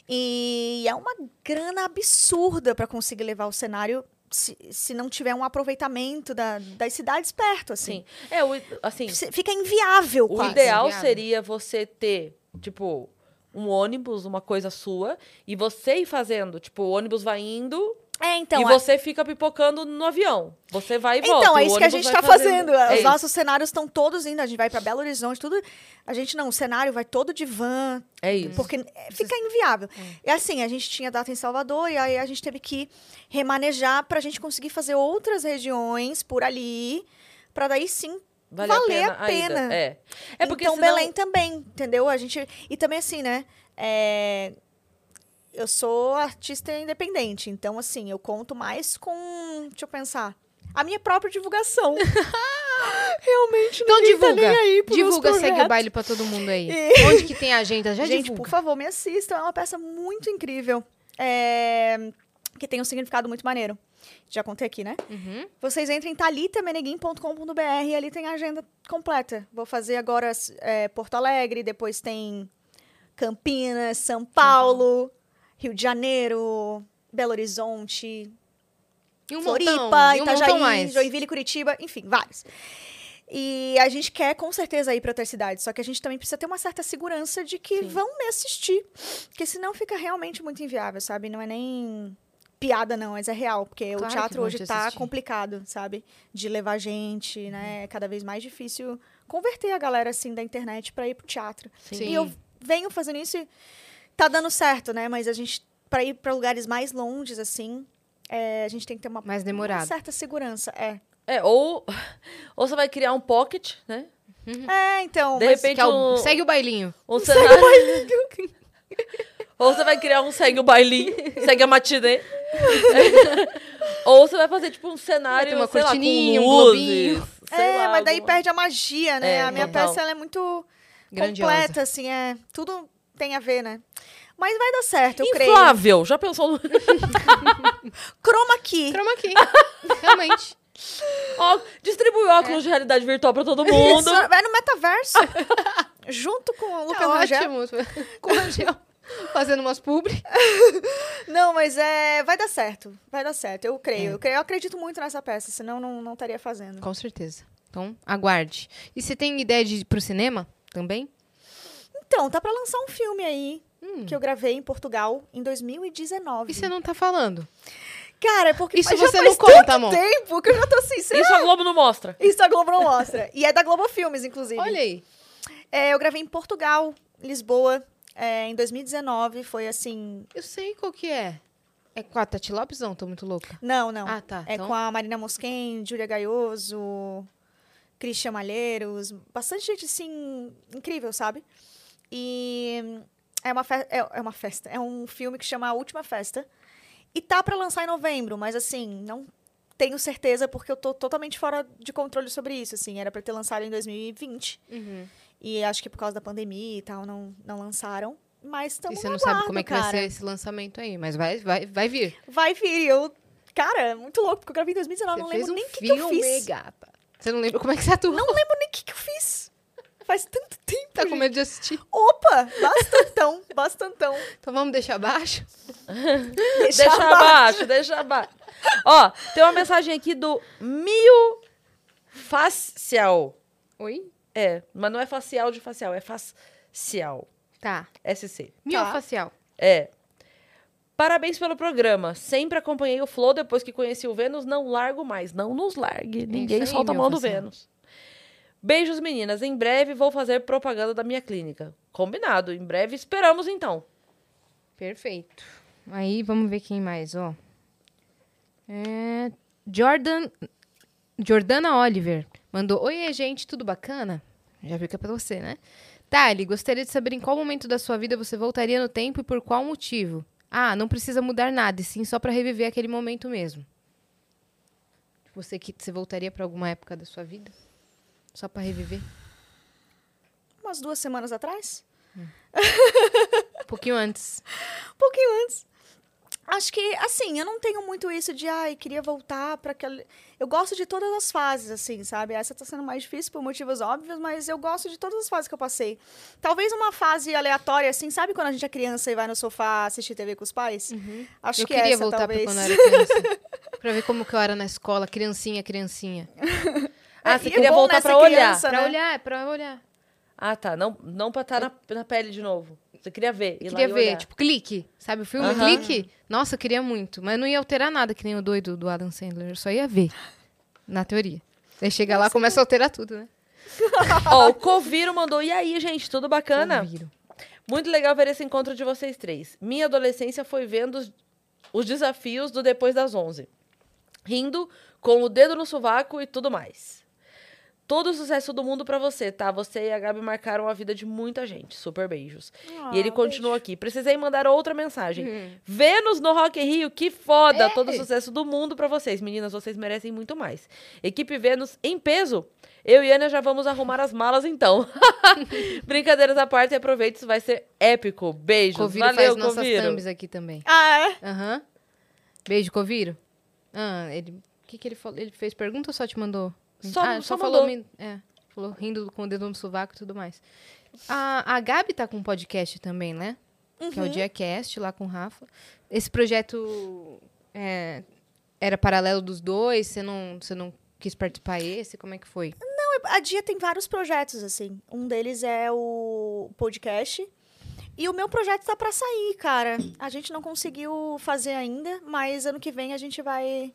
E é uma grana absurda para conseguir levar o cenário se, se não tiver um aproveitamento da, das cidades perto, assim. Sim. É, o, assim, Fi- Fica inviável, o quase. ideal seria você ter, tipo, um ônibus, uma coisa sua, e você ir fazendo. Tipo, o ônibus vai indo É, então. e é- você fica pipocando no avião. Você vai e volta. Então, é isso que a gente vai tá fazendo. É Os isso. nossos cenários estão todos indo. A gente vai pra Belo Horizonte, tudo. A gente não, o cenário vai todo de van, É isso. porque é, fica inviável. E assim, a gente tinha data em Salvador e aí a gente teve que remanejar pra gente conseguir fazer outras regiões por ali, pra daí sim Vale valer a pena. ida. É. É porque então, senão... Belém também, entendeu? A gente. E também assim, né? é, Eu sou artista independente, então assim, eu conto mais com. Deixa eu pensar. A minha própria divulgação. [laughs] Realmente Então ninguém divulga. tá nem aí pro divulga, segue o baile pra todo mundo aí. E- [laughs] Onde que tem a agenda? Já Gente, divulga. por favor, me assistam. É uma peça muito incrível. É, Que tem um significado muito maneiro. Já contei aqui, né? Uhum. Vocês entrem em talitameneguim.com.br e ali tem a agenda completa. Vou fazer agora é, Porto Alegre, depois tem Campinas, São Paulo, Rio de Janeiro, Belo Horizonte, E um Floripa, montão, um Itajaí. Joinville, Curitiba, enfim, vários. E a gente quer com certeza ir para outras cidades, só que a gente também precisa ter uma certa segurança de que Sim. vão me assistir, porque senão fica realmente muito inviável, sabe? Não é nem piada não, mas é real, porque Claro o teatro hoje tá assistir. complicado, sabe? De levar gente, né? É cada vez mais difícil converter a galera assim da internet para ir pro teatro. Sim. E eu venho fazendo isso e tá dando certo, né? Mas a gente para ir para lugares mais longes assim, é, a gente tem que ter uma Mais uma certa segurança, é. É, ou, [laughs] ou você vai criar um pocket, né? É, então. De repente, é o- um, Segue o bailinho. um [laughs] cenário... [laughs] ou você vai criar um segue o bailinho, segue a matinê. ou você vai fazer, tipo, um cenário, uma sei lá, com cortininha, um luzes, globinho. sei É, lá, mas daí alguma- perde a magia, né? É, a minha total. peça ela é muito Grandiosa. completa, assim, é. Tudo tem a ver, né? Mas vai dar certo, eu creio. Inflável, já pensou no... [laughs] Chroma key. Croma aqui. [laughs] Realmente. Ó, distribui óculos de realidade virtual pra todo mundo. Isso, vai no metaverso. [laughs] junto com o Lucas Tá Rangel. ótimo. Com o Rangel. Fazendo umas publi. Não, mas é. Vai dar certo. Vai dar certo. Eu creio. É. Eu creio. Eu acredito muito nessa peça, senão não, não estaria fazendo. Com certeza. Então, aguarde. E você tem ideia de ir pro cinema também? Então, tá pra lançar um filme aí. Hum. Que eu gravei em Portugal em 2019. E você não tá falando? Cara, é porque Isso já você faz não conta, tanto amor. tempo que eu já tô assim, sei Isso a Globo não mostra. Isso a Globo não mostra. E é da Globo Filmes, inclusive. Olha aí. É, eu gravei em Portugal, Lisboa, é, em 2019. Foi assim. Eu sei qual que é. É com a Tati Lopes? Não, tô muito louca. Não, não. Ah, tá. É então... com a Marina Mosquen, Júlia Gaioso, Christian Malheiros. Bastante gente, assim, incrível, sabe? E é uma, é, é uma festa. É um filme que chama A Última Festa. E tá pra lançar em novembro, mas assim, não tenho certeza porque eu tô totalmente fora de controle sobre isso, assim. Era pra ter lançado em 2020. Uhum. E acho que por causa da pandemia e tal, não, não lançaram. Mas E estamos você não sabe como é que vai ser esse lançamento aí, mas vai, vai, vai vir. Vai vir. Eu, cara, é muito louco, porque eu gravei em 2019, Você não lembro um nem o que, que eu fiz. gata. Você não lembra como é que você atua? Não lembro nem o que, que eu fiz. Faz tanto tempo. Tá com medo de assistir. Opa! Bastantão, [laughs] bastantão. Então vamos deixar abaixo? [laughs] Deixa, Deixa abaixo. abaixo, deixa abaixo. Ó, tem uma mensagem aqui do Mio Facial. Oi? É, mas não é facial de facial, é facial. Tá. SC. Miofacial. É. Parabéns pelo programa. Sempre acompanhei o Flow depois que conheci o Vênus. Não largo mais. Não nos largue. Ninguém É aí, solta a mão do facial. Vênus. Beijos, meninas. Em breve vou fazer propaganda da minha clínica. Combinado. Em breve esperamos, então. Perfeito. Aí vamos ver quem mais, ó. É, Jordan. Jordana Oliver mandou: Oi, gente, tudo bacana? Já viu que é pra você, né? Tali, gostaria de saber em qual momento da sua vida você voltaria no tempo e por qual motivo. Ah, não precisa mudar nada, e sim só pra reviver aquele momento mesmo. Você que você voltaria pra alguma época da sua vida? Só pra reviver? Umas duas semanas atrás? Um pouquinho antes. Um pouquinho antes. Acho que, assim, eu não tenho muito isso de, ai, queria voltar para aquele. Eu gosto de todas as fases, assim, sabe? Essa tá sendo mais difícil por motivos óbvios, mas eu gosto de todas as fases que eu passei. Talvez uma fase aleatória, assim, sabe quando a gente é criança e vai no sofá assistir TV com os pais? Acho eu que queria essa, voltar talvez. pra quando eu era criança. pra ver como que eu era na escola, criancinha, criancinha. [laughs] Ah, É, você e é queria voltar pra olhar. criança, Pra né? olhar, é pra olhar. Ah, tá. Não, não pra estar na, na pele de novo. Você queria ver. ir Eu lá queria e ver, olhar. tipo, clique. Sabe o filme. Clique? Nossa, eu queria muito. Mas não ia alterar nada, que nem o doido do Adam Sandler. Eu só ia ver. Na teoria. Aí chega lá, começa a alterar tudo, né? [laughs] Ó, o Coviro mandou. E aí, gente, tudo bacana? Ouviram. Muito legal ver esse encontro de vocês três. Minha adolescência foi vendo os, os desafios do Depois das 11. Rindo, com o dedo no sovaco e tudo mais. Todo o sucesso do mundo pra você, tá? Você e a Gabi marcaram a vida de muita gente. Super beijos. e ele Ah, continua aqui. Precisei mandar outra mensagem. Vênus no Rock in Rio, que foda! Todo o sucesso do mundo pra vocês. Meninas, vocês merecem muito mais. Equipe Vênus em peso. Eu e Ana já vamos arrumar as malas então. [laughs] Brincadeiras à parte, aproveite, isso vai ser épico. Beijos. Coviro Valeu, faz nossas Coviro. thumbs aqui também. Ah, é? Aham. Beijo, Coviro. Ah, ele... O que que ele falou? Ele fez pergunta ou só te mandou? Só- ah, só falou... mandou. men- É, falou rindo com o dedo no sovaco e tudo mais. A, a Gabi tá com um podcast também, né? Que é Uhum. o Diacast, lá com o Rafa. Esse projeto é, era paralelo dos dois? Você não, você não quis participar esse? Como é que foi? A Dia tem vários projetos, assim. Um deles é o podcast. E o meu projeto tá pra sair, cara. A gente não conseguiu fazer ainda, mas ano que vem a gente vai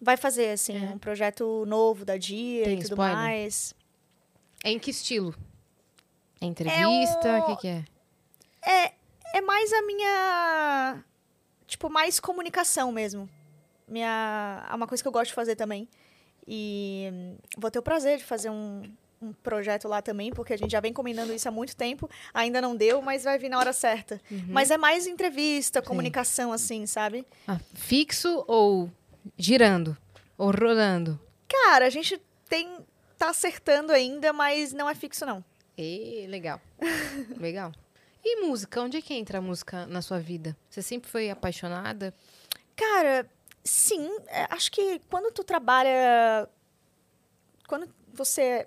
vai fazer, assim, um projeto novo da Dia Tem e tudo spoiler? mais. É em que estilo? É entrevista? O o- que, que é? É, é mais a minha. Tipo, mais comunicação mesmo. Minha, é uma coisa que eu gosto de fazer também. E vou ter o prazer de fazer um, um projeto lá também, porque a gente já vem combinando isso há muito tempo. Ainda não deu, mas vai vir na hora certa. Mas é mais entrevista, comunicação, assim, sabe? Ah, fixo ou girando? Ou rolando? Cara, a gente tem. tá acertando ainda, mas não é fixo, não. E legal. [laughs] legal. E música? Onde é que entra a música na sua vida? Você sempre foi apaixonada? Cara, sim. é, acho que quando tu trabalha. Quando você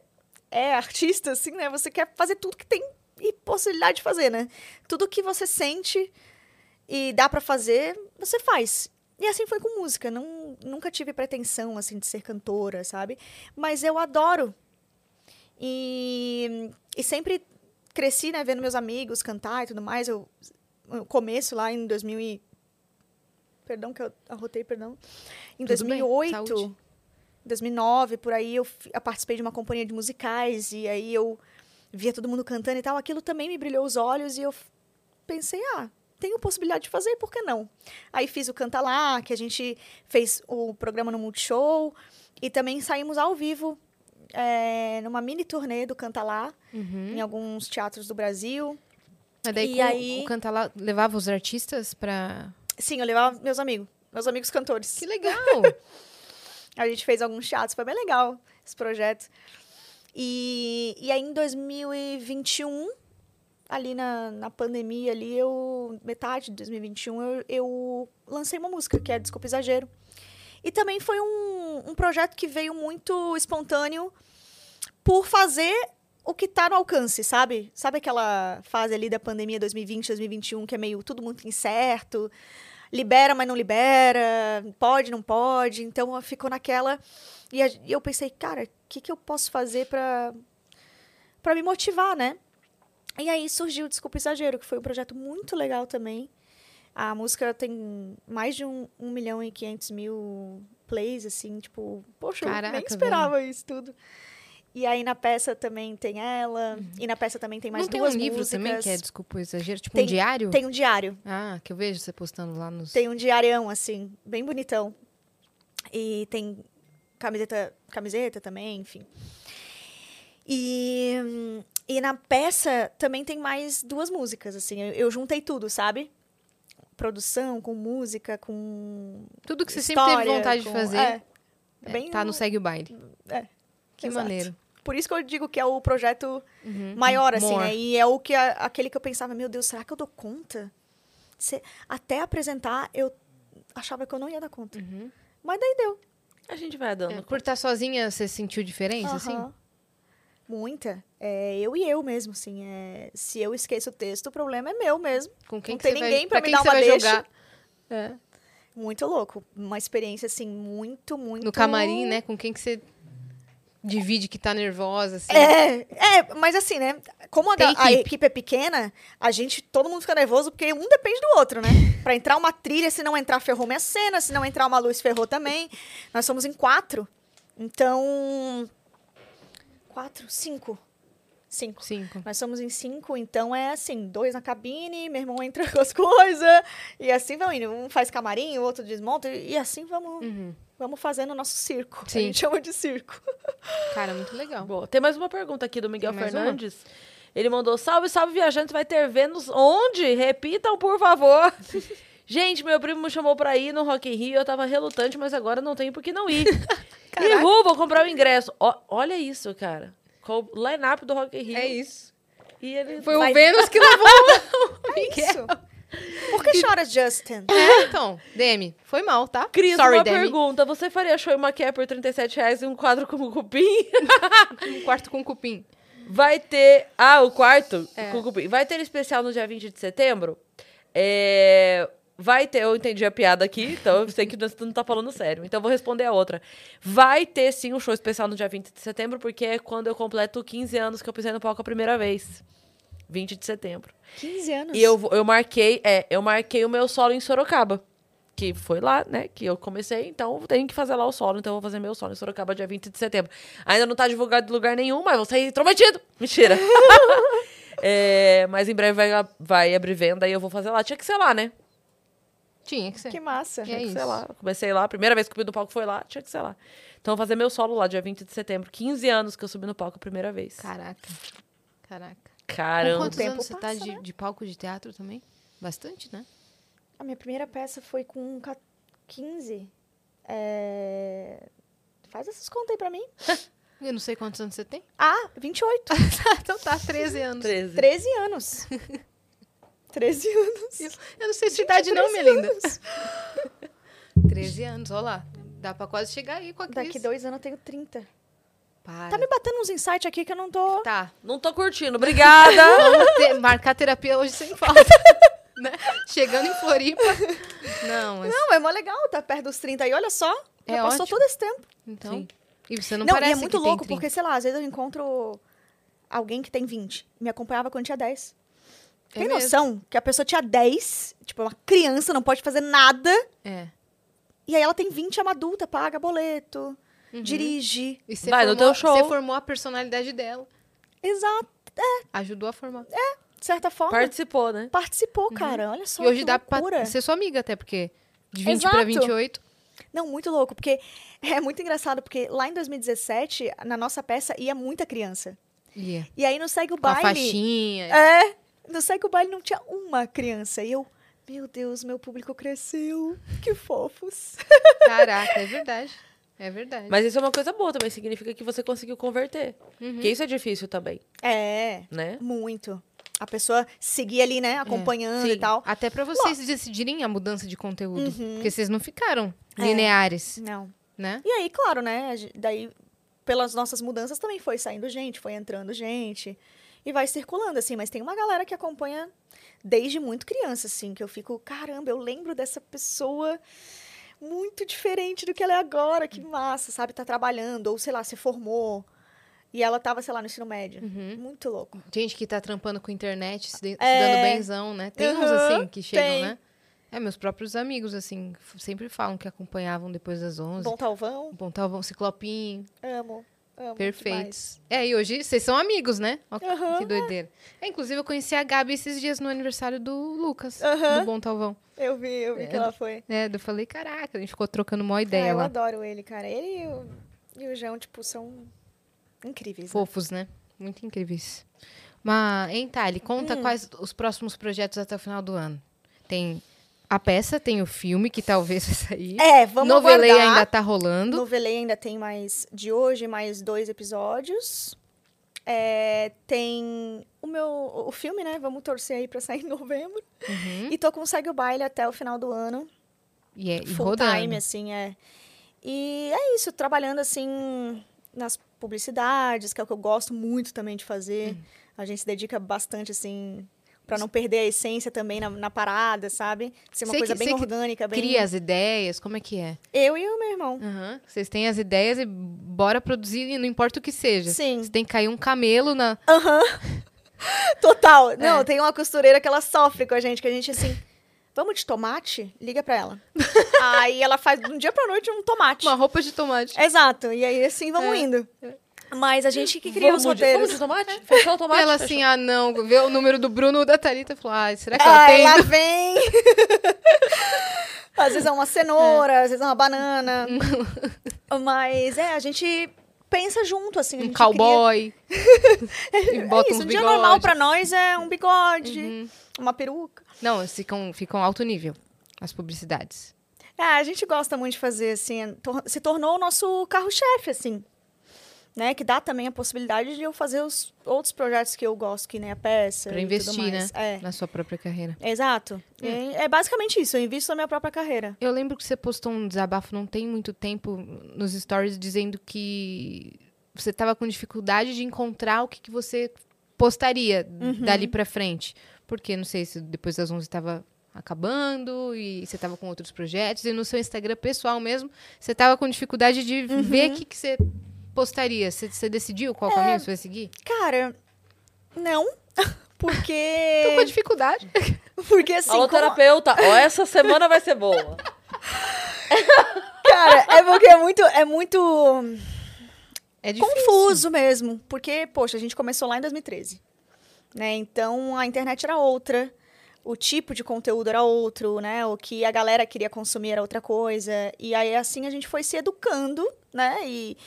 é [laughs] artista, assim, né? Você quer fazer tudo que tem e possibilidade de fazer, né? Tudo que você sente e dá pra fazer, você faz. E assim foi com música. Não, nunca tive pretensão, assim, de ser cantora, sabe? Mas eu adoro. E, e sempre cresci, né? Vendo meus amigos cantar e tudo mais. Eu, no começo, lá em 2000 e... Perdão que eu arrotei, perdão. Em Tudo bem, 2008... saúde. 2009, por aí, eu, eu participei de uma companhia de musicais e aí eu via todo mundo cantando e tal. Aquilo também me brilhou os olhos e eu pensei, ah, tenho possibilidade de fazer, por que não? Aí fiz o Canta Lá, que a gente fez o programa no Multishow e também saímos ao vivo é, numa mini turnê do Canta Lá, em alguns teatros do Brasil. Mas daí E aí- o Canta Lá levava os artistas pra... Sim, eu levava meus amigos, meus amigos cantores. Que legal! [laughs] A gente fez alguns teatros, foi bem legal esse projeto. E, e aí, em 2021, ali na, na pandemia, ali, eu, metade de 2021, eu, eu lancei uma música, que é Desculpa Exagero. E também foi um, um projeto que veio muito espontâneo por fazer o que tá no alcance, sabe? Sabe aquela fase ali da pandemia 2020, 2021, que é meio tudo muito incerto? libera, mas não libera, pode, não pode. Então ficou naquela. E, eu pensei, cara, o que, que eu posso fazer pra, pra me motivar, né? E aí surgiu o Desculpa Exagero, que foi um projeto muito legal também. A música tem mais de um, um milhão e quinhentos mil plays, assim, tipo, poxa, eu Caraca, nem esperava isso tudo. E aí na peça também tem ela, e na peça também tem mais Não tem duas um livro músicas. também que é, desculpa o exagero, tipo Tem- um diário? Tem um diário. Ah, que eu vejo você postando lá nos... Tem um diarião, assim, bem bonitão. E tem camiseta, camiseta também, enfim. E, hum, e na peça também tem mais duas músicas, assim. Eu, eu juntei tudo, sabe? Produção, com música, com. Tudo que você sempre teve história, vontade de com- fazer É, é, bem tá no Segue o Baile. é, Que exato. maneiro. Por isso que eu digo que é o projeto maior, assim, More. né? E é o que a- aquele que eu pensava, meu Deus, será que eu dou conta? Se- até apresentar, eu achava que eu não ia dar conta. Mas daí deu. A gente vai dando. É, por estar sozinha, você sentiu diferença, assim? Muita. É eu e eu mesmo, assim. É, se eu esqueço o texto, o problema é meu mesmo. Com quem Não que tem você vai- ninguém pra me dar uma deixa. jogar? É. Muito louco. Uma experiência, assim, muito, muito... No camarim, né? Com quem que você divide que tá nervosa, assim? É, é, mas assim, né? como a, ga- a equipe. equipe é pequena, a gente, todo mundo fica nervoso porque um depende do outro, né? [laughs] Pra entrar uma trilha, se não entrar, ferrou minha cena, se não entrar uma luz, ferrou também. Nós somos em quatro. Então. Quatro? Cinco. Cinco. Cinco. Nós somos em cinco, então é assim, dois na cabine, meu irmão entra com as [laughs] coisas, e assim vão indo. Um faz camarim, o outro desmonta, e assim vamos, Uhum. vamos fazendo o nosso circo. Sim. A gente chama de circo. [laughs] Cara, muito legal. Boa. Tem mais uma pergunta aqui do Miguel mais uma? Fernandes. Ele mandou: Salve, salve, viajantes, vai ter Vênus onde? Repitam, por favor. [laughs] Gente, meu primo me chamou pra ir no Rock in Rio, eu tava relutante, mas agora não tenho por que não ir. E Ru, vou comprar o ingresso. Ó, olha isso, cara. Com o line-up do Rock in Rio. É isso. E ele Foi Vai- o Vênus que levou [laughs] o Miguel. Isso. Por que chora, Justin? É, então, Demi, foi mal, tá? Cris, Sorry, uma Demi. pergunta. Você faria show em Maquia por 37 reais e um quadro como cupim? [laughs] Um quarto com cupim. Vai ter. Ah, o quarto É. com cupim. Vai ter especial no dia 20 de setembro. É, Vai ter, eu entendi a piada aqui, então eu sei que você não tá falando sério. Então eu vou responder a outra. Vai ter sim um show especial no dia 20 de setembro, porque é quando eu completo 15 anos que eu pisei no palco a primeira vez. 20 de setembro. 15 anos. E eu, eu marquei, é, eu marquei o meu solo em Sorocaba. Que foi lá, né? Que eu comecei, então eu tenho que fazer lá o solo. Então eu vou fazer meu solo em Sorocaba dia 20 de setembro. Ainda não tá divulgado em lugar nenhum, mas vou sair intrometido. Mentira. [laughs] É, mas em breve vai, vai abrir venda e eu vou fazer lá. Tinha que ser lá, né? Tinha que ser. Que massa. É Tinha que isso. ser lá. Comecei lá. A primeira vez que eu subi no palco foi lá. Tinha que ser lá. Então eu vou fazer meu solo lá, dia 20 de setembro. 15 anos que eu subi no palco a primeira vez. Caraca. Caraca. Com Caramba. quantos tempo anos você tá passa, de, né? de palco de teatro também? Bastante, né? A minha primeira peça foi com ca- 15. É... Faz essas contas aí pra mim. [laughs] Eu não sei quantos anos você tem. Ah, 28. [laughs] então tá, 13 anos. 13. 13 anos. [laughs] 13 anos. Eu não sei sua idade não, 13 minha linda. 13 anos, olha lá. Dá pra quase chegar aí com a Cris. Daqui dois anos eu tenho 30. Para. Tá me batendo uns insights aqui que eu não tô. Tá. Não tô curtindo. Obrigada. [laughs] Vamos ter- marcar terapia hoje sem falta. [laughs] né? Chegando em Floripa. Não, mas... Não, é mó legal tá perto dos 30 aí. Olha só. É já passou ótimo. todo esse tempo. Então... Sim. E você não, Não, parece e é muito que louco, tem 30. porque, sei lá, às vezes eu encontro alguém que tem 20. Me acompanhava quando tinha 10. É Tem mesmo. noção que a pessoa tinha 10, tipo, uma criança, não pode fazer nada. É. E aí ela tem 20, é uma adulta, paga boleto, Uhum. dirige. E você Vai no formou, teu show. Você formou a personalidade dela. Exato. Ajudou a formar. De certa forma, Participou, né? participou, cara. Olha só Uhum. e hoje que dá loucura. pra ser sua amiga até, porque de 20 pra Exato. 28... Não, muito louco, porque é muito engraçado, porque lá em 2017, na nossa peça, ia muita criança. Ia. E aí no Segue o Com a Baile... faixinha. É, no Segue o Baile não tinha uma criança. E eu, meu Deus, meu público cresceu. Que fofos. [laughs] Caraca, é verdade. É verdade. Mas isso é uma coisa boa também. Significa que você conseguiu converter. Uhum. Porque isso é difícil também, É, né? muito. A pessoa seguir ali, né, acompanhando Sim, e tal. Até pra vocês decidirem a mudança de conteúdo. Uhum. Porque vocês não ficaram É. lineares, Não. né? E aí, claro, né, daí pelas nossas mudanças também foi saindo gente, foi entrando gente. E vai circulando, assim, mas tem uma galera que acompanha desde muito criança, assim, que eu fico, caramba, eu lembro dessa pessoa muito diferente do que ela é agora, que massa, sabe? Tá trabalhando, ou sei lá, se formou. E ela tava, sei lá, no ensino médio. Uhum. Muito louco. Gente que tá trampando com internet, se, de- se É. dando benzão, né? Tem uns Uhum, assim que chegam, tem. né? É, meus próprios amigos, assim, sempre falam que acompanhavam depois das 11. Bom Talvão, Pontavam ciclopinho, amo. Amo perfeitos. É, e hoje vocês são amigos, né? Ó, Aham. Que doideira. É, inclusive, eu conheci a Gabi esses dias no aniversário do Lucas, do Bom Talvão. Eu vi, eu vi que ela foi. É, eu falei, caraca, a gente ficou trocando Ah, ideia eu lá. adoro ele, cara. Ele e o, e o João, tipo, são incríveis. né? Fofos, né? Muito incríveis. Mas, hein, Thali, conta Hum. quais os próximos projetos até o final do ano. Tem a peça, tem o filme, que talvez [laughs] vai sair. É, vamos Novelei aguardar. ainda tá rolando. Novelei ainda tem mais de hoje, mais dois episódios. É, tem o meu o filme, né? Vamos torcer aí pra sair em [laughs] novembro. Uhum. E tô com Segue o Baile até o final do ano. E, é, e full rodando. time, assim, é. E é isso, trabalhando assim nas publicidades, que é o que eu gosto muito também de fazer. Hum. A gente se dedica bastante, assim, pra não perder a essência também na, na parada, sabe? Ser uma Você coisa que- bem orgânica, bem. Cria as ideias, como é que é? Eu e o meu irmão. Aham. Vocês têm as ideias e bora produzir, e não importa o que seja. Sim. Você tem que cair um camelo na. Aham. [laughs] Total. Não, É. tem uma costureira que ela sofre com a gente, que a gente assim. Vamos de tomate? Liga pra ela. [laughs] aí ela faz de um dia pra noite um tomate. Uma roupa de tomate. Exato. E aí assim vamos É. indo. Mas a gente que cria os roteiros. vamos de tomate? Fechou o tomate? ela assim, ah, não, vê o número do Bruno ou da Thalita e falou, ah, será que ela tem? lá [laughs] vem. às vezes é uma cenoura, às vezes é uma banana. [laughs] Mas é, a gente pensa junto, assim. Um cowboy. [laughs] e cria- bota É isso, um dia. Uhum. normal pra nós é um bigode, uma peruca. Não, ficam, ficam alto nível, as publicidades. É, a gente gosta muito de fazer, assim, tor- se tornou o nosso carro-chefe, assim. Né? Que dá também a possibilidade de eu fazer os outros projetos que eu gosto, que nem a peça. Pra tudo investir, né? É, Na sua própria carreira. exato. É. é basicamente isso, eu invisto na minha própria carreira. Eu lembro que você postou um desabafo não tem muito tempo nos stories dizendo que você tava com dificuldade de encontrar o que, que você postaria dali pra frente. Porque, não sei se depois das 11 estava acabando e você tava com outros projetos. E no seu Instagram pessoal mesmo, você tava com dificuldade de ver o que, que você postaria. Você, você decidiu qual caminho você vai seguir? Cara, não. [laughs] Porque. [laughs] Tô com dificuldade. [laughs] Porque assim. Alô, como- terapeuta. Ó, essa semana vai ser boa. Cara, é porque é muito. É muito É difícil. confuso mesmo. Porque, poxa, a gente começou lá em 2013. Né? Então a internet era outra. O tipo de conteúdo era outro, né? O que a galera queria consumir era outra coisa. E aí, assim, a gente foi se educando, né? E,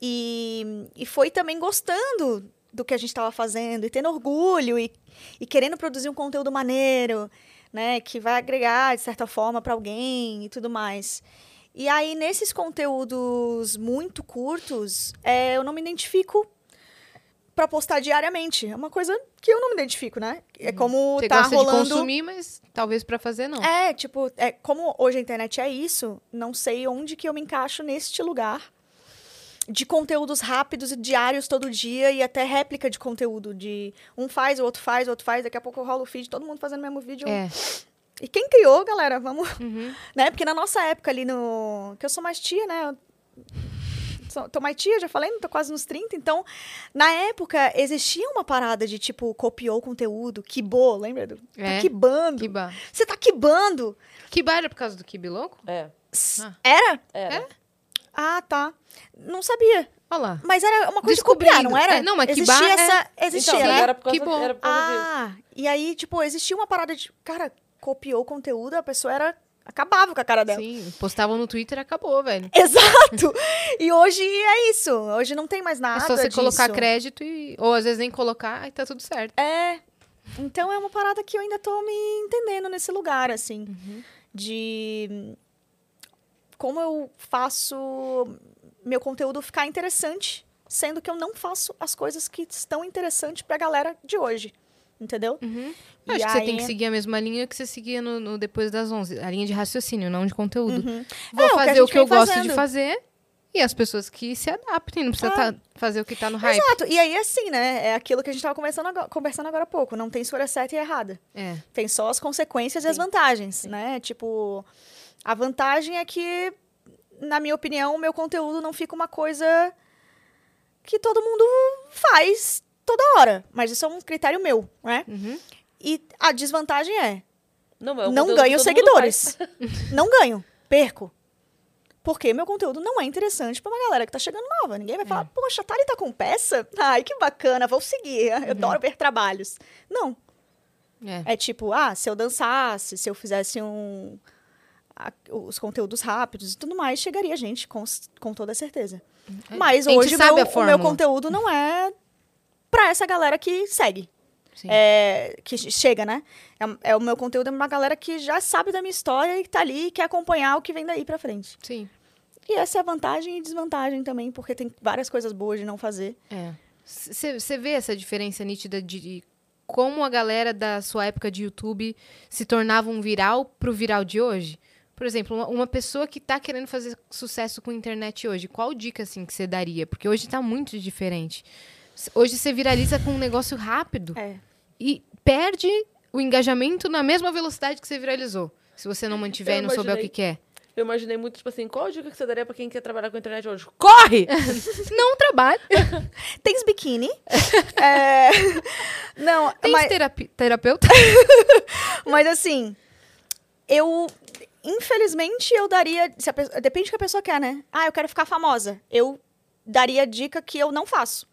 e, e foi também gostando do que a gente estava fazendo, e tendo orgulho, e, e querendo produzir um conteúdo maneiro, né? Que vai agregar, de certa forma, para alguém e tudo mais. E aí, nesses conteúdos muito curtos, é, eu não me identifico pra postar diariamente. É uma coisa que eu não me identifico, né? É como Você tá gosta rolando. de consumir, mas talvez pra fazer não. É, tipo, é, como hoje a internet é isso, não sei onde que eu me encaixo neste lugar de conteúdos rápidos e diários todo dia e até réplica de conteúdo de um faz, o outro faz, o outro faz, daqui a pouco eu rolo o feed, todo mundo fazendo o mesmo vídeo. É. E quem criou, galera? Vamos, Uhum. [laughs] né? Porque na nossa época ali no, que eu sou mais tia, né? Sou- Tô mais tia, já falei, tô quase nos 30. Então, na época, existia uma parada de, tipo, copiou o conteúdo, quibou, lembra? Do, É, Tá quibando. Kiba. Você tá quibando. Kiba era por causa do Kibi louco? É. S- Ah. Era? Era. Ah, tá. Não sabia. Olha lá. Mas era uma coisa de copiar, não era? É, não, mas existia Kibá é- essa. Existia, Então, era por causa, Que bom. era por causa disso. Ah, e aí, tipo, existia uma parada de. Cara, copiou o conteúdo, a pessoa era. Acabava com a cara dela. Sim, postavam no Twitter e acabou, velho. [laughs] Exato! e hoje é isso. Hoje não tem mais nada. é só você disso. colocar crédito e. Ou às vezes nem colocar, aí tá tudo certo. É. Então é uma parada que eu ainda tô me entendendo nesse lugar, assim. Uhum. De como eu faço meu conteúdo ficar interessante, sendo que eu não faço as coisas que estão interessantes pra galera de hoje. Entendeu? Eu E acho que você tem que seguir a mesma linha que você seguia no, no Depois das 11. A linha de raciocínio, não de conteúdo. Uhum. Vou É, o que a fazer o que eu vem gosto de fazendo. fazer e as pessoas que se adaptem. Não precisa É. tá- fazer o que tá no hype. Exato. E aí, assim, né? É aquilo que a gente tava conversando agora, conversando agora há pouco. Não tem escolha certa e errada. É. Tem só as consequências e as vantagens, né? Tipo, a vantagem é que, na minha opinião, o meu conteúdo não fica uma coisa que todo mundo faz toda hora. Mas isso é um critério meu, né? Uhum. E a desvantagem é, Não, é não ganho seguidores. [laughs] não ganho, perco. Porque meu conteúdo não é interessante pra uma galera que tá chegando nova. Ninguém vai falar, poxa, a Thali tá com peça? Ai, que bacana, vou seguir. Eu adoro ver trabalhos. Não, É. é tipo, ah, se eu dançasse, se eu fizesse um. A- os conteúdos rápidos e tudo mais, chegaria gente, com, com toda certeza. Mas A gente hoje meu, a o meu conteúdo não é pra essa galera que segue. É, que che- chega, né? É, é o meu conteúdo é uma galera que já sabe da minha história e tá ali e quer acompanhar o que vem daí pra frente. Sim. E essa é a vantagem e desvantagem também, porque tem várias coisas boas de não fazer. É. Você vê essa diferença nítida de como a galera da sua época de YouTube se tornava um viral pro viral de hoje? Por exemplo, uma, uma pessoa que tá querendo fazer sucesso com a internet hoje, qual dica assim que você daria? Porque hoje tá muito diferente. Hoje você viraliza com um negócio rápido É. e perde o engajamento na mesma velocidade que você viralizou. Se você não mantiver Eu e não souber o que quer. Eu imaginei muito, tipo assim, qual dica que você daria pra quem quer trabalhar com a internet hoje? Corre! [laughs] Não trabalhe. [laughs] Tens biquíni. [laughs] É, Não, Tem mas, terapi- terapeuta? mas assim, eu. Infelizmente, eu daria. depende do que a pessoa quer, né? Ah, eu quero ficar famosa. Eu daria a dica que eu não faço.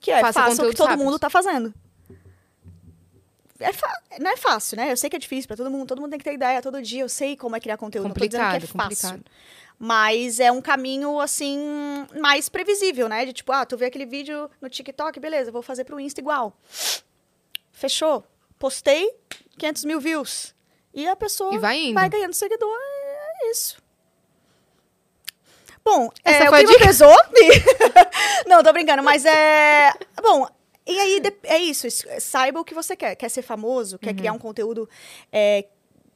Que é Faça faça o que todo rápidos. mundo tá fazendo. É fa- Não é fácil, né? Eu sei que é difícil pra todo mundo. Todo mundo tem que ter ideia todo dia. Eu sei como é criar conteúdo. não tô dizendo complicado, que é fácil. complicado. Mas é um caminho, assim, mais previsível, né? De tipo, ah, tu vê aquele vídeo no TikTok, beleza, vou fazer pro Insta igual. Fechou. Postei, 500 mil views. E a pessoa E vai vai ganhando seguidor. É isso. Bom, Essa é, foi o a clima pesou. [laughs] Não, tô brincando, mas é... Bom, e aí é isso. Saiba o que você quer. Quer ser famoso? Quer Uhum. criar um conteúdo é,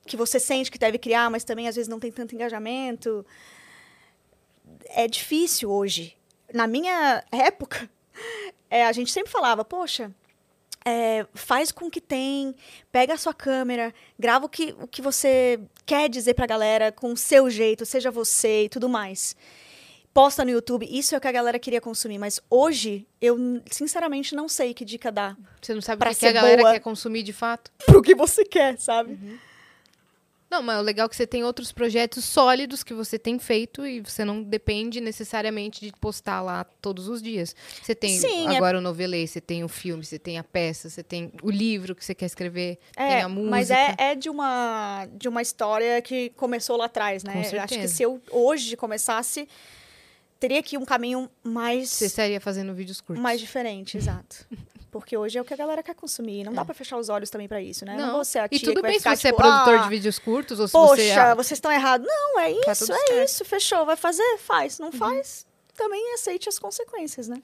que você sente que deve criar, mas também às vezes não tem tanto engajamento é difícil hoje. Na minha época, [laughs] é, a gente sempre falava, poxa, é, faz com o que tem, pega a sua câmera, grava o que, o que você quer dizer pra galera com o seu jeito, seja você e tudo mais. Posta no YouTube, isso é o que a galera queria consumir. Mas hoje, eu sinceramente não sei que dica dar Você não sabe Pra o que, que a galera quer consumir de fato? pro que você quer, sabe? Não, mas o legal é que você tem outros projetos sólidos que você tem feito e você não depende necessariamente de postar lá todos os dias. Você tem Sim, é- agora o novelê, você tem o filme, você tem a peça, você tem o livro que você quer escrever, tem a música. mas é, é de uma de uma história que começou lá atrás, né? Eu acho que se eu hoje começasse, teria que ir um caminho mais Você estaria fazendo vídeos curtos. mais diferente, [laughs] exato. Porque hoje é o que a galera quer consumir. Não dá pra fechar os olhos também pra isso, né? Não, a tia e tudo bem se ficar, você tipo, é produtor ah, de vídeos curtos ou se Poxa, você é... vocês estão errados. Não, é Tá isso, tudo é. Uhum. isso. Fechou. Vai fazer? Faz. Não faz? Também aceite as consequências, né?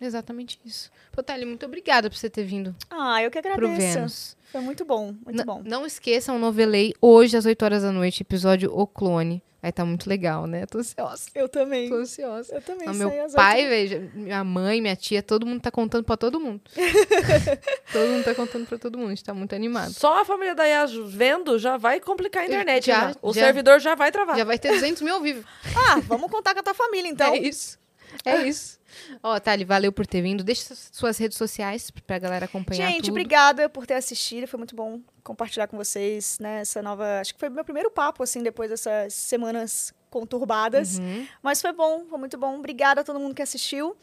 Exatamente isso. Pô, Thali, muito obrigada por você ter vindo Ah, eu que pro agradeço. Vênus. Foi muito bom, muito N- bom. Não esqueçam, novelei hoje às 8 horas da noite, episódio O Clone. Vai estar muito legal, né? Tô ansiosa. Eu também. Tô ansiosa. Eu também Não, meu pai, veja, minha mãe, minha tia, todo mundo tá contando pra todo mundo. [laughs] todo mundo tá contando pra todo mundo. A gente tá muito animado. Só a família da Yas vendo já vai complicar a internet. Já, Já, O já. servidor já vai travar. Já vai ter 200 mil ao vivo. [laughs] Ah, vamos contar com a tua família, então. É isso. É isso. Ó, Thali, valeu por ter vindo. Deixa suas- suas redes sociais pra galera acompanhar Gente, tudo. obrigada por ter assistido. Foi muito bom compartilhar com vocês, né? Essa nova. Acho que foi meu primeiro papo, assim, depois dessas semanas conturbadas. Uhum. Mas foi bom, foi muito bom. Obrigada a todo mundo que assistiu.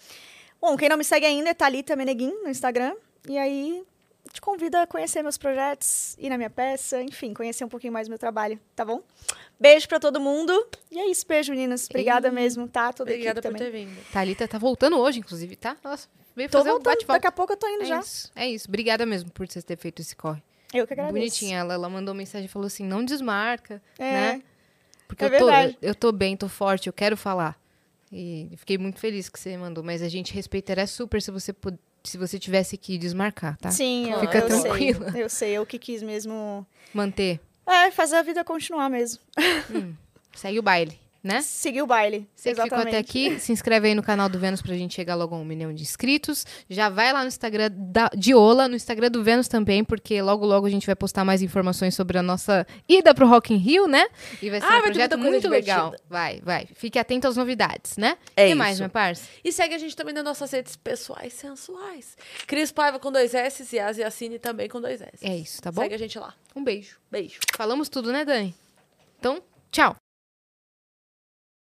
Bom, quem não me segue ainda é Thalita Meneguin no Instagram. E aí, te convido a conhecer meus projetos, ir na minha peça, enfim, conhecer um pouquinho mais do meu trabalho, tá bom? Beijo pra todo mundo. E é isso, beijo, meninas. Obrigada Ei. mesmo, tá? Toda Obrigada por também. ter vindo. Thalita tá voltando hoje, inclusive, tá? Nossa, veio Tô fazer um voltando, bate-volta. daqui a pouco eu tô indo É já. isso, é isso. Obrigada mesmo por você ter feito esse corre. Eu que agradeço. Bonitinha ela. Ela mandou mensagem e falou assim: não desmarca, É. né? Porque É eu, tô, verdade. eu tô bem, tô forte, eu quero falar. E fiquei muito feliz que você mandou, mas a gente respeitaria super se você se você tivesse que desmarcar, tá? Sim, eu, Fica eu tranquila. sei. Eu sei, eu que quis mesmo. Manter. É, fazer a vida continuar mesmo. Segue o baile, né? Seguir o baile. Você que ficou até aqui, se inscreve aí no canal do Vênus pra gente chegar logo a um milhão de inscritos. Já vai lá no Instagram da, de Ola, no Instagram do Vênus também, porque logo logo a gente vai postar mais informações sobre a nossa ida pro Rock in Rio, né? E vai ser Ah, um projeto muito legal. divertida. Vai, vai. Fique atento às novidades, né? É que isso. mais, minha parça? E segue a gente também nas nossas redes pessoais sensuais. Cris Paiva com dois S e Yas Yassine também com dois S. É isso, tá bom? Segue a gente lá. Um beijo. Beijo. Falamos tudo, né, Dani? Então, tchau.